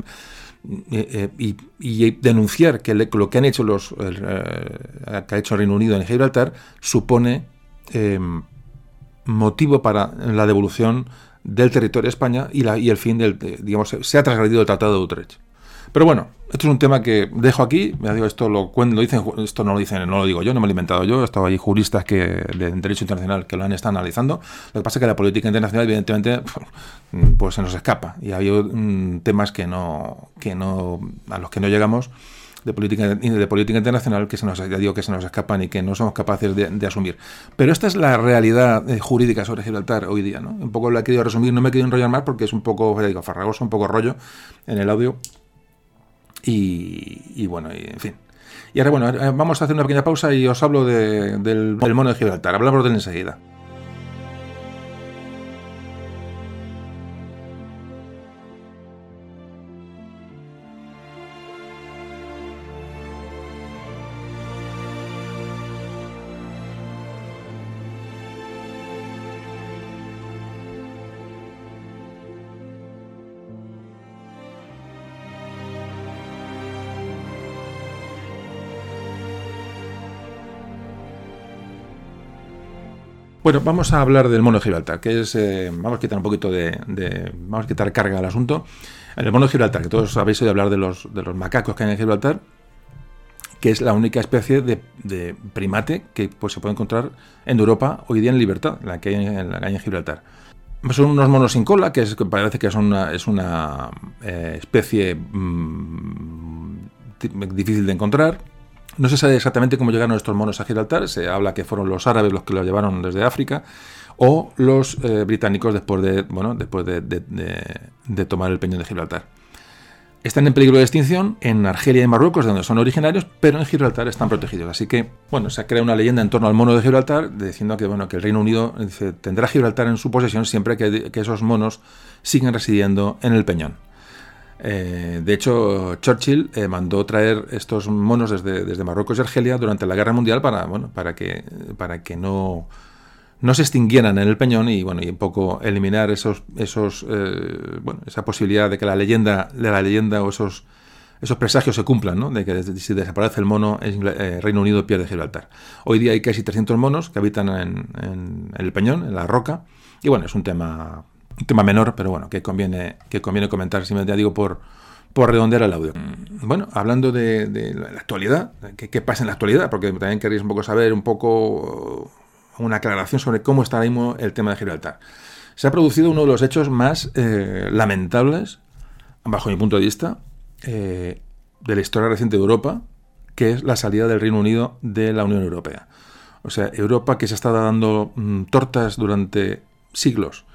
eh, eh, y, denunciar que lo que han hecho los eh, que ha hecho Reino Unido en Gibraltar supone motivo para la devolución del territorio de España y, la, y el fin del, digamos, se ha trasgredido el Tratado de Utrecht. Pero bueno, esto es un tema que dejo aquí. Digo, esto lo, lo dicen, esto no lo dicen, no lo digo yo, no me lo he inventado yo. Estaba ahí juristas que de derecho internacional que lo han estado analizando. Lo que pasa es que la política internacional, evidentemente, pues se nos escapa. Y ha habido mm, temas que no, que no, a los que no llegamos de política de política internacional que se nos digo que se nos escapan y que no somos capaces de, asumir. Pero esta es la realidad eh, jurídica sobre Gibraltar hoy día, ¿no? Un poco la he querido resumir, no me he querido enrollar más porque es un poco, digo, farragoso, un poco rollo en el audio y, bueno, en fin. Y ahora, bueno, eh, vamos a hacer una pequeña pausa y os hablo del, del mono de Gibraltar. Hablamos de él enseguida. Bueno, vamos a hablar del mono de Gibraltar, que es, eh, vamos a quitar un poquito de, vamos a quitar carga al asunto. El mono de Gibraltar, que todos habéis oído hablar de los, de los macacos que hay en Gibraltar, que es la única especie de, primate que pues, se puede encontrar en Europa hoy día en libertad, la que hay en, la en Gibraltar. Son unos monos sin cola, que, parece que son una, es una eh, especie mm, difícil de encontrar no se sabe exactamente cómo llegaron estos monos a Gibraltar, se habla que fueron los árabes los que los llevaron desde África o los eh, británicos después de, bueno, después de, tomar el peñón de Gibraltar. Están en peligro de extinción en Argelia y Marruecos, de donde son originarios, pero en Gibraltar están protegidos. Así que, bueno, se crea una leyenda en torno al mono de Gibraltar, diciendo que, bueno, que el Reino Unido tendrá Gibraltar en su posesión siempre que, que esos monos sigan residiendo en el peñón. Eh, de hecho, Churchill eh, mandó traer estos monos desde, Marruecos y Argelia durante la Guerra Mundial para, bueno, para que, para que no, no se extinguieran en el peñón y bueno y un poco eliminar esos esos eh, bueno esa posibilidad de que la leyenda de la leyenda o esos esos presagios se cumplan, ¿no? De que si desaparece el mono, el Reino Unido pierde Gibraltar. Hoy día hay casi 300 monos que habitan en, en el peñón, en la roca, y bueno, es un tema un tema menor, pero bueno, que conviene, que conviene comentar, si me digo, por, por redondear el audio. Mm, bueno, hablando de, la actualidad, ¿qué, pasa en la actualidad? Porque también queréis un poco saber un poco una aclaración sobre cómo está ahora mismo el tema de Gibraltar. Se ha producido uno de los hechos más eh, lamentables, bajo mi punto de vista, eh, de la historia reciente de Europa, que es la salida del Reino Unido de la Unión Europea. O sea, Europa que se está dando mm, tortas durante siglos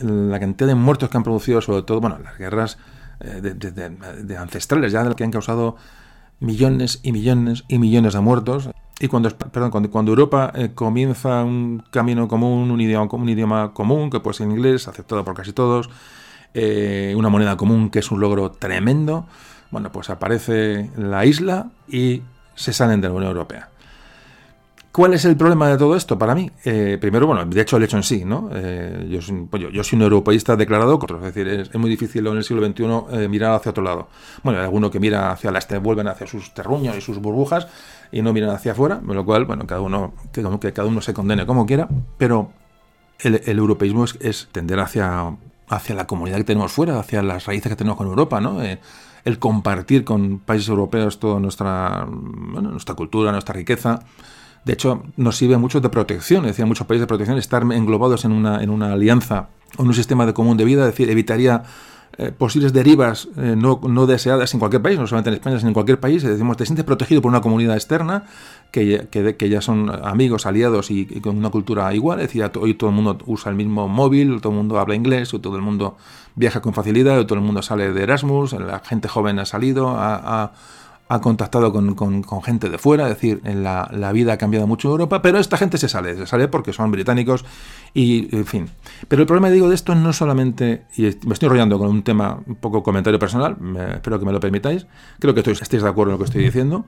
la cantidad de muertos que han producido, sobre todo, bueno, las guerras eh, de, ancestrales, ya que han causado millones y millones y millones de muertos. Y cuando, perdón, cuando, Europa eh, comienza un camino común, un idioma, un idioma común, que puede ser inglés, aceptado por casi todos, eh, una moneda común que es un logro tremendo, bueno, pues aparece la isla y se salen de la Unión Europea. ¿Cuál es el problema de todo esto para mí? Eh, primero, bueno, de hecho el hecho en sí, ¿no? Eh, yo, soy, pues yo, soy un europeísta declarado, es decir, es, muy difícil en el siglo XXI eh, mirar hacia otro lado. Bueno, hay algunos que mira hacia la este, vuelven hacia sus terruños y sus burbujas y no miran hacia afuera, con lo cual, bueno, cada uno, que, que cada uno se condene como quiera, pero el, europeísmo es, tender hacia, hacia la comunidad que tenemos fuera, hacia las raíces que tenemos con Europa, ¿no? el compartir con países europeos toda nuestra, nuestra cultura, nuestra riqueza. De hecho, nos sirve mucho de protección, decía muchos países de protección, estar englobados en una, en una alianza o en un sistema de común de vida, es decir, evitaría eh, posibles derivas eh, no, no, deseadas en cualquier país, no solamente en España, sino en cualquier país. Decimos, te sientes protegido por una comunidad externa que, que, ya son amigos, aliados y, con una cultura igual. Es hoy todo el mundo usa el mismo móvil, todo el mundo habla inglés, todo el mundo viaja con facilidad, todo el mundo sale de Erasmus, la gente joven ha salido, a ha contactado con, gente de fuera, es decir, en la, vida ha cambiado mucho en Europa, pero esta gente se sale, se sale porque son británicos y, en fin. Pero el problema, digo, de esto no solamente, y me estoy enrollando con un tema, un poco comentario personal, espero que me lo permitáis, creo que estoy, estéis de acuerdo en lo que estoy diciendo,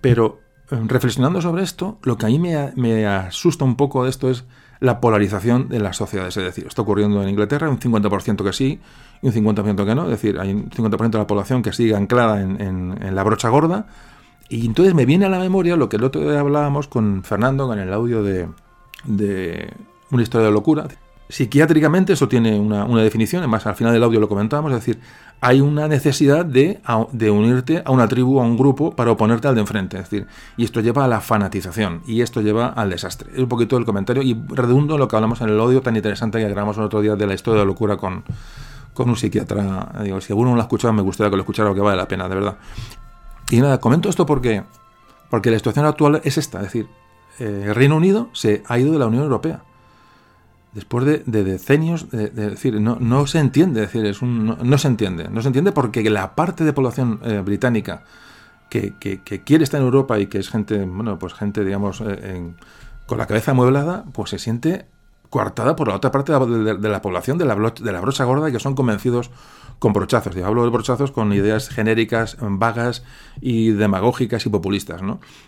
pero eh, reflexionando sobre esto, lo que a mí me, me asusta un poco de esto es la polarización de las sociedades. Es decir, está ocurriendo en Inglaterra, un 50% que sí y un 50% que no. Es decir, hay un 50% de la población que sigue anclada en, la brocha gorda. Y entonces me viene a la memoria lo que el otro día hablábamos con Fernando, con el audio de, de Una historia de locura. Psiquiátricamente eso tiene una, una definición, además al final del audio lo comentábamos, es decir, hay una necesidad de, de, unirte a una tribu, a un grupo, para oponerte al de enfrente. Es decir, y esto lleva a la fanatización y esto lleva al desastre. Es un poquito el comentario y redundo en lo que hablamos en el odio tan interesante que grabamos el otro día de la historia de la locura con, con un psiquiatra. Digo, si alguno no lo ha escuchado, me gustaría que lo escuchara, que vale la pena, de verdad. Y nada, comento esto porque, porque la situación actual es esta. Es decir, eh, el Reino Unido se ha ido de la Unión Europea después de, decenios, de, decir, no, no, se entiende, decir, es un, no, se entiende, no se entiende porque la parte de población eh, británica que, quiere estar en Europa y que es gente, bueno, pues gente, digamos, eh, con la cabeza amueblada, pues se siente coartada por la otra parte de la, población de la, brocha gorda que son convencidos con brochazos. Yo hablo de brochazos con ideas genéricas, vagas y demagógicas y populistas.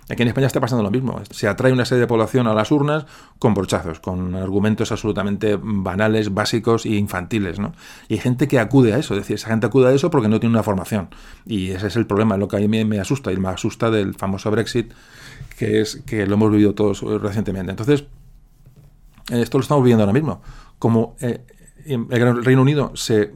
Aquí en España está pasando lo mismo. Se atrae una serie de población a las urnas con brochazos, con argumentos absolutamente banales, básicos e infantiles. ¿no? Y hay gente que acude a eso. Es decir, esa gente acude a eso porque no tiene una formación. Y ese es el problema, lo que a mí me, me asusta y me asusta del famoso Brexit, que es que lo hemos vivido todos recientemente. Entonces, esto lo estamos viviendo ahora mismo. Como eh, el Reino Unido se,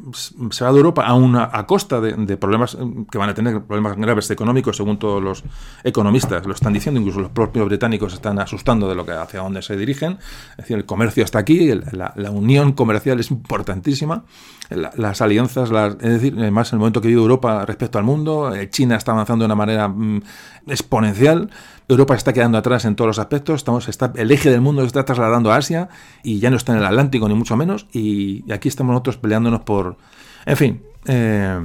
se, va de Europa a una a costa de, problemas que van a tener problemas graves económicos según todos los economistas lo están diciendo incluso los propios británicos están asustando de lo que hacia dónde se dirigen es decir el comercio está aquí la, unión comercial es importantísima las alianzas es decir además en el momento que vive Europa respecto al mundo eh, China está avanzando de una manera mm, exponencial Europa está quedando atrás en todos los aspectos, estamos, está, el eje del mundo se está trasladando a Asia y ya no está en el Atlántico ni mucho menos y, aquí estamos nosotros peleándonos por... En fin, eh,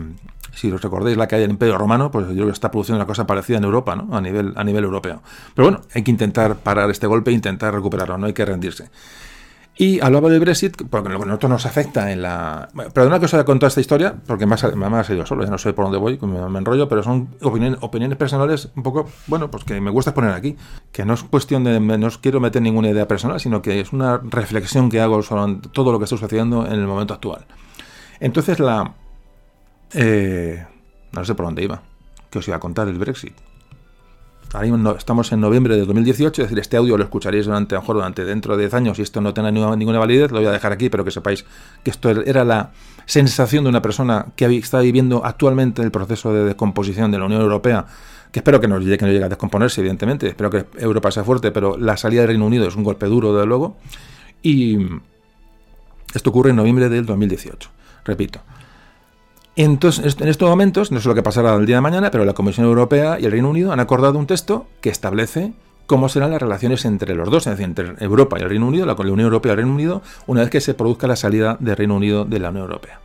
si os recordáis la caída del Imperio Romano, pues yo creo que está produciendo una cosa parecida en Europa, ¿no? A nivel, a nivel europeo. Pero bueno, hay que intentar parar este golpe e intentar recuperarlo, no hay que rendirse. Y hablaba del Brexit, porque a nosotros nos afecta en la... Pero una cosa de contar esta historia, porque me ha, me salido solo, ya no sé por dónde voy, me, enrollo, pero son opiniones, opiniones, personales un poco, bueno, pues que me gusta poner aquí. Que no es cuestión de... No os quiero meter ninguna idea personal, sino que es una reflexión que hago sobre todo lo que está sucediendo en el momento actual. Entonces la... Eh, no sé por dónde iba. Que os iba a contar el Brexit ahora estamos en noviembre de 2018, es decir, este audio lo escucharéis durante, a lo mejor durante dentro de 10 años y esto no tenga ninguna, validez, lo voy a dejar aquí, pero que sepáis que esto era la sensación de una persona que está viviendo actualmente el proceso de descomposición de la Unión Europea, que espero que no, que no llegue a descomponerse, evidentemente, espero que Europa sea fuerte, pero la salida del Reino Unido es un golpe duro, desde luego, y esto ocurre en noviembre del 2018, repito. Entonces, en estos momentos, no sé lo que pasará el día de mañana, pero la Comisión Europea y el Reino Unido han acordado un texto que establece cómo serán las relaciones entre los dos, es decir, entre Europa y el Reino Unido, la Unión Europea y el Reino Unido, una vez que se produzca la salida del Reino Unido de la Unión Europea.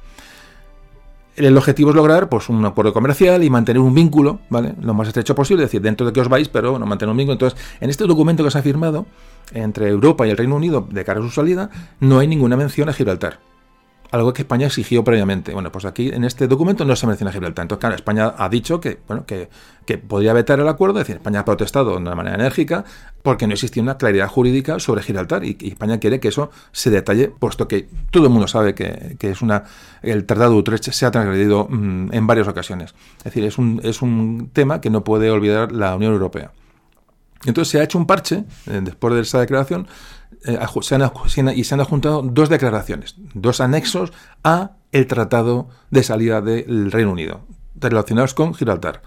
El objetivo es lograr pues, un acuerdo comercial y mantener un vínculo, ¿vale? Lo más estrecho posible, es decir, dentro de que os vais, pero no mantener un vínculo. Entonces, en este documento que se ha firmado entre Europa y el Reino Unido de cara a su salida, no hay ninguna mención a Gibraltar algo que España exigió previamente. Bueno, pues aquí en este documento no se menciona Gibraltar. Entonces, claro, España ha dicho que, bueno, que, que podría vetar el acuerdo, es decir, España ha protestado de una manera enérgica porque no existía una claridad jurídica sobre Gibraltar y, España quiere que eso se detalle, puesto que todo el mundo sabe que, es una el Tratado de Utrecht se ha transgredido mm, en varias ocasiones. Es decir, es un, es un tema que no puede olvidar la Unión Europea. Entonces se ha hecho un parche, eh, después de esa declaración, eh, y se han adjuntado dos declaraciones, dos anexos a el Tratado de Salida del Reino Unido, relacionados con Gibraltar.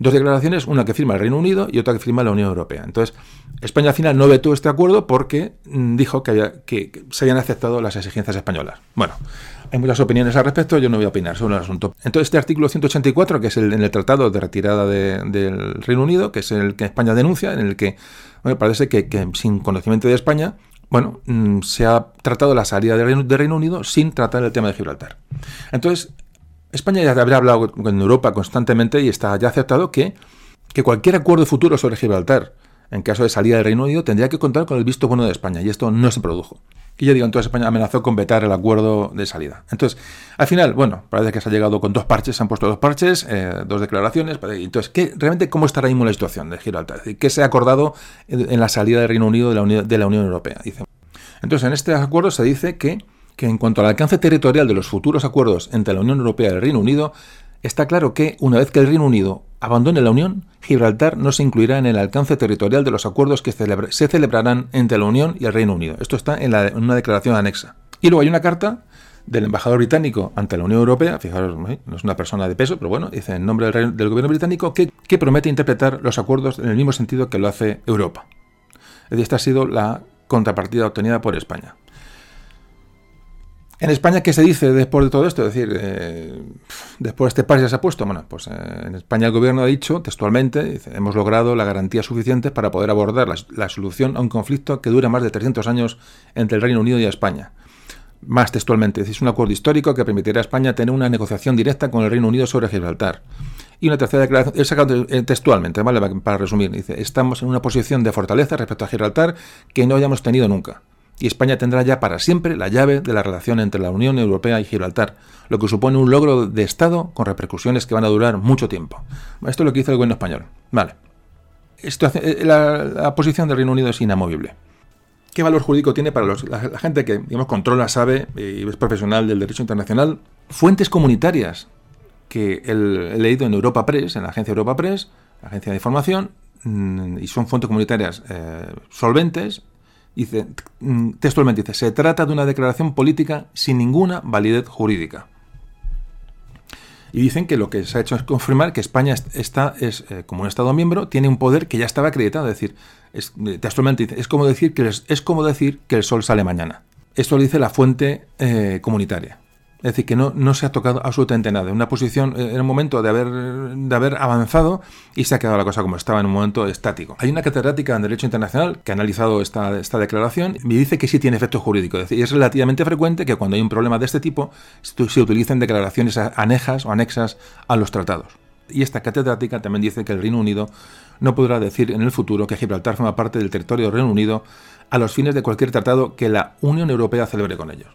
Dos declaraciones, una que firma el Reino Unido y otra que firma la Unión Europea. Entonces, España al final no vetó este acuerdo porque mm, dijo que, que se habían aceptado las exigencias españolas. Bueno, hay muchas opiniones al respecto, yo no voy a opinar sobre el asunto. Entonces, este artículo 184, que es el, en el Tratado de Retirada del Reino Unido, que es el que España denuncia, en el que parece que, sin conocimiento de España, bueno, mm, se ha tratado la salida Reino, Reino Unido sin tratar el tema de Gibraltar. Entonces, España ya habrá hablado con Europa constantemente y está ya aceptado que, que cualquier acuerdo futuro sobre Gibraltar, en caso de salida del Reino Unido, tendría que contar con el visto bueno de España, y esto no se produjo. Y yo digo, entonces España amenazó con vetar el acuerdo de salida. Entonces, al final, bueno, parece que se ha llegado con dos parches, se han puesto dos parches, eh, dos declaraciones. Entonces, ¿qué, realmente cómo ahora mismo la situación de Gibraltar? ¿Qué se ha acordado en la salida del Reino Unido de la Unión, Europea? Entonces, en este acuerdo se dice que que en cuanto al alcance territorial de los futuros acuerdos entre la Unión Europea y el Reino Unido, está claro que, una vez que el Reino Unido abandone la Unión, Gibraltar no se incluirá en el alcance territorial de los acuerdos que se celebrarán entre la Unión y el Reino Unido. Esto está en, una declaración anexa. Y luego hay una carta del embajador británico ante la Unión Europea, fijaros, no es una persona de peso, pero bueno, dice en nombre del, gobierno británico que, que, promete interpretar los acuerdos en el mismo sentido que lo hace Europa. Esta ha sido la contrapartida obtenida por España. En España, ¿qué se dice después de todo esto? Es decir, eh, después de este par ya se ha puesto. Bueno, pues eh, en España el gobierno ha dicho textualmente, hemos logrado la garantía suficiente para poder abordar la, solución a un conflicto que dura más de 300 años entre el Reino Unido y España. Más textualmente, es un acuerdo histórico que permitirá a España tener una negociación directa con el Reino Unido sobre Gibraltar. Y una tercera declaración, he sacado eh, textualmente, ¿vale? para resumir, dice, estamos en una posición de fortaleza respecto a Gibraltar que no hayamos tenido nunca y España tendrá ya para siempre la llave de la relación entre la Unión Europea y Gibraltar, lo que supone un logro de Estado con repercusiones que van a durar mucho tiempo. Esto es lo que dice el gobierno español. Vale. Esto eh, la, posición del Reino Unido es inamovible. ¿Qué valor jurídico tiene para la, gente que digamos, controla, sabe y es profesional del derecho internacional? Fuentes comunitarias que he leído en Europa Press, en la agencia Europa Press, agencia de información, mm, y son fuentes comunitarias eh, solventes, Mm, textualmente dice, se trata de una declaración política sin ninguna validez jurídica. Y dicen que lo que se ha hecho es confirmar que España está, es, eh, como un Estado miembro, tiene un poder que ya estaba acreditado. Es decir, es, textualmente dice, es como decir que, es, como decir que el sol sale mañana. Esto lo dice la fuente eh, comunitaria. Es decir, que no, no se ha tocado absolutamente nada. Una posición, eh, en un momento de haber, de haber avanzado y se ha quedado la cosa como estaba en un momento estático. Hay una catedrática en Derecho Internacional que ha analizado esta, esta declaración y dice que sí tiene efecto jurídico. Es es relativamente frecuente que cuando hay un problema de este tipo se utilicen declaraciones anejas o anexas a los tratados. Y esta catedrática también dice que el Reino Unido no podrá decir en el futuro que Gibraltar forma parte del territorio del Reino Unido a los fines de cualquier tratado que la Unión Europea celebre con ellos.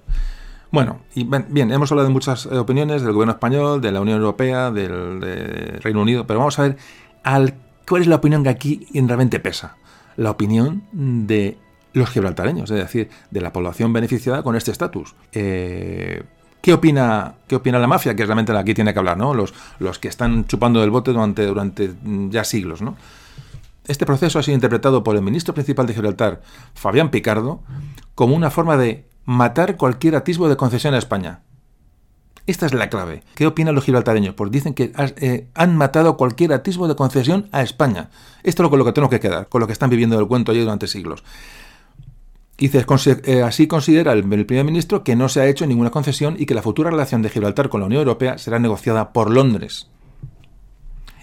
Bueno, y bien, hemos hablado de muchas eh, opiniones del gobierno español, de la Unión Europea, del, Reino Unido, pero vamos a ver al, cuál es la opinión que aquí realmente pesa. La opinión de los gibraltareños, es decir, de la población beneficiada con este estatus. Eh, ¿Qué opina, ¿Qué opina la mafia? Que realmente aquí tiene que hablar, ¿no? Los, los que están chupando del bote durante, durante ya siglos, ¿no? Este proceso ha sido interpretado por el ministro principal de Gibraltar, Fabián Picardo, como una forma de matar cualquier atisbo de concesión a España. Esta es la clave. ¿Qué opinan los gibraltareños? Pues dicen que eh, han matado cualquier atisbo de concesión a España. Esto es con lo que tenemos que quedar, con lo que están viviendo el cuento allí durante siglos. Y eh, así considera el, primer ministro que no se ha hecho ninguna concesión y que la futura relación de Gibraltar con la Unión Europea será negociada por Londres.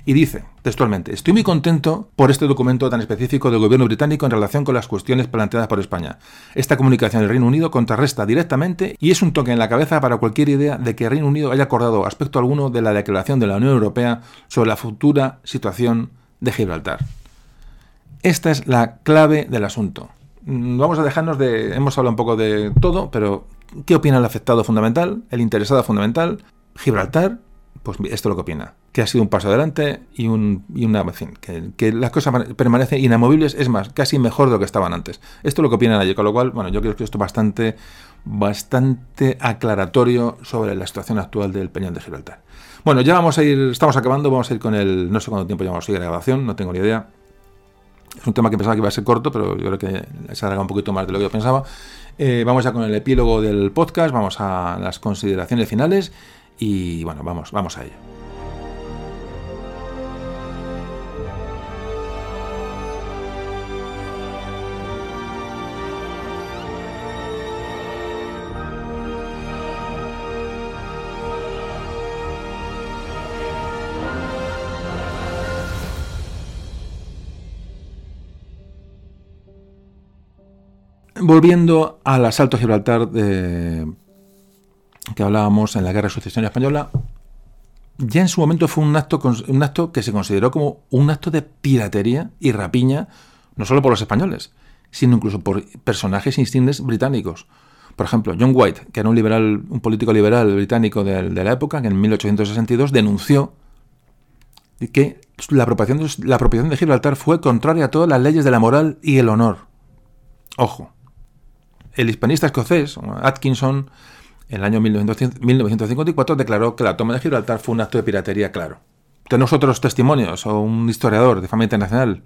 Y dice, textualmente, estoy muy contento por este documento tan específico del gobierno británico en relación con las cuestiones planteadas por España. Esta comunicación del Reino Unido contrarresta directamente y es un toque en la cabeza para cualquier idea de que el Reino Unido haya acordado aspecto alguno de la declaración de la Unión Europea sobre la futura situación de Gibraltar. Esta es la clave del asunto. Mm, vamos a dejarnos de... Hemos hablado un poco de todo, pero ¿qué opina el afectado fundamental, el interesado fundamental? Gibraltar pues esto es lo que opina, que ha sido un paso adelante y, un, y una, en que, que, las cosas permanecen inamovibles, es más, casi mejor de lo que estaban antes. Esto es lo que opinan allí, con lo cual, bueno, yo creo que esto es bastante, bastante aclaratorio sobre la situación actual del Peñón de Gibraltar. Bueno, ya vamos a ir, estamos acabando, vamos a ir con el, no sé cuánto tiempo llevamos seguir la grabación, no tengo ni idea. Es un tema que pensaba que iba a ser corto, pero yo creo que se alarga un poquito más de lo que yo pensaba. Eh, vamos ya con el epílogo del podcast, vamos a las consideraciones finales y bueno, vamos, vamos a ello. Volviendo al asalto a Gibraltar de que hablábamos en la Guerra de Sucesión Española, ya en su momento fue un acto, un acto que se consideró como un acto de piratería y rapiña, no solo por los españoles, sino incluso por personajes insignes británicos. Por ejemplo, John White, que era un liberal, un político liberal británico de, la época, que en 1862 denunció que la apropiación, la apropiación de Gibraltar fue contraria a todas las leyes de la moral y el honor. Ojo, el hispanista escocés, Atkinson, en el año 1954 declaró que la toma de Gibraltar fue un acto de piratería claro. Tenemos otros testimonios, o un historiador de fama internacional,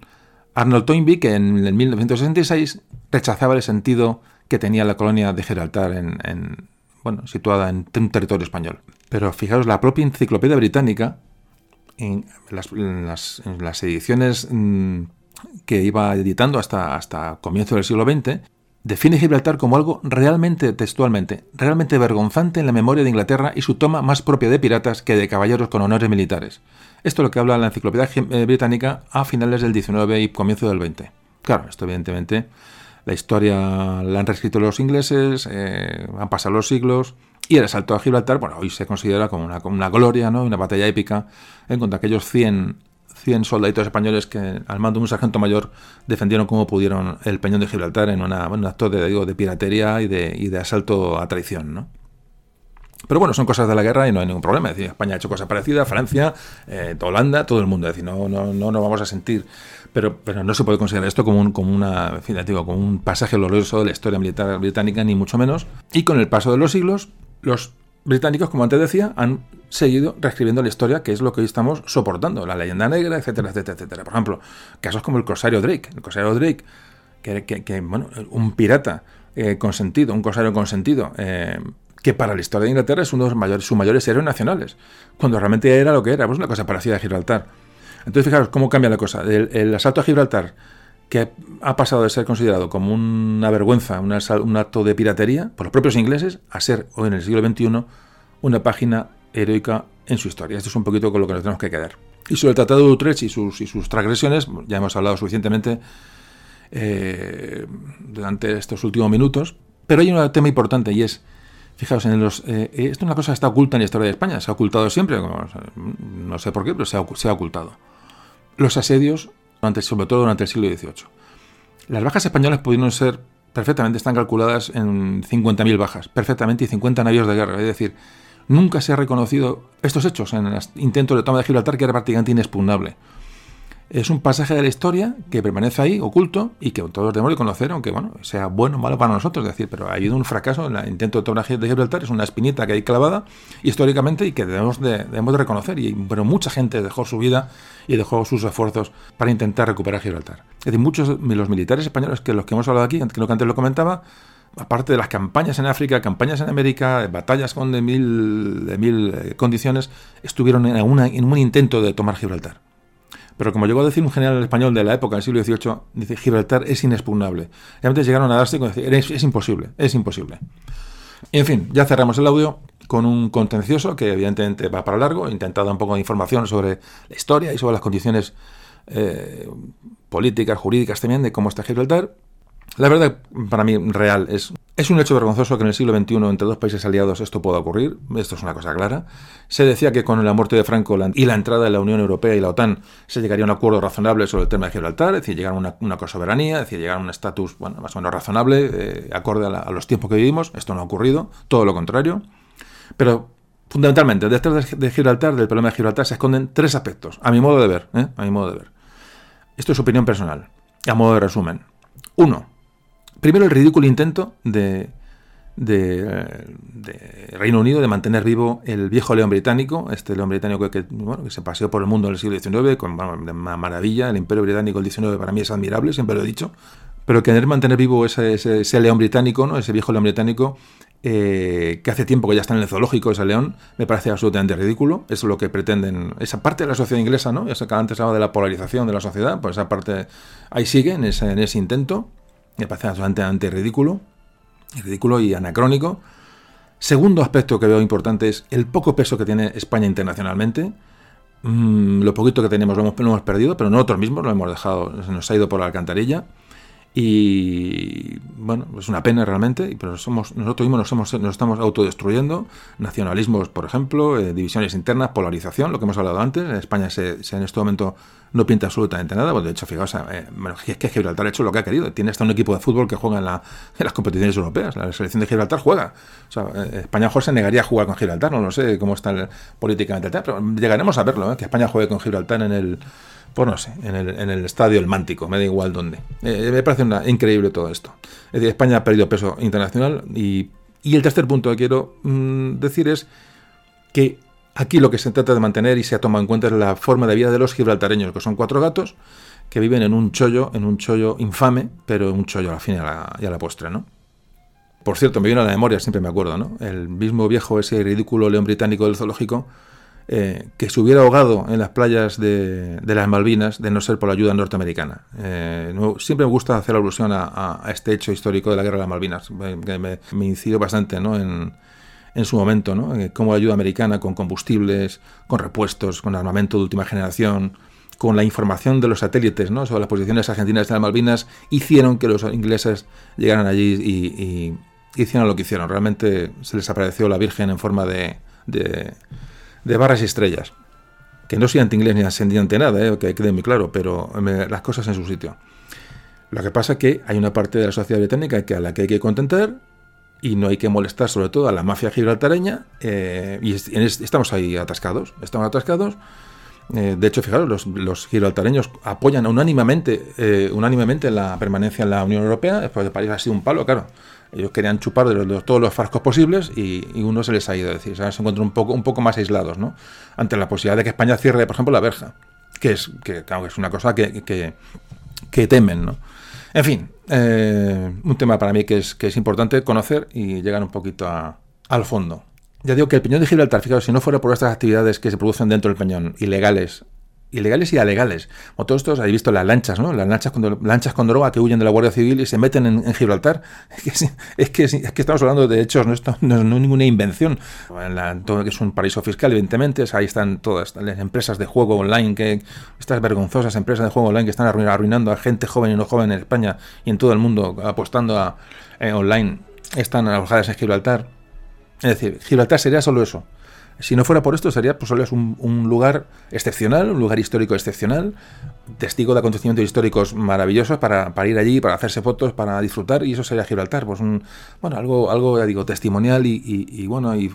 Arnold Toynbee, que en el 1966 rechazaba el sentido que tenía la colonia de Gibraltar en, bueno, situada en territorio español. Pero fijaros, la propia enciclopedia británica, en las, ediciones mm, que iba editando hasta, hasta comienzo del siglo XX, define Gibraltar como algo realmente textualmente, realmente vergonzante en la memoria de Inglaterra y su toma más propia de piratas que de caballeros con honores militares. Esto es lo que habla la enciclopedia eh, británica a finales del 19 y comienzo del 20. Claro, esto evidentemente la historia la han reescrito los ingleses, eh, han pasado los siglos y el asalto a Gibraltar, bueno, hoy se considera como una, gloria, ¿no? una batalla épica en contra aquellos 100 100 soldaditos españoles que al mando de un sargento mayor defendieron como pudieron el peñón de Gibraltar en una, un acto de, digo, de piratería y de, y de asalto a traición, ¿no? Pero bueno, son cosas de la guerra y no hay ningún problema. Es decir, España ha hecho cosas parecidas, Francia, eh, Holanda, todo el mundo. Es decir, no, no, no nos vamos a sentir. Pero, no se puede considerar esto como un, como una, digo, como un pasaje glorioso de la historia militar británica, ni mucho menos. Y con el paso de los siglos, los británicos, como antes decía, han seguido reescribiendo la historia, que es lo que hoy estamos soportando, la leyenda negra, etcétera, etcétera, etcétera. Por ejemplo, casos como el corsario Drake. El corsario Drake, que, bueno, un pirata eh, consentido, un corsario consentido, eh, que para la historia de Inglaterra es uno de sus mayores, sus mayores héroes nacionales, cuando realmente era lo que era, pues una cosa parecida a Gibraltar. Entonces, fijaros cómo cambia la cosa. El, asalto a Gibraltar, que ha pasado de ser considerado como una vergüenza, un acto de piratería por los propios ingleses, a ser hoy en el siglo XXI una página heroica en su historia. Esto es un poquito con lo que nos tenemos que quedar. Y sobre el Tratado de Utrecht y sus, y sus transgresiones, ya hemos hablado suficientemente eh, durante estos últimos minutos, pero hay un tema importante y es, fijaos, en los, eh, esto es una cosa que está oculta en la historia de España, se ha ocultado siempre, no sé por qué, pero se ha, se ha ocultado. Los asedios, durante, sobre todo durante el siglo XVIII. Las bajas españolas pudieron ser perfectamente, están calculadas en 50.000 bajas, perfectamente, y 50 navíos de guerra, es decir, Nunca se ha reconocido estos hechos en el intento de toma de Gibraltar, que era prácticamente inexpugnable. Es un pasaje de la historia que permanece ahí, oculto, y que todos debemos de conocer, aunque bueno, sea bueno o malo para nosotros. Es decir, pero ha habido un fracaso en el intento de toma de Gibraltar, es una espinita que hay clavada históricamente y que debemos de, debemos de reconocer. Y, pero mucha gente dejó su vida y dejó sus esfuerzos para intentar recuperar Gibraltar. Es decir, muchos los militares españoles, que los que hemos hablado aquí, creo que antes lo comentaba, aparte de las campañas en África, campañas en América, batallas con de mil, de mil eh, condiciones, estuvieron en, en, un intento de tomar Gibraltar. Pero como llegó a decir un general español de la época, del siglo XVIII, dice, Gibraltar es inexpugnable. Realmente llegaron a darse con decir, es, imposible, es imposible. Y en fin, ya cerramos el audio con un contencioso que evidentemente va para largo. Intentado un poco de información sobre la historia y sobre las condiciones eh, políticas, jurídicas también de cómo está Gibraltar. La verdad, para mí, real, es, es un hecho vergonzoso que en el siglo XXI entre dos países aliados esto pueda ocurrir. Esto es una cosa clara. Se decía que con la muerte de Franco y la entrada de la Unión Europea y la OTAN se llegaría a un acuerdo razonable sobre el tema de Gibraltar, es decir, llegar a una, una soberanía, es decir, llegar a un estatus bueno, más o menos razonable, eh, acorde a, los tiempos que vivimos. Esto no ha ocurrido, todo lo contrario. Pero fundamentalmente, detrás de Gibraltar, del problema de Gibraltar, se esconden tres aspectos, a mi modo de ver. ¿eh? A mi modo de ver. Esto es opinión personal, a modo de resumen. Uno, Primero, el ridículo intento de, Reino Unido de mantener vivo el viejo león británico, este león británico que, se paseó por el mundo en el siglo XIX con maravilla. El imperio británico del XIX para mí es admirable, siempre lo he dicho. Pero querer mantener vivo ese, león británico, ¿no? ese viejo león británico, eh, que hace tiempo que ya está en el zoológico ese león, me parece absolutamente ridículo. Eso es lo que pretenden. Esa parte de la sociedad inglesa, ¿no? Esa que antes hablaba de la polarización de la sociedad, pues esa parte ahí sigue en ese, en ese intento. Me parece absolutamente ridículo, ridículo y anacrónico. Segundo aspecto que veo importante es el poco peso que tiene España internacionalmente. Mm, lo poquito que tenemos lo hemos, perdido, pero nosotros mismos lo hemos dejado, se nos ha ido por la alcantarilla. Y bueno, es una pena realmente, pero somos, nosotros mismos nos, hemos, nos estamos autodestruyendo. Nacionalismos, por ejemplo, eh, divisiones internas, polarización, lo que hemos hablado antes. En España se, en este momento no pinta absolutamente nada. Pues de hecho, fijaos, eh, es que Gibraltar ha hecho lo que ha querido. Tiene hasta un equipo de fútbol que juega en, la, en las competiciones europeas. La selección de Gibraltar juega. O sea, eh, España mejor se negaría a jugar con Gibraltar. No lo sé cómo está el, políticamente el tema, pero llegaremos a verlo, que España juegue con Gibraltar en el pues no sé, en el, estadio El Mántico, me da igual dónde. Eh, me parece increíble todo esto. Es decir, España ha perdido peso internacional y, el tercer punto que quiero mm, decir es que aquí lo que se trata de mantener y se ha tomado en cuenta es la forma de vida de los gibraltareños, que son cuatro gatos que viven en un chollo, en un chollo infame, pero un chollo y a la, y a la postre, ¿no? Por cierto, me viene a la memoria, siempre me acuerdo, ¿no? El mismo viejo, ese ridículo león británico del zoológico, eh, que se hubiera ahogado en las playas de, las Malvinas de no ser por la ayuda norteamericana. Eh, siempre me gusta hacer alusión a, este hecho histórico de la guerra de las Malvinas, me, me incidió bastante ¿no? en, su momento, ¿no? Eh, cómo la ayuda americana con combustibles, con repuestos, con armamento de última generación, con la información de los satélites ¿no? sobre las posiciones argentinas de las Malvinas, hicieron que los ingleses llegaran allí y, hicieron lo que hicieron. Realmente se les apareció la Virgen en forma de de barras y estrellas. Que no soy anti-inglés ni ascendiente nada, eh, que quede muy claro, pero las cosas en su sitio. Lo que pasa es que hay una parte de la sociedad británica que a la que hay que contentar y no hay que molestar sobre todo a la mafia gibraltareña eh, y estamos ahí atascados, estamos atascados. Eh, de hecho, fijaros, los, gibraltareños apoyan unánimemente, unánimemente la permanencia en la Unión Europea, después de París ha sido un palo, claro. Ellos querían chupar de, todos los frascos posibles y, uno se les ha ido. a decir, se encuentran un poco, un poco más aislados, ¿no? Ante la posibilidad de que España cierre, por ejemplo, la verja, que es, que, es una cosa que, que, temen, ¿no? En fin, eh, un tema para mí que es, que es importante conocer y llegar un poquito al fondo. Ya digo que el Peñón de Gibraltar, si no fuera por estas actividades que se producen dentro del Peñón, ilegales, ilegales y alegales. Como todos estos, habéis visto las lanchas, ¿no? Las lanchas con, lanchas con droga que huyen de la Guardia Civil y se meten en, Gibraltar. Es que, es, que, estamos hablando de hechos, no, esto, no, es ninguna invención. todo que es un paraíso fiscal, evidentemente, ahí están todas las empresas de juego online, que estas vergonzosas empresas de juego online que están arruinando a gente joven y no joven en España y en todo el mundo apostando a eh, online, están alojadas en Gibraltar. Es decir, Gibraltar sería solo eso si no fuera por esto, sería pues, un, un, lugar excepcional, un lugar histórico excepcional, testigo de acontecimientos históricos maravillosos para, ir allí, para hacerse fotos, para disfrutar, y eso sería Gibraltar, pues un, bueno, algo, algo ya digo, testimonial y, y, bueno, y,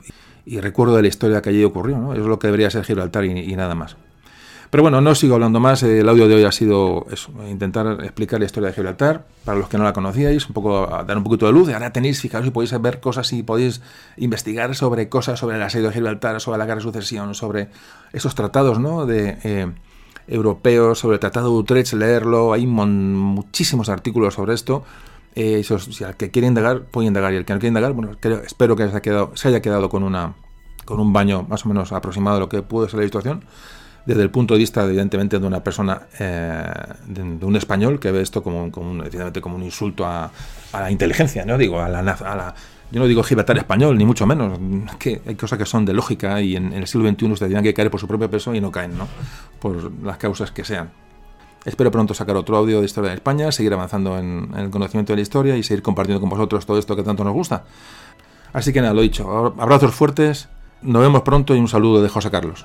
recuerdo de la historia que allí ocurrió, ¿no? Eso es lo que debería ser Gibraltar y nada más. Pero bueno, no sigo hablando más. El audio de hoy ha sido intentar explicar la historia de Gibraltar para los que no la conocíais, un poco dar un poquito de luz. Ahora tenéis, fijaos, si podéis ver cosas y podéis investigar sobre cosas sobre el asedio de Gibraltar, sobre la guerra de sucesión, sobre esos tratados, ¿no? De eh, europeos, sobre el Tratado de Utrecht, leerlo. Hay muchísimos artículos sobre esto. Eh, al que quiere indagar, puede indagar. Y el que no quiere indagar, bueno, espero que se haya quedado, se haya quedado con una con un baño más o menos aproximado de lo que puede ser la situación desde el punto de vista, evidentemente, de una persona, eh, de, un español que ve esto como, un, como un insulto a, la inteligencia, ¿no? Digo, a la, a la yo no digo Gibraltar español, ni mucho menos. que hay cosas que son de lógica y en, el siglo XXI ustedes tendrían que caer por su propio peso y no caen, ¿no? Por las causas que sean. Espero pronto sacar otro audio de Historia de España, seguir avanzando en, en, el conocimiento de la historia y seguir compartiendo con vosotros todo esto que tanto nos gusta. Así que nada, lo dicho. Abrazos fuertes, nos vemos pronto y un saludo de José Carlos.